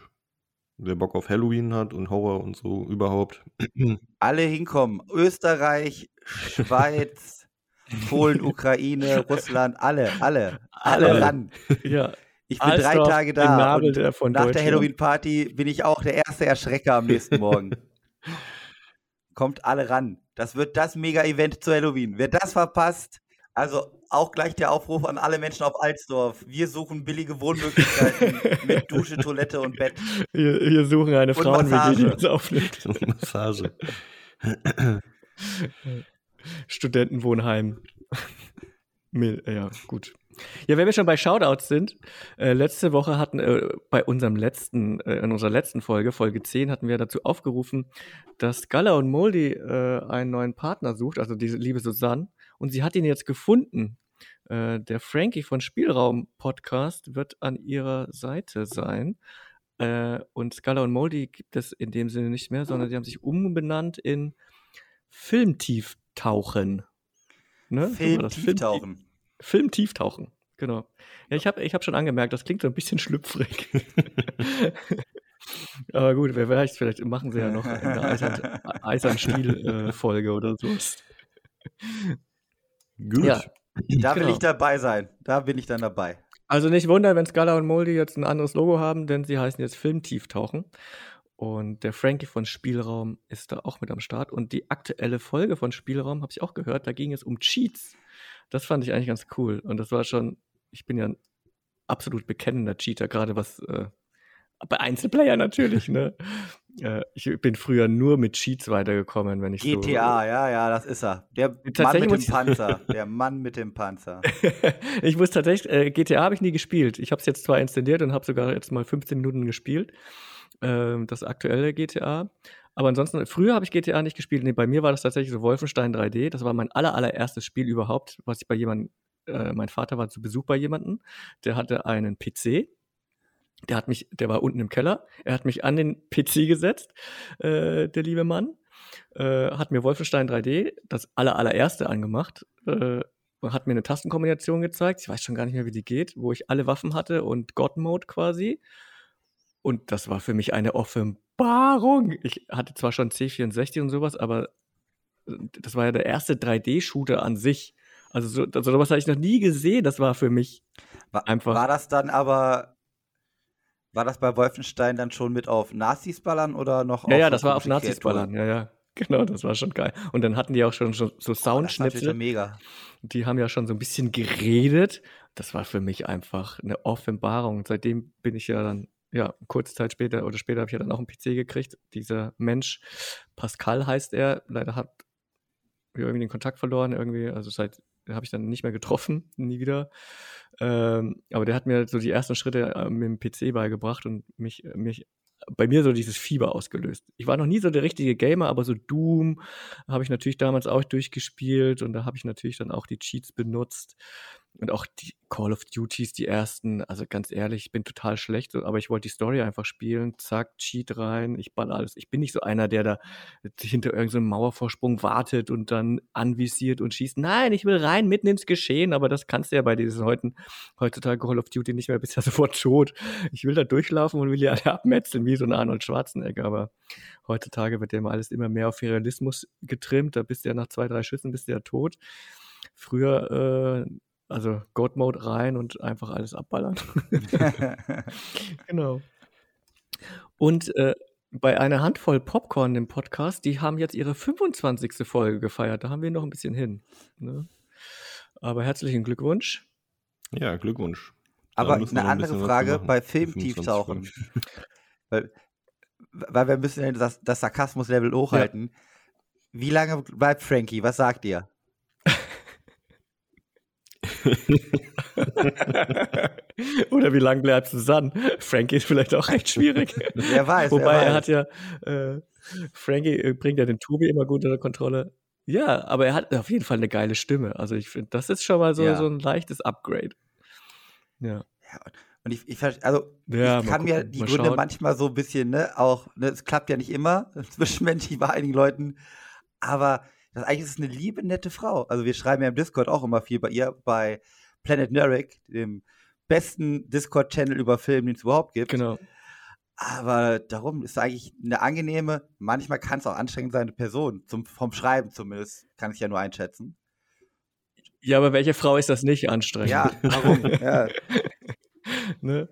wer Bock auf Halloween hat und Horror und so überhaupt, Alle hinkommen. Österreich, Schweiz, Polen, Ukraine, Russland, alle, alle, alle Alle. ran. ja, Ich bin drei Alsdorf, Tage den da. Und nach der. Halloween-Party bin ich auch der erste Erschrecker am nächsten Morgen. Kommt alle ran. Das wird das Mega-Event zu Halloween. Wer das verpasst, also auch gleich der Aufruf an alle Menschen auf Alsdorf. Wir suchen billige Wohnmöglichkeiten mit Dusche, Toilette und Bett. Wir, wir suchen eine Und Frauen, die Massage. uns aufnimmt. Massage. Studentenwohnheim. Ja, gut. Ja, wenn wir schon bei Shoutouts sind, äh, letzte Woche hatten äh, bei unserem letzten, äh, in unserer letzten Folge, Folge 10, hatten wir dazu aufgerufen, dass Galla und Moldy äh, einen neuen Partner sucht, also diese liebe Susanne, und sie hat ihn jetzt gefunden. Äh, der Frankie von Spielraum Podcast wird an ihrer Seite sein. Äh, und Scala und Moldy gibt es in dem Sinne nicht mehr, sondern sie haben sich umbenannt in Filmtieftauchen. Ne? Das. Film tieftauchen. Filmtieftauchen, genau. Ja, ich habe ich hab schon angemerkt, das klingt so ein bisschen schlüpfrig. Aber gut, wer weiß, vielleicht machen sie ja noch eine Eisern, Eisern Stiel-Folge oder so. Gut. Ja. Da will Genau. ich dabei sein. Da bin ich dann dabei. Also nicht wundern, wenn Scala und Moldy jetzt ein anderes Logo haben, denn sie heißen jetzt Filmtieftauchen. Und der Frankie von Spielraum ist da auch mit am Start. Und die aktuelle Folge von Spielraum habe ich auch gehört, da ging es um Cheats. Das fand ich eigentlich ganz cool. Und das war schon, ich bin ja ein absolut bekennender Cheater, gerade was äh, bei Einzelplayer natürlich, ne? äh, ich bin früher nur mit Cheats weitergekommen, wenn ich so. GTA, ja, ja, das ist er. Der Mann mit dem Panzer. Der Mann mit dem Panzer. ich muss tatsächlich, äh, GTA habe ich nie gespielt. Ich habe es jetzt zwar installiert und habe sogar jetzt mal 15 Minuten gespielt, ähm, das aktuelle GTA. Aber ansonsten, früher habe ich GTA nicht gespielt. Nee, bei mir war das tatsächlich so Wolfenstein 3D. Das war mein aller, allererstes Spiel überhaupt, was ich bei jemandem, äh, mein Vater war zu Besuch bei jemandem, der hatte einen PC Der hat mich, der war unten im Keller. Er hat mich an den PC gesetzt, äh, der liebe Mann. Äh, hat mir Wolfenstein 3D, das aller, allererste angemacht. Äh, hat mir eine Tastenkombination gezeigt. Ich weiß schon gar nicht mehr, wie die geht, wo ich alle Waffen hatte und God Mode quasi. Und das war für mich eine Offenbarung. Ich hatte zwar schon C64 und sowas, aber äh, das war ja der erste 3D-Shooter an sich. Also, so, also sowas habe ich noch nie gesehen. Das war für mich War, einfach. war das dann aber, war das bei Wolfenstein dann schon mit auf Nazis ballern oder noch ja, auf ja, so das war auf Nazis ballern. Ja, ja. Genau, das war schon geil. Und dann hatten die auch schon so, so Oh, das ist Soundschnipsel. natürlich mega. Die haben ja schon so ein bisschen geredet. Das war für mich einfach eine Offenbarung. Seitdem bin ich ja dann, ja, kurze Zeit später oder später habe ich ja dann auch einen PC gekriegt. Dieser Mensch, Pascal heißt er, leider hat irgendwie den Kontakt verloren, irgendwie, also seit habe ich dann nicht mehr getroffen, nie wieder. Ähm, aber der hat mir so die ersten Schritte äh, mit dem PC beigebracht und mich, mich bei mir so dieses Fieber ausgelöst. Ich war noch nie so der richtige Gamer, aber so Doom habe ich natürlich damals auch durchgespielt und da habe ich natürlich dann auch die Cheats benutzt und auch die Call of Duties, die ersten. Also ganz ehrlich, ich bin total schlecht, so, aber ich wollte die Story einfach spielen. Zack, Cheat rein, ich ball alles. Ich bin nicht so einer, der da hinter irgendeinem Mauervorsprung wartet und dann anvisiert und schießt. Nein, ich will rein, mitten ins Geschehen, aber das kannst du ja bei diesen heuten, heutzutage Call of Duty nicht mehr, bist ja sofort tot. Ich will da durchlaufen und will die alle abmetzeln, wie so ein Arnold Schwarzenegger, aber heutzutage wird ja immer alles immer mehr auf Realismus getrimmt. Da bist du ja nach zwei, drei Schüssen bist du ja tot. Früher, äh, also God Mode rein und einfach alles abballern. genau. Und äh, bei einer Handvoll Popcorn im Podcast, die haben jetzt ihre 25. Folge gefeiert. Da haben wir noch ein bisschen hin. Ne? Aber herzlichen Glückwunsch. Ja, Glückwunsch. Da Aber eine andere Frage bei Filmtieftauchen. 25 weil, weil wir müssen ja das, das Sarkasmus-Level hochhalten. Wie lange bleibt Frankie? Was sagt ihr? Oder wie lange bleibt Susanne? Frankie ist vielleicht auch recht schwierig. Wer weiß, Wobei wer er weiß. hat ja, äh, Frankie äh, bringt ja den Tobi immer gut unter Kontrolle. Ja, aber er hat auf jeden Fall eine geile Stimme. Also ich finde, das ist schon mal so, Ja. so ein leichtes Upgrade. Ja. Und ich, ich also Ja, ich kann mir die Gründe schauen. manchmal so ein bisschen, ne, auch, ne, es klappt ja nicht immer zwischenmenschlich bei einigen Leuten, aber das, eigentlich ist es eine liebe, nette Frau. Also wir schreiben ja im Discord auch immer viel bei ihr, bei Planet Neric, dem besten Discord-Channel über Film, den es überhaupt gibt. Genau. Aber darum ist eigentlich eine angenehme, manchmal kann es auch anstrengend sein, eine Person, zum, vom Schreiben zumindest, kann ich ja nur einschätzen. Ja, aber welche Frau ist das nicht anstrengend? Ja, warum? ja. ne?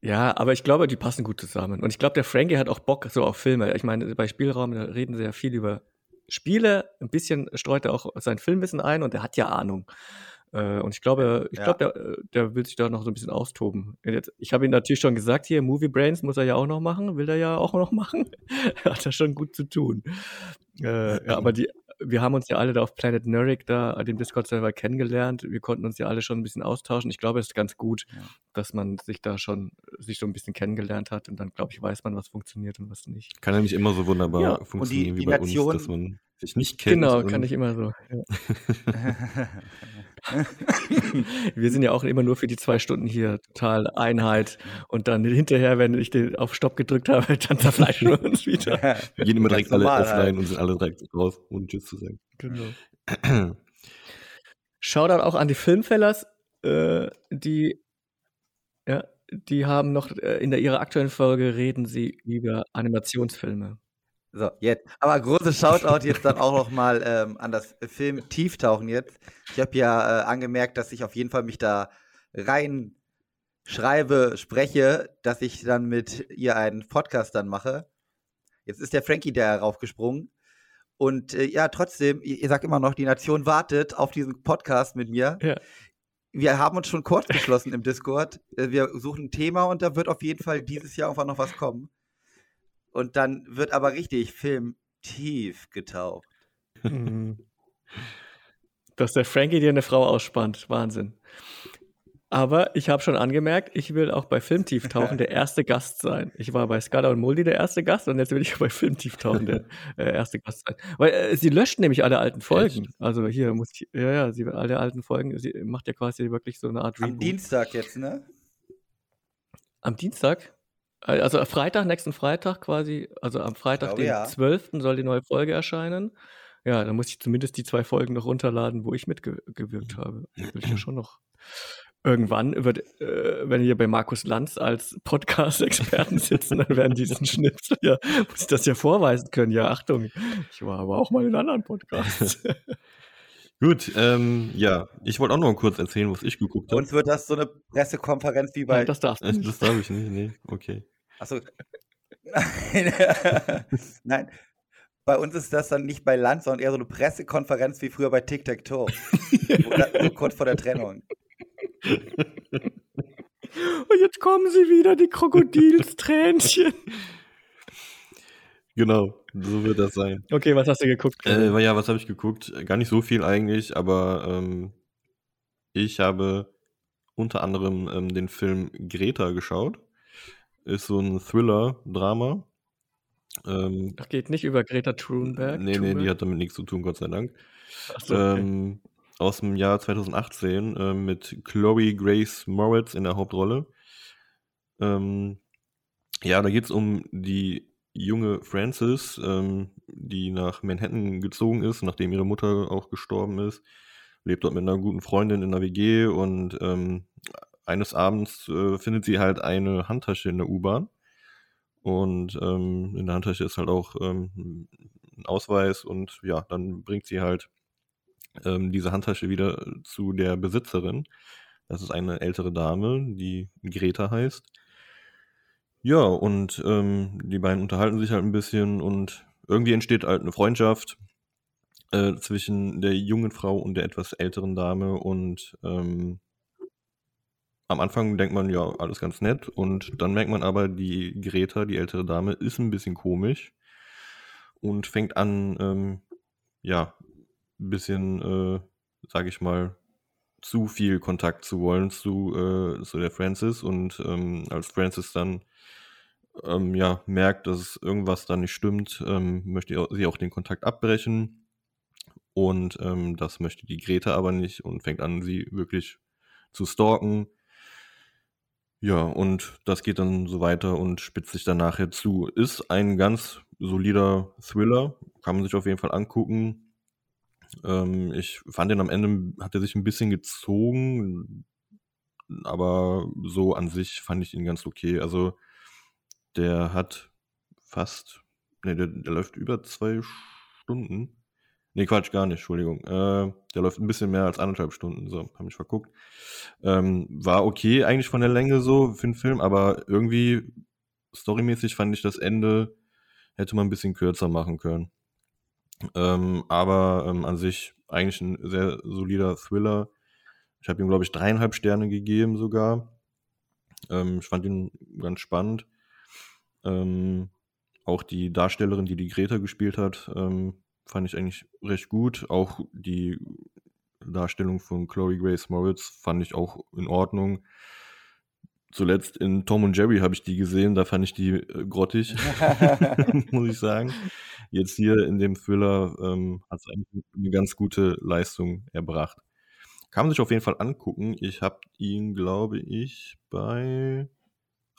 Ja, aber ich glaube, die passen gut zusammen. Und ich glaube, der Frankie hat auch Bock so auf Filme. Ich meine, bei Spielraum reden sie ja viel über Spiele. Ein bisschen streut er auch sein Filmwissen ein und er hat ja Ahnung. Äh, Und ich glaube, ich Ja. glaube, der, der will sich da noch so ein bisschen austoben. Jetzt, ich habe ihm natürlich schon gesagt, hier, Movie Brains muss er ja auch noch machen, will er ja auch noch machen. hat er schon gut zu tun. Äh, ja, aber die, wir haben uns ja alle da auf Planet Neric, da, dem Discord-Server kennengelernt. Wir konnten uns ja alle schon ein bisschen austauschen. Ich glaube, es ist ganz gut, Ja. dass man sich da schon, sich so ein bisschen kennengelernt hat und dann, glaube ich, weiß man, was funktioniert und was nicht. Kann ja nicht immer so wunderbar Ja, die- funktionieren die wie bei Nation- uns, dass man sich nicht kennt. Genau, kann ich immer so. Ja. Wir sind ja auch immer nur für die zwei Stunden hier total Einheit und dann hinterher, wenn ich den auf Stopp gedrückt habe, dann zerfleischen wir uns wieder. Wir gehen immer direkt alle normal offline halt. und sind alle direkt raus, ohne Tschüss zu sagen. Genau. Shoutout auch an die Filmfellers, äh, die, ja, die haben noch äh, in der, ihrer aktuellen Folge reden sie über Animationsfilme. So, jetzt. Aber großes Shoutout jetzt dann auch noch mal ähm, an das Film Tieftauchen jetzt. Ich habe ja äh, angemerkt, dass ich auf jeden Fall mich da rein schreibe, spreche, dass ich dann mit ihr einen Podcast dann mache. Jetzt ist der Frankie da raufgesprungen. Und äh, ja, trotzdem, ihr, ihr sagt immer noch, die Nation wartet auf diesen Podcast mit mir. Ja. Wir haben uns schon kurz geschlossen im Discord. Äh, Wir suchen ein Thema und da wird auf jeden Fall dieses Jahr irgendwann noch was kommen. Und dann wird aber richtig Film tief getaucht. Mhm. Dass der Frankie dir eine Frau ausspannt. Wahnsinn. Aber ich habe schon angemerkt, ich will auch bei Filmtieftauchen der erste Gast sein. Ich war bei Scala und Muldi der erste Gast und jetzt will ich bei Filmtieftauchen der äh, erste Gast sein. Weil äh, sie löscht nämlich alle alten Folgen. Also hier muss ich, ja, ja, sie alle alten Folgen, sie macht ja quasi wirklich so eine Art Am Reboot. Dienstag jetzt, ne? Am Dienstag? Also Freitag, nächsten Freitag quasi, also am Freitag, glaube, den ja. 12. soll die neue Folge erscheinen. Ja, dann muss ich zumindest die zwei Folgen noch runterladen, wo ich mitgewirkt habe. Das will ich ja schon noch. Irgendwann wird, äh, wenn wir bei Markus Lanz als Podcast-Experten sitzen, dann werden diesen Schnipsel ja, muss ich das ja vorweisen können. Ja, Achtung, ich war aber auch mal in anderen Podcasts. Gut, ähm, ja, ich wollte auch noch kurz erzählen, was ich geguckt habe. Uns wird das so eine Pressekonferenz wie bei. Nein, das darfst du Das, nicht. das darf ich nicht, nee, okay. Achso. Nein. Nein. Bei uns ist das dann nicht bei Land, sondern eher so eine Pressekonferenz wie früher bei Tic Tac Toe. Oder so kurz vor der Trennung. Und jetzt kommen sie wieder, die Krokodilstränchen. Genau, so wird das sein. Okay, was hast du geguckt? Äh, ja, was habe ich geguckt? Gar nicht so viel eigentlich, aber ähm, ich habe unter anderem ähm, den Film Greta geschaut. Ist so ein Thriller-Drama. Ähm, Ach, geht nicht über Greta Thunberg? nee, nee, die Thunberg? hat damit nichts zu tun, Gott sei Dank. Ach so, okay. ähm, aus dem Jahr 2018 ähm, mit Chloe Grace Moritz in der Hauptrolle. Ähm, ja, da geht es um die junge Frances, ähm, die nach Manhattan gezogen ist, nachdem ihre Mutter auch gestorben ist. Lebt dort mit einer guten Freundin in der WG und ähm, eines Abends äh, findet sie halt eine Handtasche in der U-Bahn. Und ähm, in der Handtasche ist halt auch ähm, ein Ausweis und ja, dann bringt sie halt ähm, diese Handtasche wieder zu der Besitzerin. Das ist eine ältere Dame, die Greta heißt. Ja, und ähm, die beiden unterhalten sich halt ein bisschen und irgendwie entsteht halt eine Freundschaft äh, zwischen der jungen Frau und der etwas älteren Dame und ähm, am Anfang denkt man, ja, alles ganz nett und dann merkt man aber, die Greta, die ältere Dame, ist ein bisschen komisch und fängt an, ähm, ja, ein bisschen, äh, sag ich mal, zu viel Kontakt zu wollen zu, äh, zu der Francis und ähm, als Francis dann ähm, ja, merkt, dass irgendwas da nicht stimmt, ähm, möchte sie auch den Kontakt abbrechen und ähm, das möchte die Greta aber nicht und fängt an, sie wirklich zu stalken. Ja, und das geht dann so weiter und spitzt sich dann nachher zu. Ist ein ganz solider Thriller, kann man sich auf jeden Fall angucken. Ähm, ich fand den am Ende, hat er sich ein bisschen gezogen, aber so an sich fand ich ihn ganz okay. Also der hat fast, ne, der, der läuft über zwei Stunden. Nee, Quatsch, gar nicht, Entschuldigung. Äh, der läuft ein bisschen mehr als anderthalb Stunden, so, hab mich verguckt. Ähm, war okay eigentlich von der Länge so für den Film, aber irgendwie storymäßig fand ich das Ende hätte man ein bisschen kürzer machen können. Ähm, aber ähm, an sich eigentlich ein sehr solider Thriller. Ich habe ihm, glaube ich, dreieinhalb Sterne gegeben sogar. Ähm, ich fand ihn ganz spannend. Ähm, auch die Darstellerin, die die Greta gespielt hat, ähm, fand ich eigentlich recht gut. Auch die Darstellung von Chloe Grace Moritz fand ich auch in Ordnung. Zuletzt in Tom und Jerry habe ich die gesehen, da fand ich die äh, grottig, muss ich sagen. Jetzt hier in dem Thriller ähm, hat es eine ganz gute Leistung erbracht. Kann man sich auf jeden Fall angucken. Ich habe ihn, glaube ich, bei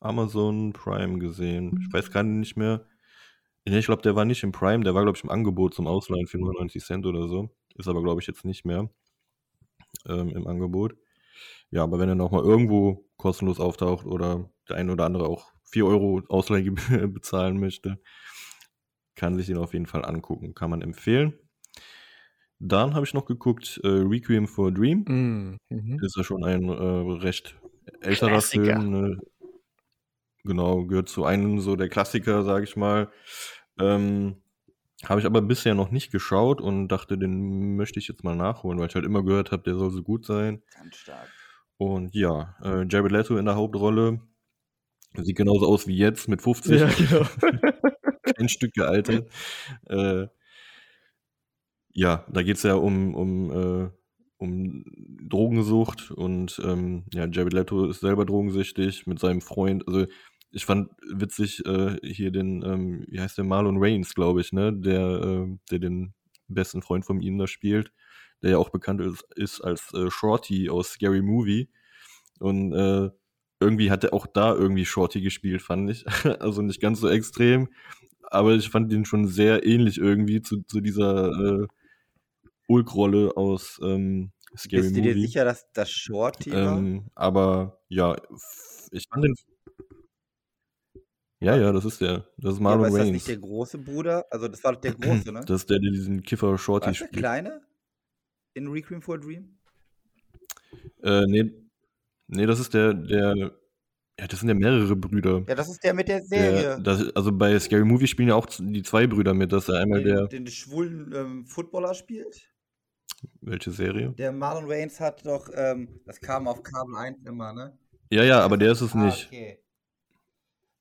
Amazon Prime gesehen. Ich weiß gar nicht mehr. Ich glaube, der war nicht im Prime, der war, glaube ich, im Angebot zum Ausleihen für 99 Cent oder so. Ist aber, glaube ich, jetzt nicht mehr ähm, im Angebot. Ja, aber wenn er nochmal irgendwo kostenlos auftaucht oder der eine oder andere auch 4 Euro Ausleihgebühr bezahlen möchte, kann sich den auf jeden Fall angucken. Kann man empfehlen. Dann habe ich noch geguckt, äh, Requiem for a Dream. Mm, mhm. Ist ja schon ein äh, recht älterer Klassiker. Film. Ne? Genau, gehört zu einem so der Klassiker, sage ich mal. Ähm, habe ich aber bisher noch nicht geschaut und dachte, den möchte ich jetzt mal nachholen, weil ich halt immer gehört habe, der soll so gut sein. Ganz stark. Und ja, äh, Jared Leto in der Hauptrolle. Sieht genauso aus wie jetzt mit 50. Ja, genau. Kein Stück gealtert. Äh, ja, da geht es ja um, um, äh, um Drogensucht und ähm, ja, Jared Leto ist selber drogensüchtig mit seinem Freund. Also ich fand witzig äh, hier den, ähm, wie heißt der, Marlon Waynes, glaube ich, ne, der, äh, der den besten Freund von ihm da spielt, der ja auch bekannt ist, ist als äh, Shorty aus Scary Movie. Und äh, irgendwie hat er auch da irgendwie Shorty gespielt, fand ich. also nicht ganz so extrem, aber ich fand den schon sehr ähnlich irgendwie zu, zu dieser äh, Ulk-Rolle aus ähm, Scary Bist du Movie. dir sicher, dass das Shorty war? Ähm, aber ja, ich fand den. Ja, ja, das ist der. Das ist Ja, Marlon ist das nicht der große Bruder? Also das war doch der große, ne? Das ist der, der diesen Kiffer Shorty War das der spielt. kleine? In Requiem for a Dream? Äh, nee, nee, das ist der, der. Ja, das sind ja mehrere Brüder. Ja, das ist der mit der Der, Serie. das, also bei Scary Movie spielen ja auch die zwei Brüder mit. Das ist ja einmal den, der. den schwulen ähm, Footballer spielt. Welche Serie? Der Marlon Wayans hat doch, ähm, das kam auf Kabel 1 immer, ne? Ja, ja, aber der ist es Ah, nicht. okay.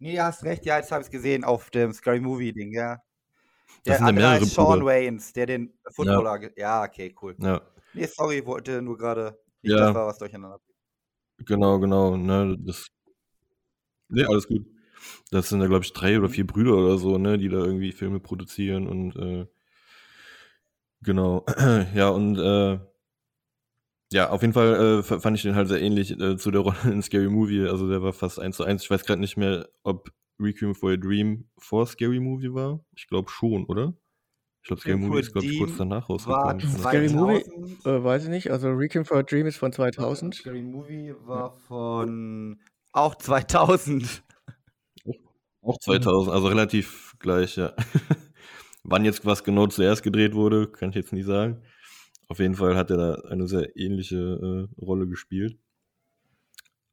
Nee, du hast recht, ja, jetzt habe ich es gesehen auf dem Scary Movie Ding, ja. Der Das sind ja heißt Sean Brüder. Wayans, der den Footballer. ge- Ja, okay, cool. Ja, Nee, sorry, wollte nur gerade nicht, Ja. dass da was durcheinander. genau, genau. Ne, das. Nee, alles gut. Das sind ja, glaube ich, drei oder Mhm. vier Brüder oder so, ne, die da irgendwie Filme produzieren und äh, genau. ja, und äh, ja, auf jeden Fall äh, fand ich den halt sehr ähnlich äh, zu der Rolle in Scary Movie. Also der war fast eins zu eins. Ich weiß gerade nicht mehr, ob Requiem for a Dream vor Scary Movie war. Ich glaube schon, oder? Ich glaube, Scary Movie ist, glaube ich, kurz danach rausgekommen. Scary? Movie? 2000. Äh, weiß ich nicht. Also Requiem for a Dream ist von Warte, 2000. Scary Movie war von auch 2000. Auch 2000, also relativ gleich, ja. Wann jetzt was genau zuerst gedreht wurde, kann ich jetzt nicht sagen. Auf jeden Fall hat er da eine sehr ähnliche äh, Rolle gespielt.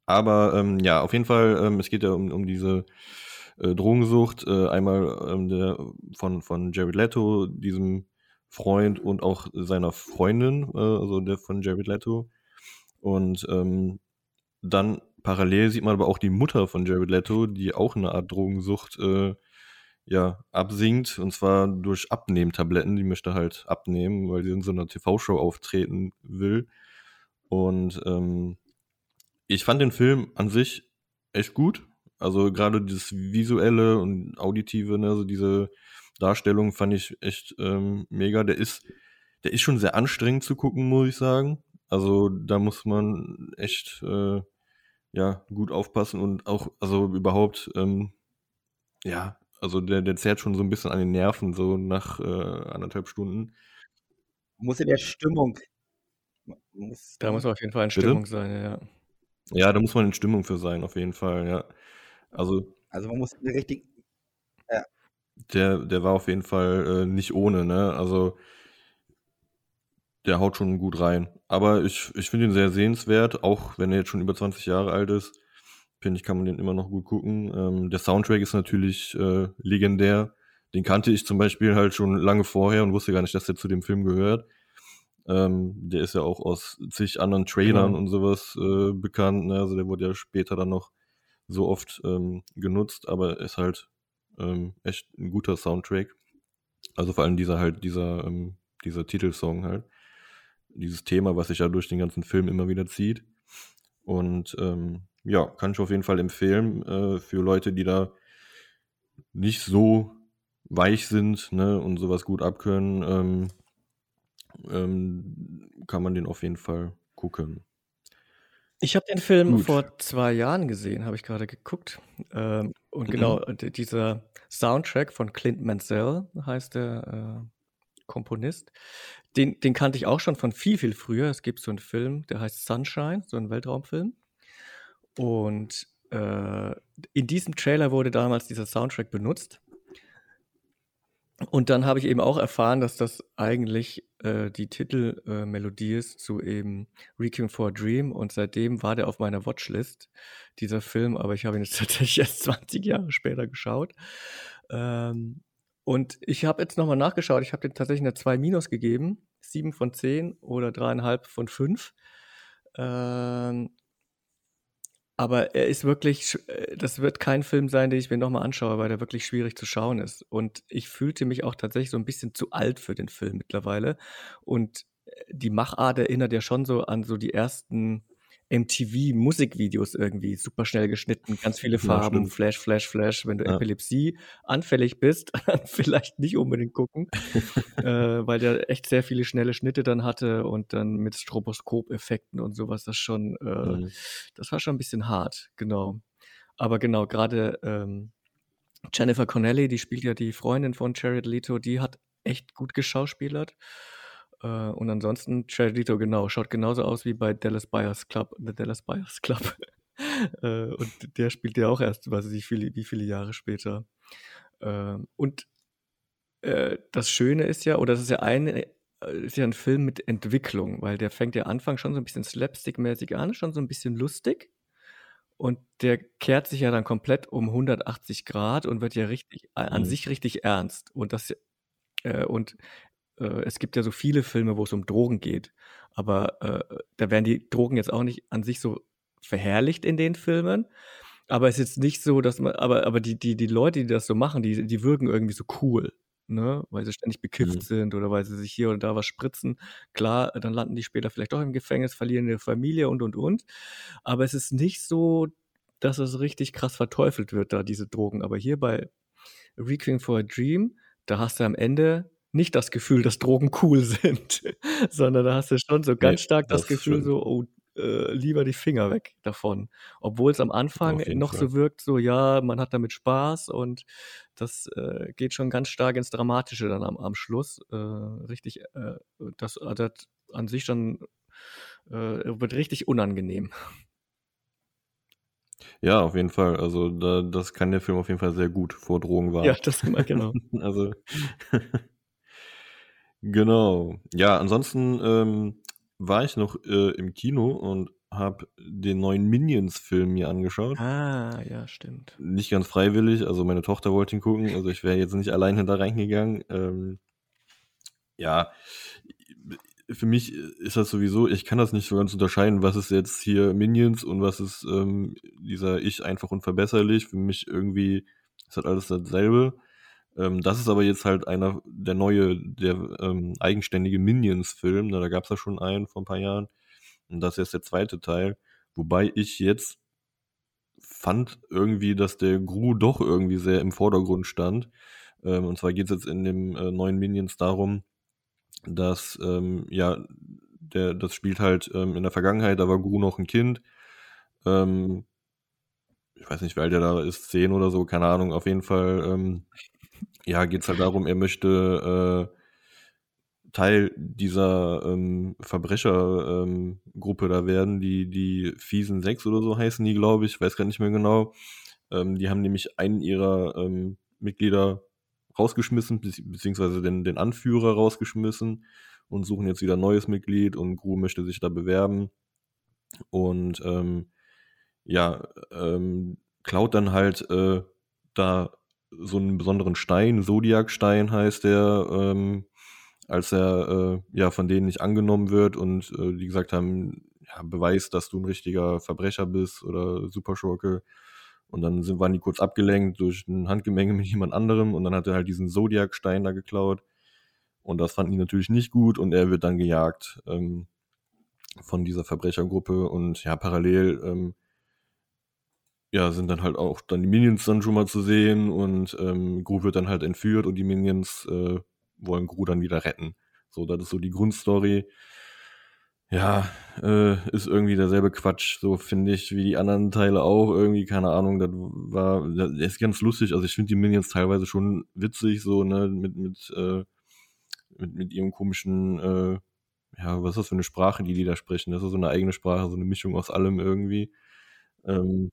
Aber ähm, ja, auf jeden Fall, ähm, es geht ja um, um diese äh, Drogensucht. Äh, einmal ähm, der, von, von Jared Leto, diesem Freund und auch seiner Freundin, äh, also der von Jared Leto. Und ähm, dann parallel sieht man aber auch die Mutter von Jared Leto, die auch eine Art Drogensucht äh, ja, absinkt. Und zwar durch Abnehmtabletten. Die möchte halt abnehmen, weil sie in so einer TV-Show auftreten will. Und ähm, ich fand den Film an sich echt gut. Also gerade das Visuelle und Auditive, ne, also diese Darstellung fand ich echt ähm, mega. Der ist, der ist schon sehr anstrengend zu gucken, muss ich sagen. Also da muss man echt äh, ja gut aufpassen und auch, also überhaupt, ähm, ja, also der, der zerrt schon so ein bisschen an den Nerven, so nach äh, anderthalb Stunden. Muss in der Stimmung. Muss, Da muss man auf jeden Fall in Bitte? Stimmung sein, ja. Ja, da muss man in Stimmung für sein, auf jeden Fall, ja. Also also man muss in der richtigen. der, der war auf jeden Fall äh, nicht ohne, ne? Also der haut schon gut rein. Aber ich, ich finde ihn sehr sehenswert, auch wenn er jetzt schon über 20 Jahre alt ist. Finde ich, kann man den immer noch gut gucken. Ähm, der Soundtrack ist natürlich äh, legendär. Den kannte ich zum Beispiel halt schon lange vorher und wusste gar nicht, dass der zu dem Film gehört. Ähm, der ist ja auch aus zig anderen Trailern Genau. und sowas äh, bekannt. Ne? Also der wurde ja später dann noch so oft ähm, genutzt, aber ist halt ähm, echt ein guter Soundtrack. Also vor allem dieser halt, dieser, ähm, dieser Titelsong halt. Dieses Thema, was sich ja durch den ganzen Film immer wieder zieht. Und ähm, ja, kann ich auf jeden Fall empfehlen äh, für Leute, die da nicht so weich sind ne, und sowas gut abkönnen. Ähm, ähm, kann man den auf jeden Fall gucken. Ich habe den Film Gut. vor zwei Jahren gesehen, habe ich gerade geguckt. Ähm, und Mhm. genau, d- dieser Soundtrack von Clint Mansell heißt der äh, Komponist. Den, den kannte ich auch schon von viel, viel früher. Es gibt so einen Film, der heißt Sunshine, so ein Weltraumfilm. Und äh, in diesem Trailer wurde damals dieser Soundtrack benutzt. Und dann habe ich eben auch erfahren, dass das eigentlich äh, die Titelmelodie äh, ist zu eben Requiem for a Dream. Und seitdem war der auf meiner Watchlist, dieser Film. Aber ich habe ihn jetzt tatsächlich erst 20 Jahre später geschaut. Ähm, und ich habe jetzt nochmal nachgeschaut. Ich habe den tatsächlich eine 2 Minus gegeben. 7 von 10 oder 3,5 von 5. Ähm, aber er ist wirklich, äh, das wird kein Film sein, den ich mir nochmal anschaue, weil der wirklich schwierig zu schauen ist. Und ich fühlte mich auch tatsächlich so ein bisschen zu alt für den Film mittlerweile. Und äh, die Machart erinnert ja schon so an so die ersten MTV-Musikvideos irgendwie super schnell geschnitten, ganz viele Ja, Farben, stimmt. Flash, Flash, Flash. Wenn du Ja. Epilepsie anfällig bist, dann vielleicht nicht unbedingt gucken, äh, weil der echt sehr viele schnelle Schnitte dann hatte und dann mit Stroboskop-Effekten und sowas, das schon, äh, Mhm. das war schon ein bisschen hart, genau. Aber genau, gerade ähm, Jennifer Connelly, die spielt ja die Freundin von Jared Leto, die hat echt gut geschauspielert. Äh, und ansonsten, Leto, genau, schaut genauso aus wie bei Dallas Buyers Club, The Dallas Buyers Club. äh, und der spielt ja auch erst, weiß ich nicht, viele, wie viele Jahre später. Ähm, und äh, das Schöne ist ja, oder das ist ja ein, ist ja ein Film mit Entwicklung, weil der fängt ja Anfang schon so ein bisschen slapstick-mäßig an, schon so ein bisschen lustig. Und der kehrt sich ja dann komplett um 180 Grad und wird ja richtig, a- an Mhm. sich richtig ernst. Und das, und äh, es gibt ja so viele Filme, wo es um Drogen geht. Aber äh, da werden die Drogen jetzt auch nicht an sich so verherrlicht in den Filmen. Aber es ist jetzt nicht so, dass man, aber, aber die, die, die Leute, die das so machen, die, die wirken irgendwie so cool, ne? Weil sie ständig bekifft Mhm. sind oder weil sie sich hier oder da was spritzen. Klar, dann landen die später vielleicht doch im Gefängnis, verlieren ihre Familie und und und. Aber es ist nicht so, dass es richtig krass verteufelt wird, da diese Drogen. Aber hier bei Requiem for a Dream, da hast du am Ende nicht das Gefühl, dass Drogen cool sind, sondern da hast du schon so ganz Nee, stark das das Gefühl, so, oh, äh, lieber die Finger weg davon. Obwohl es am Anfang noch Fall. so wirkt, so, ja, man hat damit Spaß und das äh, geht schon ganz stark ins Dramatische dann am, am Schluss. Äh, richtig, äh, das, äh, das an sich dann äh, wird richtig unangenehm. Ja, auf jeden Fall. Also da, das kann der Film auf jeden Fall sehr gut vor Drogen warnen. Ja, das genau. Also genau. Ja, ansonsten ähm, war ich noch äh, im Kino und habe den neuen Minions-Film mir angeschaut. Ah, ja, stimmt. Nicht ganz freiwillig, also meine Tochter wollte ihn gucken, also ich wäre jetzt nicht alleine da reingegangen. Ähm, ja, für mich ist das sowieso, ich kann das nicht so ganz unterscheiden, was ist jetzt hier Minions und was ist ähm, dieser Ich einfach unverbesserlich. Für mich irgendwie ist halt alles dasselbe. Ähm, das ist aber jetzt halt einer der neue, der ähm, eigenständige Minions-Film. Da gab es ja schon einen vor ein paar Jahren. Und das ist jetzt der zweite Teil. Wobei ich jetzt fand irgendwie, dass der Gru doch irgendwie sehr im Vordergrund stand. Ähm, und zwar geht es jetzt in dem äh, neuen Minions darum, dass, ähm, ja, der, das spielt halt ähm, in der Vergangenheit, da war Gru noch ein Kind. Ähm, ich weiß nicht, wie alt er da ist, zehn oder so, keine Ahnung. Auf jeden Fall, ähm, ja, geht es halt darum, er möchte äh, Teil dieser ähm, Verbrechergruppe da werden, die, die Fiesen 6 oder so heißen die, glaube ich, weiß gar nicht mehr genau. Ähm, die haben nämlich einen ihrer ähm, Mitglieder rausgeschmissen, bezieh- beziehungsweise den, den Anführer rausgeschmissen und suchen jetzt wieder ein neues Mitglied und Gru möchte sich da bewerben. Und ähm, ja, ähm, klaut dann halt äh, da so einen besonderen Stein, Zodiac-Stein heißt der, ähm, als er äh, ja von denen nicht angenommen wird und äh, die gesagt haben, ja, beweist, dass du ein richtiger Verbrecher bist oder Superschurke. Und dann sind, waren die kurz abgelenkt durch ein Handgemenge mit jemand anderem und dann hat er halt diesen Zodiac-Stein da geklaut. Und das fanden die natürlich nicht gut und er wird dann gejagt ähm, von dieser Verbrechergruppe und ja, parallel ähm, ja, sind dann halt auch dann die Minions dann schon mal zu sehen und ähm, Gru wird dann halt entführt und die Minions äh, wollen Gru dann wieder retten. So, das ist so die Grundstory. Ja, äh, ist irgendwie derselbe Quatsch, so finde ich, wie die anderen Teile auch. Irgendwie, keine Ahnung, das war, das ist ganz lustig. Also ich finde die Minions teilweise schon witzig, so, ne, mit, mit, äh, mit, mit ihrem komischen, äh, ja, was ist das für eine Sprache, die die da sprechen? Das ist so eine eigene Sprache, so eine Mischung aus allem irgendwie. Ähm,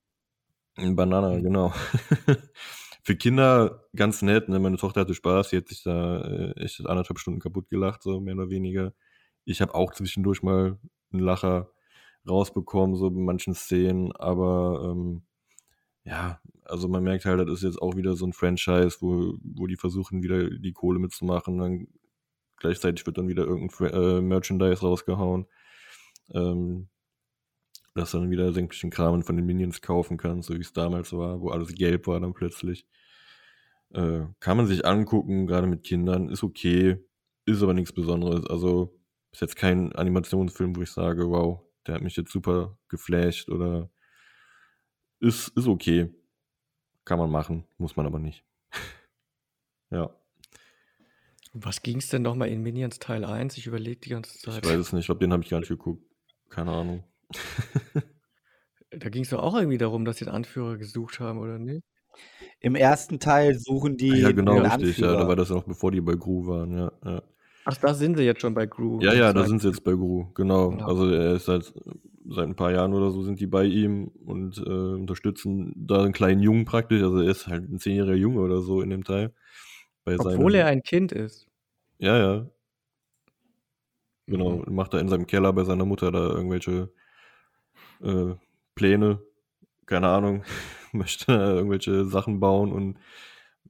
Banana, genau. Für Kinder ganz nett, ne? Meine Tochter hatte Spaß, sie hat sich da äh, echt anderthalb Stunden kaputt gelacht, so mehr oder weniger. Ich habe auch zwischendurch mal einen Lacher rausbekommen, so in manchen Szenen, aber ähm, ja, also man merkt halt, das ist jetzt auch wieder so ein Franchise, wo, wo die versuchen, wieder die Kohle mitzumachen. Dann gleichzeitig wird dann wieder irgendein Fra äh, Merchandise rausgehauen. Ähm, dass du dann wieder sämtlichen Kram von den Minions kaufen kannst, so wie es damals war, wo alles gelb war dann plötzlich. Äh, kann man sich angucken, gerade mit Kindern, ist okay, ist aber nichts Besonderes. Also ist jetzt kein Animationsfilm, wo ich sage, wow, der hat mich jetzt super geflasht oder ist, ist okay. Kann man machen, muss man aber nicht. ja. Was ging es denn nochmal in Minions Teil 1? Ich überlege die ganze Zeit. Ich weiß es nicht, ich glaube, den habe ich gar nicht geguckt. Keine Ahnung. da ging es doch auch irgendwie darum, dass sie einen Anführer gesucht haben, oder nicht? Im ersten Teil suchen die. Ja, genau, richtig. Ja, da war das noch bevor die bei Gru waren, ja. ja. Ach, da sind sie jetzt schon bei Gru. Ja, ja, da sind sie jetzt bei Gru, genau. genau. Also er ist seit, seit ein paar Jahren oder so sind die bei ihm und äh, unterstützen da einen kleinen Jungen praktisch. Also er ist halt ein zehnjähriger Junge oder so in dem Teil. Obwohl seinem, er ein Kind ist. Ja, ja. Genau, mhm. macht er in seinem Keller bei seiner Mutter da irgendwelche äh, Pläne, keine Ahnung, möchte irgendwelche Sachen bauen und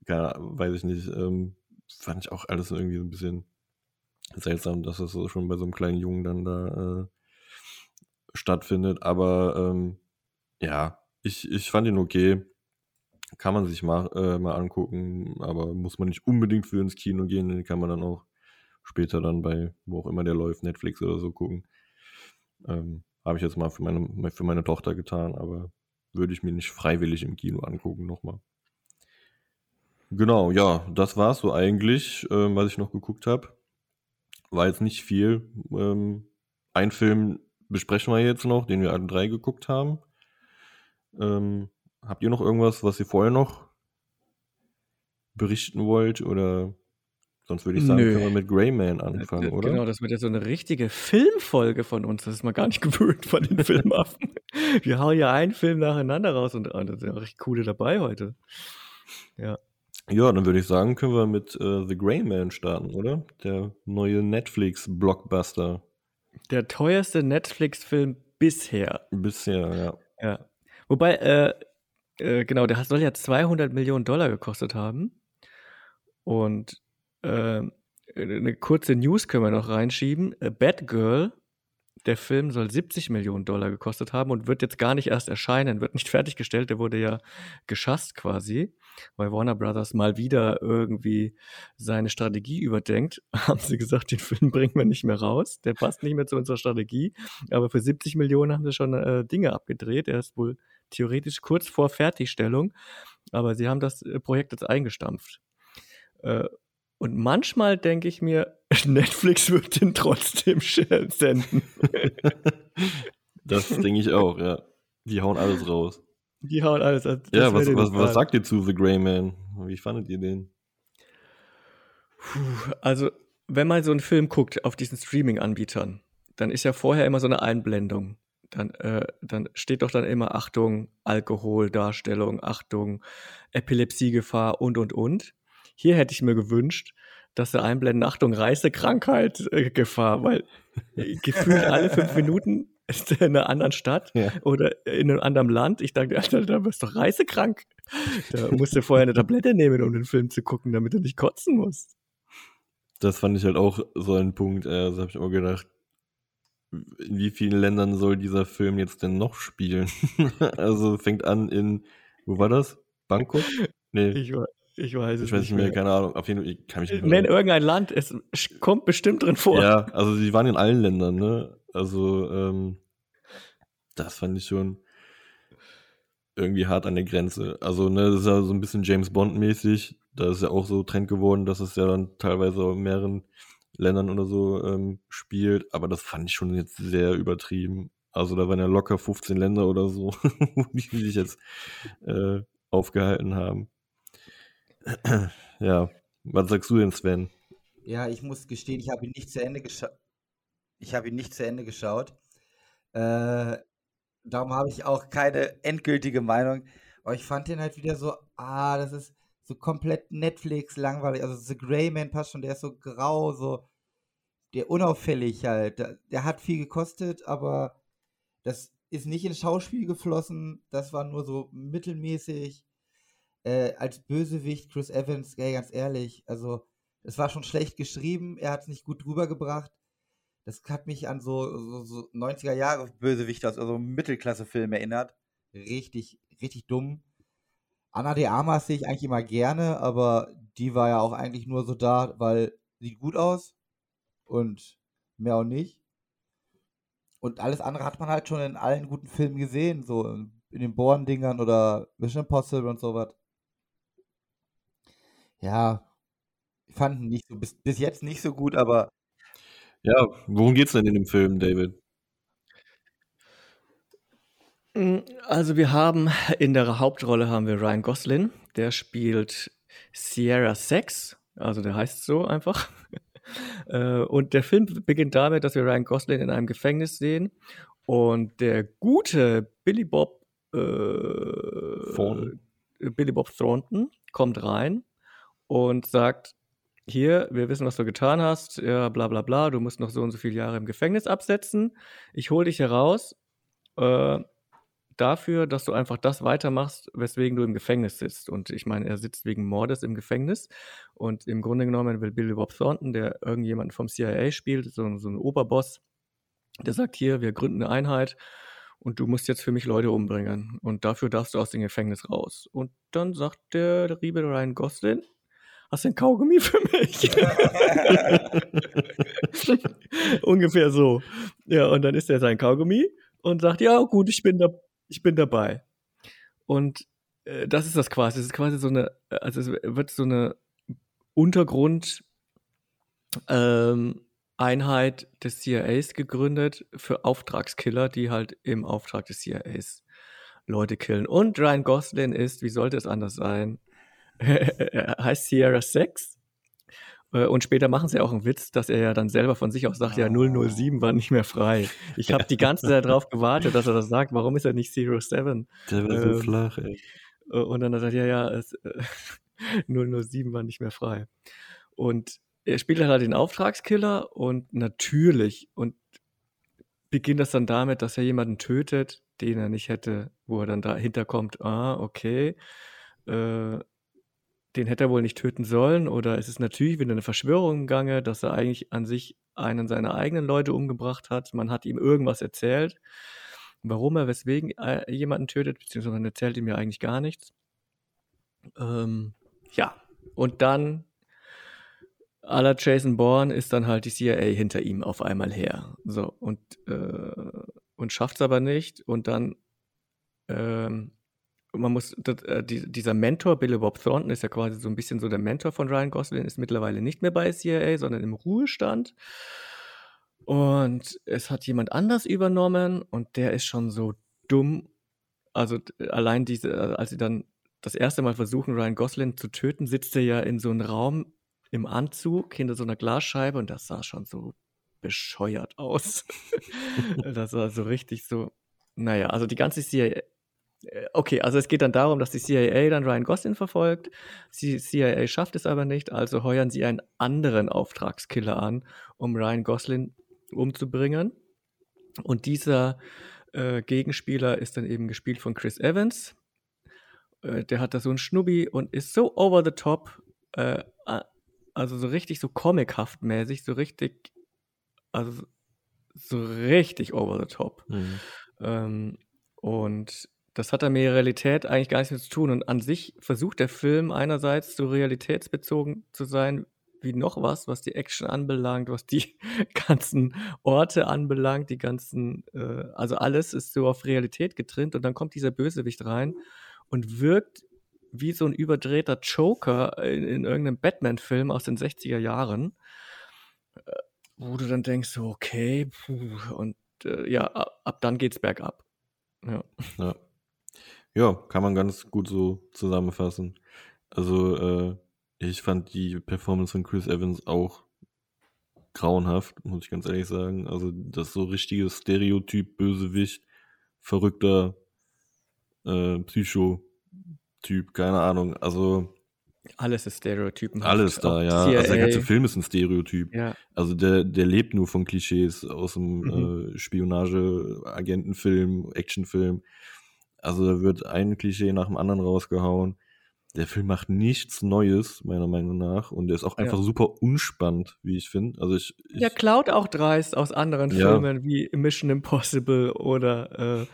keine, weiß ich nicht, ähm, fand ich auch alles irgendwie ein bisschen seltsam, dass das so schon bei so einem kleinen Jungen dann da äh, stattfindet. Aber ähm, ja, ich, ich fand ihn okay. Kann man sich mal, äh, mal angucken, aber muss man nicht unbedingt für ins Kino gehen. Den kann man dann auch später dann bei, wo auch immer der läuft, Netflix oder so gucken. Ähm, Habe ich jetzt mal für meine, für meine Tochter getan, aber würde ich mir nicht freiwillig im Kino angucken nochmal. Genau, ja, das war es so eigentlich, äh, was ich noch geguckt habe war jetzt nicht viel. Ähm, ein Film besprechen wir jetzt noch, den wir alle drei geguckt haben. Ähm, habt ihr noch irgendwas, was ihr vorher noch berichten wollt? Oder sonst würde ich sagen, Nö. können wir mit Greyman anfangen, oder? Genau, das wird ja so eine richtige Filmfolge von uns. Das ist mal gar nicht gewöhnt von den Filmaffen. wir hauen ja einen Film nacheinander raus und da sind ja recht coole dabei heute. Ja. Ja, dann würde ich sagen, können wir mit äh, The Grey Man starten, oder? Der neue Netflix-Blockbuster. Der teuerste Netflix-Film bisher. Bisher, ja. Ja. Wobei, äh, äh, genau, der soll ja 200 Millionen Dollar gekostet haben. Und äh, eine kurze News können wir noch reinschieben. Bad Girl der Film soll 70 Millionen Dollar gekostet haben und wird jetzt gar nicht erst erscheinen, wird nicht fertiggestellt. Der wurde ja geschasst quasi, weil Warner Brothers mal wieder irgendwie seine Strategie überdenkt. Haben sie gesagt, den Film bringen wir nicht mehr raus. Der passt nicht mehr zu unserer Strategie. Aber für 70 Millionen haben sie schon äh, Dinge abgedreht. Er ist wohl theoretisch kurz vor Fertigstellung. Aber sie haben das äh, Projekt jetzt eingestampft. Äh, und manchmal denke ich mir, Netflix wird den trotzdem senden. das denke ich auch, ja. Die hauen alles raus. Die hauen alles raus. Ja, was, was, was sagt ihr zu The Grey Man? Wie fandet ihr den? Puh, also, wenn man so einen Film guckt auf diesen Streaming-Anbietern, dann ist ja vorher immer so eine Einblendung. Dann, äh, dann steht doch dann immer Achtung, Alkoholdarstellung, Achtung, Epilepsiegefahr und, und, und. Hier hätte ich mir gewünscht, dass sie einblenden, Achtung, Reisekrankheit, äh, Gefahr, weil äh, gefühlt alle fünf Minuten ist er in einer anderen Stadt ja. oder in einem anderen Land. Ich dachte, Alter, da bist du doch reisekrank. Da musst du vorher eine Tablette nehmen, um den Film zu gucken, damit du nicht kotzen musst. Das fand ich halt auch so ein Punkt. Also habe ich immer gedacht, in wie vielen Ländern soll dieser Film jetzt denn noch spielen? also fängt an in, wo war das? Bangkok? Nee. Ich war, ich weiß es ich weiß nicht mehr, keine Ahnung. Auf jeden Fall, kann mich nicht Nenn irgendein Land, es kommt bestimmt drin vor. Ja, also sie waren in allen Ländern, ne? Also, ähm, das fand ich schon irgendwie hart an der Grenze. Also, ne, das ist ja so ein bisschen James Bond-mäßig. Da ist ja auch so Trend geworden, dass es ja dann teilweise in mehreren Ländern oder so ähm, spielt. Aber das fand ich schon jetzt sehr übertrieben. Also, da waren ja locker 15 Länder oder so, die sich jetzt äh, aufgehalten haben. Ja, was sagst du denn, Sven? Ja, ich muss gestehen, ich habe ihn nicht zu Ende geschaut. Ich habe ihn nicht zu Ende geschaut. Äh, darum habe ich auch keine endgültige Meinung. Aber ich fand den halt wieder so, ah, das ist so komplett Netflix langweilig. Also The Grey Man passt schon, der ist so grau, so der unauffällig halt. Der, der hat viel gekostet, aber das ist nicht ins Schauspiel geflossen. Das war nur so mittelmäßig äh, als Bösewicht Chris Evans, ey, ganz ehrlich, also es war schon schlecht geschrieben, er hat es nicht gut rübergebracht. Das hat mich an so, so, so 90er Jahre Bösewicht aus also Mittelklasse-Film erinnert. Richtig, richtig dumm. Anna de Armas sehe ich eigentlich immer gerne, aber die war ja auch eigentlich nur so da, weil sieht gut aus und mehr auch nicht. Und alles andere hat man halt schon in allen guten Filmen gesehen, so in den Born-Dingern oder Mission Impossible und sowas. Ja, ich fand ihn nicht so bis, bis jetzt nicht so gut, aber Ja, worum geht's denn in dem Film, David? Mm, also wir haben in der Hauptrolle haben wir Ryan Gosling, der spielt Sierra Sex, also der heißt so einfach. Äh, und der Film beginnt damit, dass wir Ryan Gosling in einem Gefängnis sehen und der gute Billy Bob äh. Billy Bob Thornton kommt rein und sagt, hier, wir wissen, was du getan hast, ja, bla bla bla, du musst noch so und so viele Jahre im Gefängnis absetzen. Ich hole dich heraus äh, dafür, dass du einfach das weitermachst, weswegen du im Gefängnis sitzt. Und ich meine, er sitzt wegen Mordes im Gefängnis. Und im Grunde genommen will Billy Bob Thornton, der irgendjemanden vom CIA spielt, so, so ein Oberboss, der sagt hier, wir gründen eine Einheit und du musst jetzt für mich Leute umbringen. Und dafür darfst du aus dem Gefängnis raus. Und dann sagt der, Riebe Ryan Gosling, hast du ein Kaugummi für mich? Ungefähr so. Ja, und dann ist er sein Kaugummi und sagt, ja, gut, ich bin, da, ich bin dabei. Und äh, das ist das quasi. Es ist quasi so eine, also es wird so eine Untergrund ähm, Einheit des CIAs gegründet für Auftragskiller, die halt im Auftrag des CIAs Leute killen. Und Ryan Gosling ist, wie sollte es anders sein, heißt Sierra Sex. Äh, Und später machen sie auch einen Witz, dass er ja dann selber von sich aus sagt, ja, 007 war nicht mehr frei. Ich habe die ganze Zeit darauf gewartet, dass er das sagt. Warum ist er nicht Zero Seven? Der war so Ähm, flach, ey. Äh, Und dann hat er ja, ja, es, äh, 007 war nicht mehr frei. Und er spielt halt den Auftragskiller und natürlich und beginnt das dann damit, dass er jemanden tötet, den er nicht hätte, wo er dann dahinter kommt, ah, okay, äh, den hätte er wohl nicht töten sollen oder es ist natürlich wieder eine Verschwörung im Gange, dass er eigentlich an sich einen seiner eigenen Leute umgebracht hat. Man hat ihm irgendwas erzählt, warum er weswegen jemanden tötet, beziehungsweise man erzählt ihm ja eigentlich gar nichts. Ähm, ja, und dann à la Jason Bourne ist dann halt die CIA hinter ihm auf einmal her. So, und, äh, und schafft es aber nicht. Und dann, ähm, man muss, das, äh, die, dieser Mentor, Billy Bob Thornton, ist ja quasi so ein bisschen so der Mentor von Ryan Gosling, ist mittlerweile nicht mehr bei CIA, sondern im Ruhestand. Und es hat jemand anders übernommen und der ist schon so dumm. Also allein diese, äh, als sie dann das erste Mal versuchen, Ryan Gosling zu töten, sitzt er ja in so einem Raum im Anzug hinter so einer Glasscheibe und das sah schon so bescheuert aus. das war so richtig so, naja, also die ganze CIA. Äh, Okay, also es geht dann darum, dass die CIA dann Ryan Gosling verfolgt. Die CIA schafft es aber nicht, also heuern sie einen anderen Auftragskiller an, um Ryan Gosling umzubringen. Und dieser äh, Gegenspieler ist dann eben gespielt von Chris Evans. Äh, der hat da so einen Schnubbi und ist so over the top, äh, also so richtig so comichaft mäßig, so richtig, also so richtig over the top. Mhm. Ähm, und das hat dann mit Realität eigentlich gar nichts mehr zu tun. Und an sich versucht der Film einerseits so realitätsbezogen zu sein, wie noch was, was die Action anbelangt, was die ganzen Orte anbelangt, die ganzen, äh, also alles ist so auf Realität getrimmt. Und dann kommt dieser Bösewicht rein und wirkt wie so ein überdrehter Joker in, in irgendeinem Batman-Film aus den 60er Jahren, äh, wo du dann denkst, so, okay, puh, und äh, ja, ab, ab dann geht's bergab. Ja. Ja. Ja, kann man ganz gut so zusammenfassen. Also, äh, ich fand die Performance von Chris Evans auch grauenhaft, muss ich ganz ehrlich sagen. Also, das so richtiges Stereotyp, Bösewicht, verrückter äh, Psycho-Typ, keine Ahnung. Also, Alles ist stereotypenhaft. alles da, ja. Also, der ganze CIA. Film ist ein Stereotyp. Ja, Also der, der lebt nur von Klischees aus dem Mhm. äh, Spionage, Agentenfilm, Actionfilm. Also da wird ein Klischee nach dem anderen rausgehauen. Der Film macht nichts Neues, meiner Meinung nach. Und der ist auch Ja. einfach super unspannend, wie ich finde. Also ich, ich ja, klaut auch dreist aus anderen Ja. Filmen wie Mission Impossible oder äh,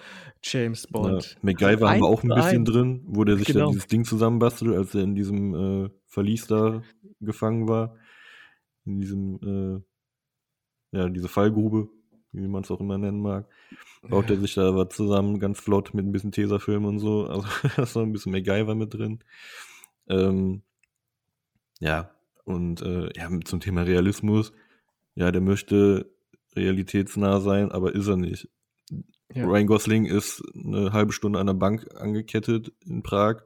James ja, Bond. MacGyver haben wir auch ein bisschen eins. drin, wo der sich Genau. dann dieses Ding zusammenbastelt, als er in diesem äh, Verlies da gefangen war. In diesem, äh, ja, diese Fallgrube. Wie man es auch immer nennen mag. Baut er sich da was zusammen, ganz flott mit ein bisschen Tesafilm und so. Also da ist noch ein bisschen MacGyver mit drin. Ähm, ja, und äh, ja, zum Thema Realismus. Ja, der möchte realitätsnah sein, aber ist er nicht. Ja. Ryan Gosling ist eine halbe Stunde an der Bank angekettet in Prag,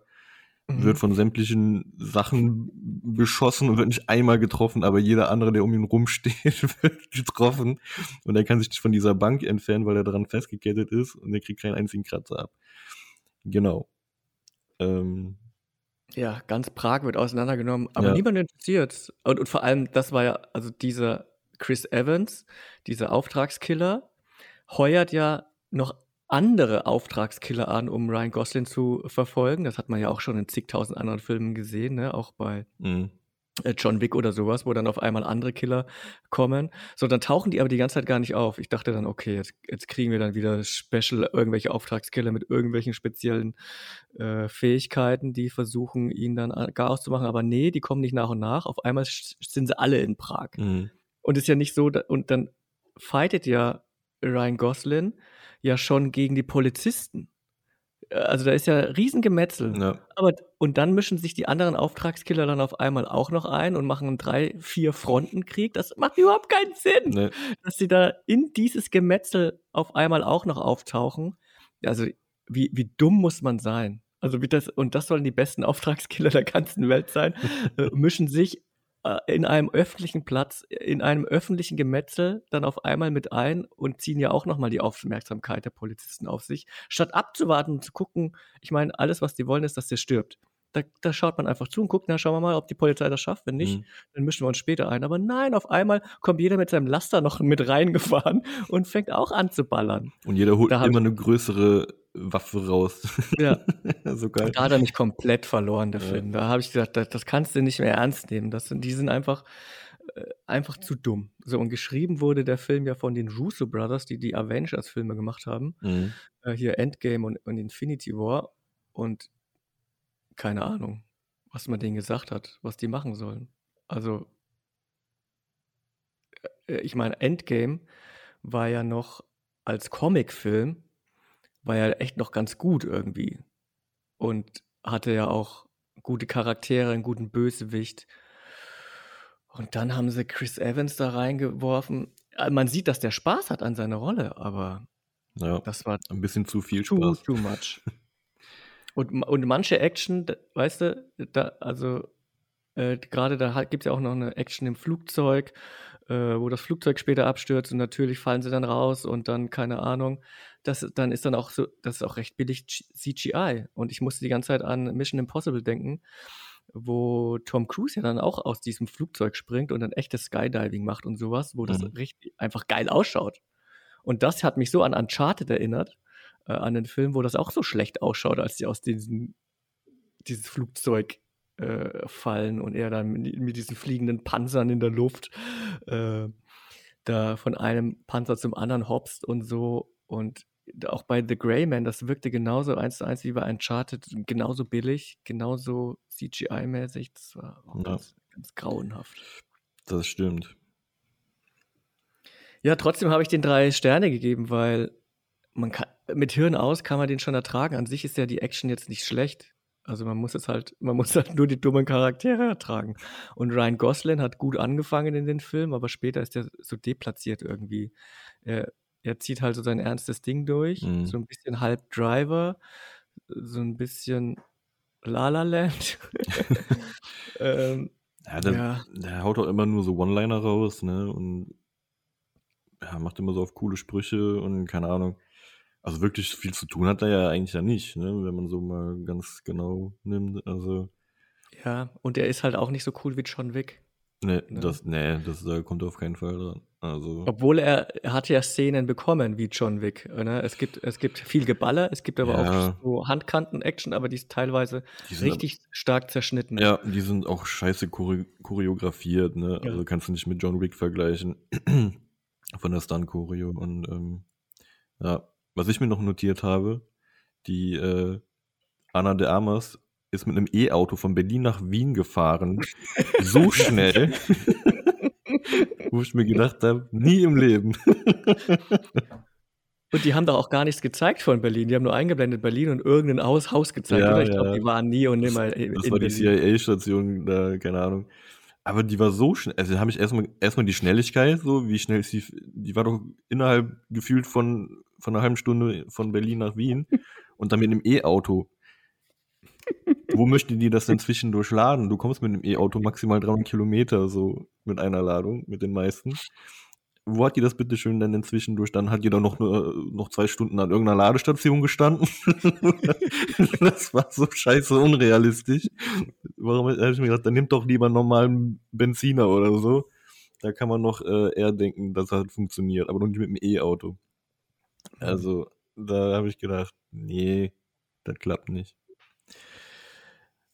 Mhm. wird von sämtlichen Sachen beschossen und wird nicht einmal getroffen, aber jeder andere, der um ihn rumsteht, wird getroffen. Und er kann sich nicht von dieser Bank entfernen, weil er daran festgekettet ist und er kriegt keinen einzigen Kratzer ab. Genau. Ähm, Ja, ganz Prag wird auseinandergenommen, aber Ja. niemand interessiert. Und, und vor allem, das war ja, also dieser Chris Evans, dieser Auftragskiller, heuert ja noch andere Auftragskiller an, um Ryan Gosling zu verfolgen. Das hat man ja auch schon in zigtausend anderen Filmen gesehen, ne? auch bei mh. äh, John Wick oder sowas, wo dann auf einmal andere Killer kommen. So, dann tauchen die aber die ganze Zeit gar nicht auf. Ich dachte dann, okay, jetzt, jetzt kriegen wir dann wieder Special, irgendwelche Auftragskiller mit irgendwelchen speziellen äh, Fähigkeiten, die versuchen, ihn dann a- gar auszumachen. Aber nee, die kommen nicht nach und nach. Auf einmal sind sie alle in Prag. Mh. Und ist ja nicht so, und dann fightet ja Ryan Gosling ja schon gegen die Polizisten. Äh, Also da ist ja Riesengemetzel. Ja. Aber und dann mischen sich die anderen Auftragskiller dann auf einmal auch noch ein und machen einen drei, vier Frontenkrieg. Das macht überhaupt keinen Sinn, Ne, dass sie da in dieses Gemetzel auf einmal auch noch auftauchen. Also wie, wie dumm muss man sein? Also wie das und das sollen die besten Auftragskiller der ganzen Welt sein, äh, mischen sich in einem öffentlichen Platz, in einem öffentlichen Gemetzel dann auf einmal mit ein und ziehen ja auch nochmal die Aufmerksamkeit der Polizisten auf sich, statt abzuwarten und zu gucken, ich meine, alles, was die wollen, ist, dass der stirbt. Da, da schaut man einfach zu und guckt, na, schauen wir mal, ob die Polizei das schafft. Wenn nicht, mh. dann mischen wir uns später ein. Aber nein, auf einmal kommt jeder mit seinem Laster noch mit reingefahren und fängt auch an zu ballern. Und jeder holt Da immer eine größere Waffe raus. Ja, so geil. da hat er mich komplett verloren, der Ja. Film. Da habe ich gesagt, das, das kannst du nicht mehr ernst nehmen. Das sind, die sind einfach, äh, einfach zu dumm. So, und geschrieben wurde der Film ja von den Russo Brothers, die die Avengers-Filme gemacht haben. Mhm. Äh, hier Endgame und, und Infinity War. Und keine Ahnung, was man denen gesagt hat, was die machen sollen. Also, äh, ich meine, Endgame war ja noch als Comicfilm, war ja echt noch ganz gut irgendwie. Und hatte ja auch gute Charaktere, einen guten Bösewicht. Und dann haben sie Chris Evans da reingeworfen. Äh, Man sieht, dass der Spaß hat an seiner Rolle, aber Ja, das war ein bisschen zu viel too, Spaß. too much. Und, und manche Action, weißt du, da, also äh, gerade da gibt es ja auch noch eine Action im Flugzeug, äh, wo das Flugzeug später abstürzt und natürlich fallen sie dann raus und dann, keine Ahnung, das, dann ist dann auch so, das ist auch recht billig CGI. Und ich musste die ganze Zeit an Mission Impossible denken, wo Tom Cruise ja dann auch aus diesem Flugzeug springt und dann echtes Skydiving macht und sowas, wo das Mhm. richtig einfach geil ausschaut. Und das hat mich so an Uncharted erinnert, äh, an den Film, wo das auch so schlecht ausschaut, als die aus diesem dieses Flugzeug äh, fallen und er dann mit, mit diesen fliegenden Panzern in der Luft äh, da von einem Panzer zum anderen hopst und so. Und auch bei The Grey Man, das wirkte genauso eins zu eins wie bei Uncharted, genauso billig, genauso CGI-mäßig. Das war auch Ja. ganz, ganz grauenhaft. Das stimmt. Ja, trotzdem habe ich den drei Sterne gegeben, weil man kann, mit Hirn aus kann man den schon ertragen. An sich ist ja die Action jetzt nicht schlecht. Also man muss es halt, man muss halt nur die dummen Charaktere ertragen. Und Ryan Gosling hat gut angefangen in den Film, aber später ist er so deplatziert irgendwie. Er, er zieht halt so sein ernstes Ding durch, Mhm. so ein bisschen halb Driver, so ein bisschen La La Land. ähm, Ja, der, Ja. der haut auch immer nur so One-Liner raus, ne? Und ja, macht immer so auf coole Sprüche und keine Ahnung. Also wirklich viel zu tun hat er ja eigentlich ja nicht, ne? Wenn man so mal ganz genau nimmt. Also, ja, und er ist halt auch nicht so cool wie John Wick. ne, Ne? das, ne, das da kommt auf keinen Fall dran. Also, Obwohl er, er hat ja Szenen bekommen wie John Wick. Ne? Es, gibt, es gibt viel Geballer, es gibt aber Ja. auch so Handkanten-Action, aber die ist teilweise die richtig stark zerschnitten. Ja, die sind auch scheiße chore choreografiert, ne? Ja. Also kannst du nicht mit John Wick vergleichen. Von der Stunt-Choreo. Und ähm, ja, was ich mir noch notiert habe, die äh, Anna de Amas ist mit einem E-Auto von Berlin nach Wien gefahren. so schnell. Wo ich mir gedacht habe, nie im Leben. Und die haben doch auch gar nichts gezeigt von Berlin. Die haben nur eingeblendet Berlin und irgendein Haus, Haus gezeigt. Ja, oder? Ich ja. glaube, die waren nie und nimmer Das, in das war die. CIA-Station, da, keine Ahnung. Aber die war so schnell, also da habe ich erstmal erstmal die Schnelligkeit, so wie schnell sie, die war doch innerhalb gefühlt von, von einer halben Stunde von Berlin nach Wien und dann mit einem E-Auto. Wo möchte die das denn zwischendurch laden? Du kommst mit einem E-Auto maximal 300 Kilometer so mit einer Ladung, mit den meisten. Wo hat die das bitte schön denn zwischendurch? Dann hat die da noch, nur, noch zwei Stunden an irgendeiner Ladestation gestanden. das war so scheiße unrealistisch. Warum habe ich mir gedacht, dann nimmt doch lieber einen normalen Benziner oder so. Da kann man noch äh, eher denken, dass das halt funktioniert, aber noch nicht mit dem E-Auto. Also, da habe ich gedacht, nee, das klappt nicht.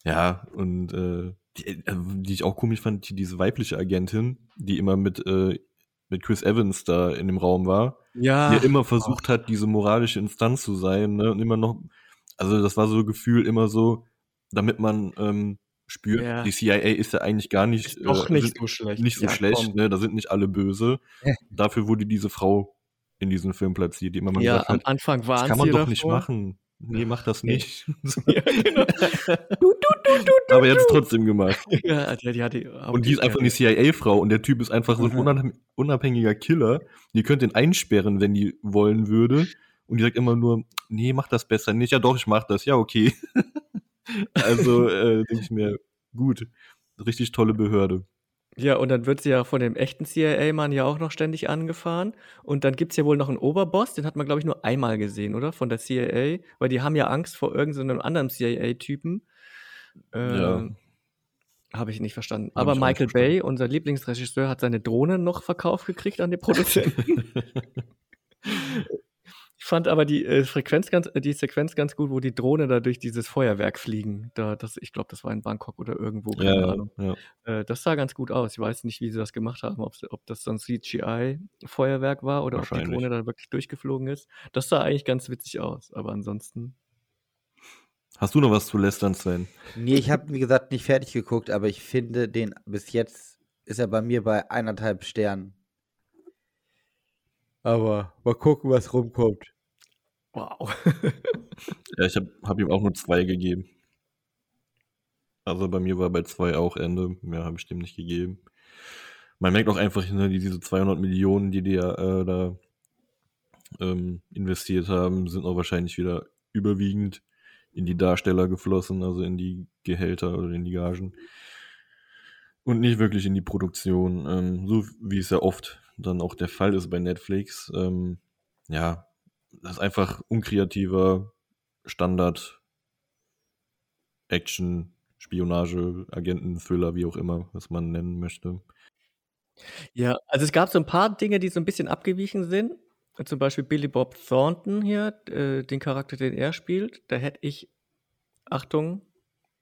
Ja, und äh, die, äh, die ich auch komisch fand, die, diese weibliche Agentin, die immer mit, äh, mit Chris Evans da in dem Raum war, Ja, die ja immer versucht hat, diese moralische Instanz zu sein, ne? Und immer noch, also das war so ein Gefühl immer so, damit man ähm, spürt, Ja. die CIA ist ja eigentlich gar nicht, ist doch äh, nicht so schlecht. nicht so Ja, schlecht, ne? Da sind nicht alle böse. Dafür wurde diese Frau in diesem Film platziert, die immer mal Ja, gesagt am hat, Anfang das waren kann man doch davor. nicht machen. Nee, mach das nicht. Ja, genau. du, du, du, Aber er hat es trotzdem gemacht. Ja, die, die hatte, Und die ist einfach eine CIA-Frau und der Typ ist einfach so ein unabhäng- unabhängiger Killer. Die könnte ihn einsperren, wenn die wollen würde. Und die sagt immer nur, nee, mach das besser nicht. Ja doch, ich mach das. Ja, okay. also äh, denke ich mir, gut. Richtig tolle Behörde. Ja, und dann wird sie ja von dem echten CIA-Mann ja auch noch ständig angefahren. Und dann gibt es ja wohl noch einen Oberboss, den hat man, glaube ich, nur einmal gesehen, oder? Von der CIA. Weil die haben ja Angst vor irgendeinem anderen CIA-Typen. Ja. Ähm, Habe ich nicht verstanden. Hab Aber Michael verstanden. Bay, unser Lieblingsregisseur, hat seine Drohne noch verkauft gekriegt an die Produzenten. Ich fand aber die, äh, Frequenz ganz, äh, die Sequenz ganz gut, wo die Drohne da durch dieses Feuerwerk fliegen. Da, das, ich glaube, das war in Bangkok oder irgendwo, keine ja, Ahnung. ja. Äh, das sah ganz gut aus. Ich weiß nicht, wie sie das gemacht haben, ob, ob das so ein CGI-Feuerwerk war oder ob die. Drohne da wirklich durchgeflogen ist. Das sah eigentlich ganz witzig aus, aber ansonsten. Hast du noch was zu lästern, Sven? Nee, ich habe, wie gesagt, nicht fertig geguckt, aber ich finde den bis jetzt ist er bei mir bei eineinhalb Sternen. Aber mal gucken, was rumkommt. Wow. Ja, ich habe hab ihm auch nur zwei gegeben. Also bei mir war bei zwei auch Ende. Mehr habe ich dem nicht gegeben. Man merkt auch einfach, ne, die, diese 200 Millionen, die die ja äh, da ähm, investiert haben, sind auch wahrscheinlich wieder überwiegend in die Darsteller geflossen, also in die Gehälter oder in die Gagen. Und nicht wirklich in die Produktion, ähm, so wie es ja oft dann auch der Fall ist bei Netflix. Ähm, ja, das ist einfach unkreativer Standard Action, Spionage, Agenten, Thriller, wie auch immer, was man nennen möchte. Ja, also es gab so ein paar Dinge, die so ein bisschen abgewichen sind. Zum Beispiel Billy Bob Thornton hier, äh, den Charakter, den er spielt. Da hätte ich, Achtung,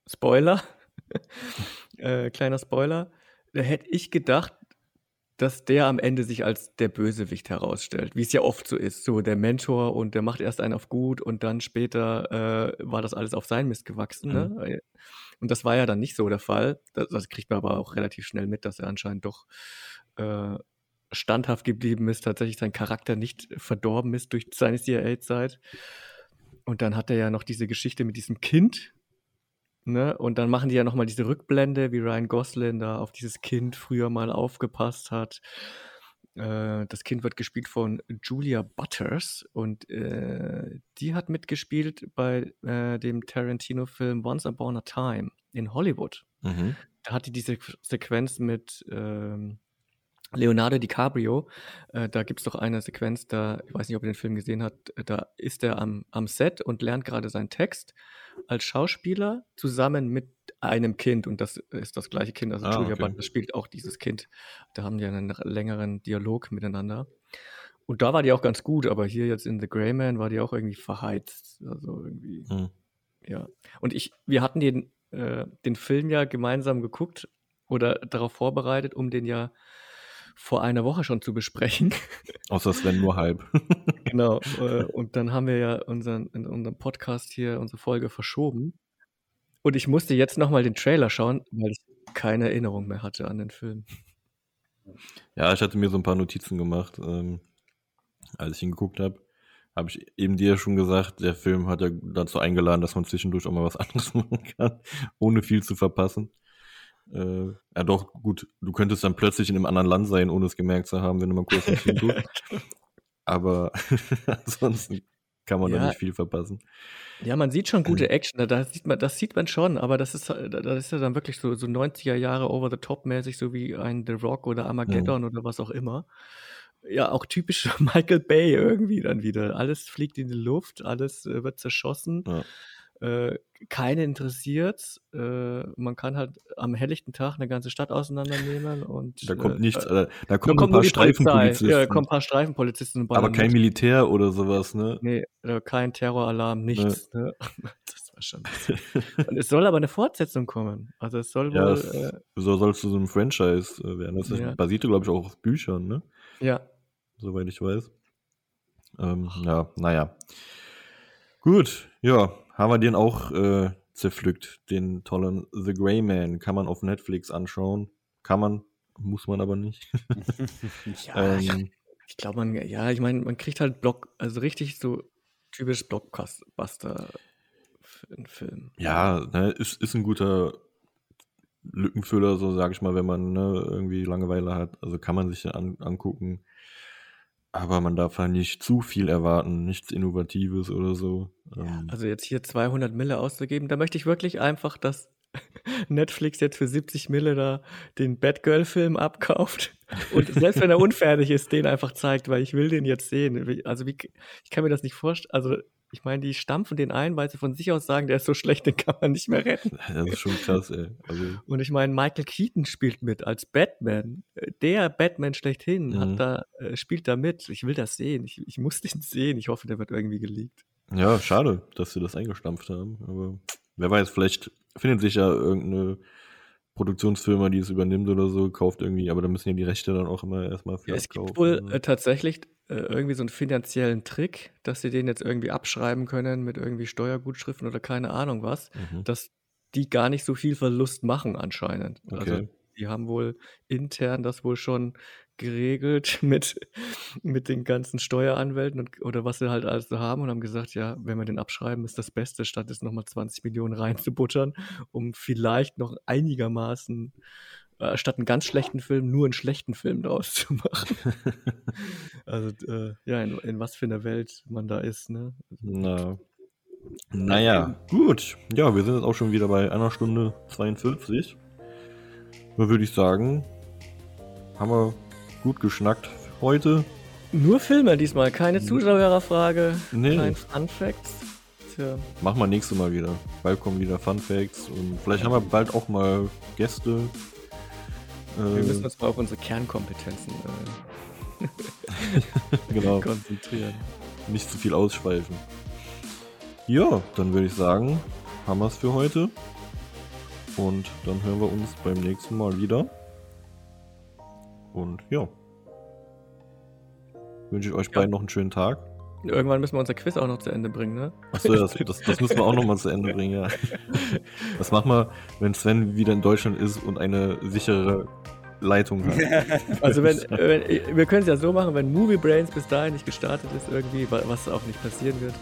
Spoiler, äh, kleiner Spoiler, da hätte ich gedacht, dass der am Ende sich als der Bösewicht herausstellt, wie es ja oft so ist. So der Mentor und der macht erst einen auf gut und dann später äh, war das alles auf sein Mist gewachsen. Ne? Und das war ja dann nicht so der Fall. Das, das kriegt man aber auch relativ schnell mit, dass er anscheinend doch äh, standhaft geblieben ist, tatsächlich sein Charakter nicht verdorben ist durch seine CIA-Zeit. Und dann hat er ja noch diese Geschichte mit diesem Kind. Ne? Und dann machen die ja nochmal diese Rückblende, wie Ryan Gosling da auf dieses Kind früher mal aufgepasst hat. Äh, das Kind wird gespielt von Julia Butters und äh, die hat mitgespielt bei äh, dem Tarantino-Film Once Upon a Time in Hollywood. Mhm. Da hat die diese Sequenz mit ähm, Leonardo DiCaprio. Äh, da gibt es doch eine Sequenz, da, ich weiß nicht, ob ihr den Film gesehen habt, äh, da ist er am, am Set und lernt gerade seinen Text als Schauspieler zusammen mit einem Kind und das ist das gleiche Kind, also Ah, Julia okay. Butler spielt auch dieses Kind. Da haben die einen längeren Dialog miteinander. Und da war die auch ganz gut, aber hier jetzt in The Grey Man war die auch irgendwie verheizt. Also irgendwie, Mhm. ja. Und ich, wir hatten den, äh, den Film ja gemeinsam geguckt oder darauf vorbereitet, um den ja vor einer Woche schon zu besprechen. Außer Sven nur halb. genau. Äh, und dann haben wir ja unseren, in unserem Podcast hier unsere Folge verschoben. Und ich musste jetzt nochmal den Trailer schauen, weil ich keine Erinnerung mehr hatte an den Film. Ja, ich hatte mir so ein paar Notizen gemacht, ähm, als ich ihn geguckt habe. Habe ich eben dir schon gesagt, der Film hat ja dazu eingeladen, dass man zwischendurch auch mal was anderes machen kann, ohne viel zu verpassen. Äh, ja doch, gut, du könntest dann plötzlich in einem anderen Land sein, ohne es gemerkt zu haben, wenn du mal kurz nicht hinguckst. Aber ansonsten kann man ja. da nicht viel verpassen. Ja, man sieht schon gute Action, das sieht man, das sieht man schon, aber das ist, das ist ja dann wirklich so, so 90er Jahre over-the-top-mäßig, so wie ein The Rock oder Armageddon mhm. oder was auch immer. Ja, auch typisch Michael Bay irgendwie dann wieder. Alles fliegt in die Luft, alles äh, wird zerschossen. Ja äh, keine interessiert. Äh, man kann halt am helllichten Tag eine ganze Stadt auseinandernehmen und da kommt äh, nichts, äh, da kommen ein paar Streifenpolizisten. Ja, da kommen ein paar Streifenpolizisten. Aber kein Militär oder sowas, ne? Nee, kein Terroralarm, nichts. Ne? das war schon. und es soll aber eine Fortsetzung kommen. Also es soll ja, wohl. Es, äh, soll zu so einem Franchise äh, werden. Das ja. basierte, glaube ich, auch auf Büchern, ne? Ja. Soweit ich weiß. Ähm, ja, naja. Gut, ja, haben wir den auch äh, zerpflückt, den tollen The Grey Man. Kann man auf Netflix anschauen. Kann man, muss man aber nicht. ja, ähm, ich glaube, man, ja, ich meine, man kriegt halt Block, also richtig so typisch Blockbuster Film. Ja, ne, ist, ist ein guter Lückenfüller, so sage ich mal, wenn man ne, irgendwie Langeweile hat. Also kann man sich an, angucken. Aber man darf halt nicht zu viel erwarten, nichts Innovatives oder so. Ja, ähm. also jetzt hier 200 Mille auszugeben, da möchte ich wirklich einfach, dass Netflix jetzt für 70 Mille da den Batgirl-Film abkauft und selbst wenn er unfertig ist, den einfach zeigt, weil ich will den jetzt sehen. Also wie, ich kann mir das nicht vorstellen. Also ich meine, die stampfen den ein, weil sie von sich aus sagen, der ist so schlecht, den kann man nicht mehr retten. Das ist schon krass, ey. Also und ich meine, Michael Keaton spielt mit als Batman. Der Batman schlechthin mhm. hat da, äh, spielt da mit. Ich will das sehen. Ich, ich muss den sehen. Ich hoffe, der wird irgendwie geleakt. Ja, schade, dass sie das eingestampft haben. Aber wer weiß, vielleicht findet sich ja irgendeine Produktionsfirma, die es übernimmt oder so, kauft irgendwie, aber da müssen ja die Rechte dann auch immer erstmal für ja, Es gibt wohl äh, tatsächlich äh, irgendwie so einen finanziellen Trick, dass sie den jetzt irgendwie abschreiben können mit irgendwie Steuergutschriften oder keine Ahnung was, mhm. dass die gar nicht so viel Verlust machen anscheinend. Also okay. Also die haben wohl intern das wohl schon geregelt mit, mit den ganzen Steueranwälten und, oder was sie halt alles so haben und haben gesagt, ja, wenn wir den abschreiben, ist das Beste, statt jetzt nochmal 20 Millionen reinzubuttern, um vielleicht noch einigermaßen äh, statt einen ganz schlechten Film nur einen schlechten Film daraus zu machen. also äh, ja, in, in, was für einer Welt man da ist, ne? Na. Naja, gut. Ja, wir sind jetzt auch schon wieder bei einer Stunde 42. Da würde ich sagen, haben wir gut geschnackt heute. Nur Filme diesmal, keine Zuschauerfrage, nee. kein Fun Facts. Tja. Machen wir nächstes Mal wieder. Bald kommen wieder Fun Facts und vielleicht haben wir bald auch mal Gäste. Wir müssen uns mal auf unsere Kernkompetenzen äh, genau. konzentrieren. Nicht zu viel ausschweifen. Ja, dann würde ich sagen, haben wir es für heute. Und dann hören wir uns beim nächsten Mal wieder. Und ja. Wünsche ich euch ja. beiden noch einen schönen Tag. Irgendwann müssen wir unser Quiz auch noch zu Ende bringen, ne? Achso, das, das, das müssen wir auch noch mal zu Ende bringen, ja. Das machen wir, wenn Sven wieder in Deutschland ist und eine sichere Leitung hat. Also wenn, wenn wir können es ja so machen, wenn Movie Brains bis dahin nicht gestartet ist irgendwie, was auch nicht passieren wird,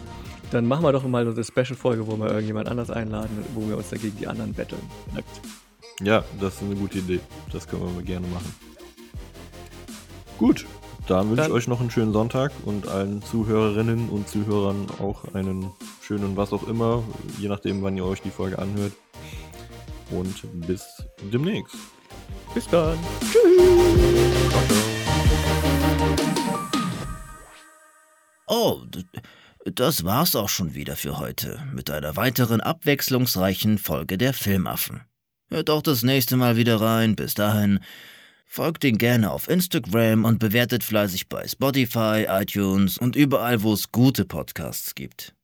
dann machen wir doch mal so eine Special-Folge, wo wir irgendjemand anders einladen, wo wir uns dagegen die anderen betteln. Ja, das ist eine gute Idee. Das können wir mal gerne machen. Gut, dann wünsche ich euch noch einen schönen Sonntag und allen Zuhörerinnen und Zuhörern auch einen schönen was auch immer, je nachdem, wann ihr euch die Folge anhört. Und bis demnächst. Bis dann. Tschüss. Oh, das war's auch schon wieder für heute mit einer weiteren abwechslungsreichen Folge der Filmaffen. Hört auch das nächste Mal wieder rein. Bis dahin. Folgt ihn gerne auf Instagram und bewertet fleißig bei Spotify, iTunes und überall, wo es gute Podcasts gibt.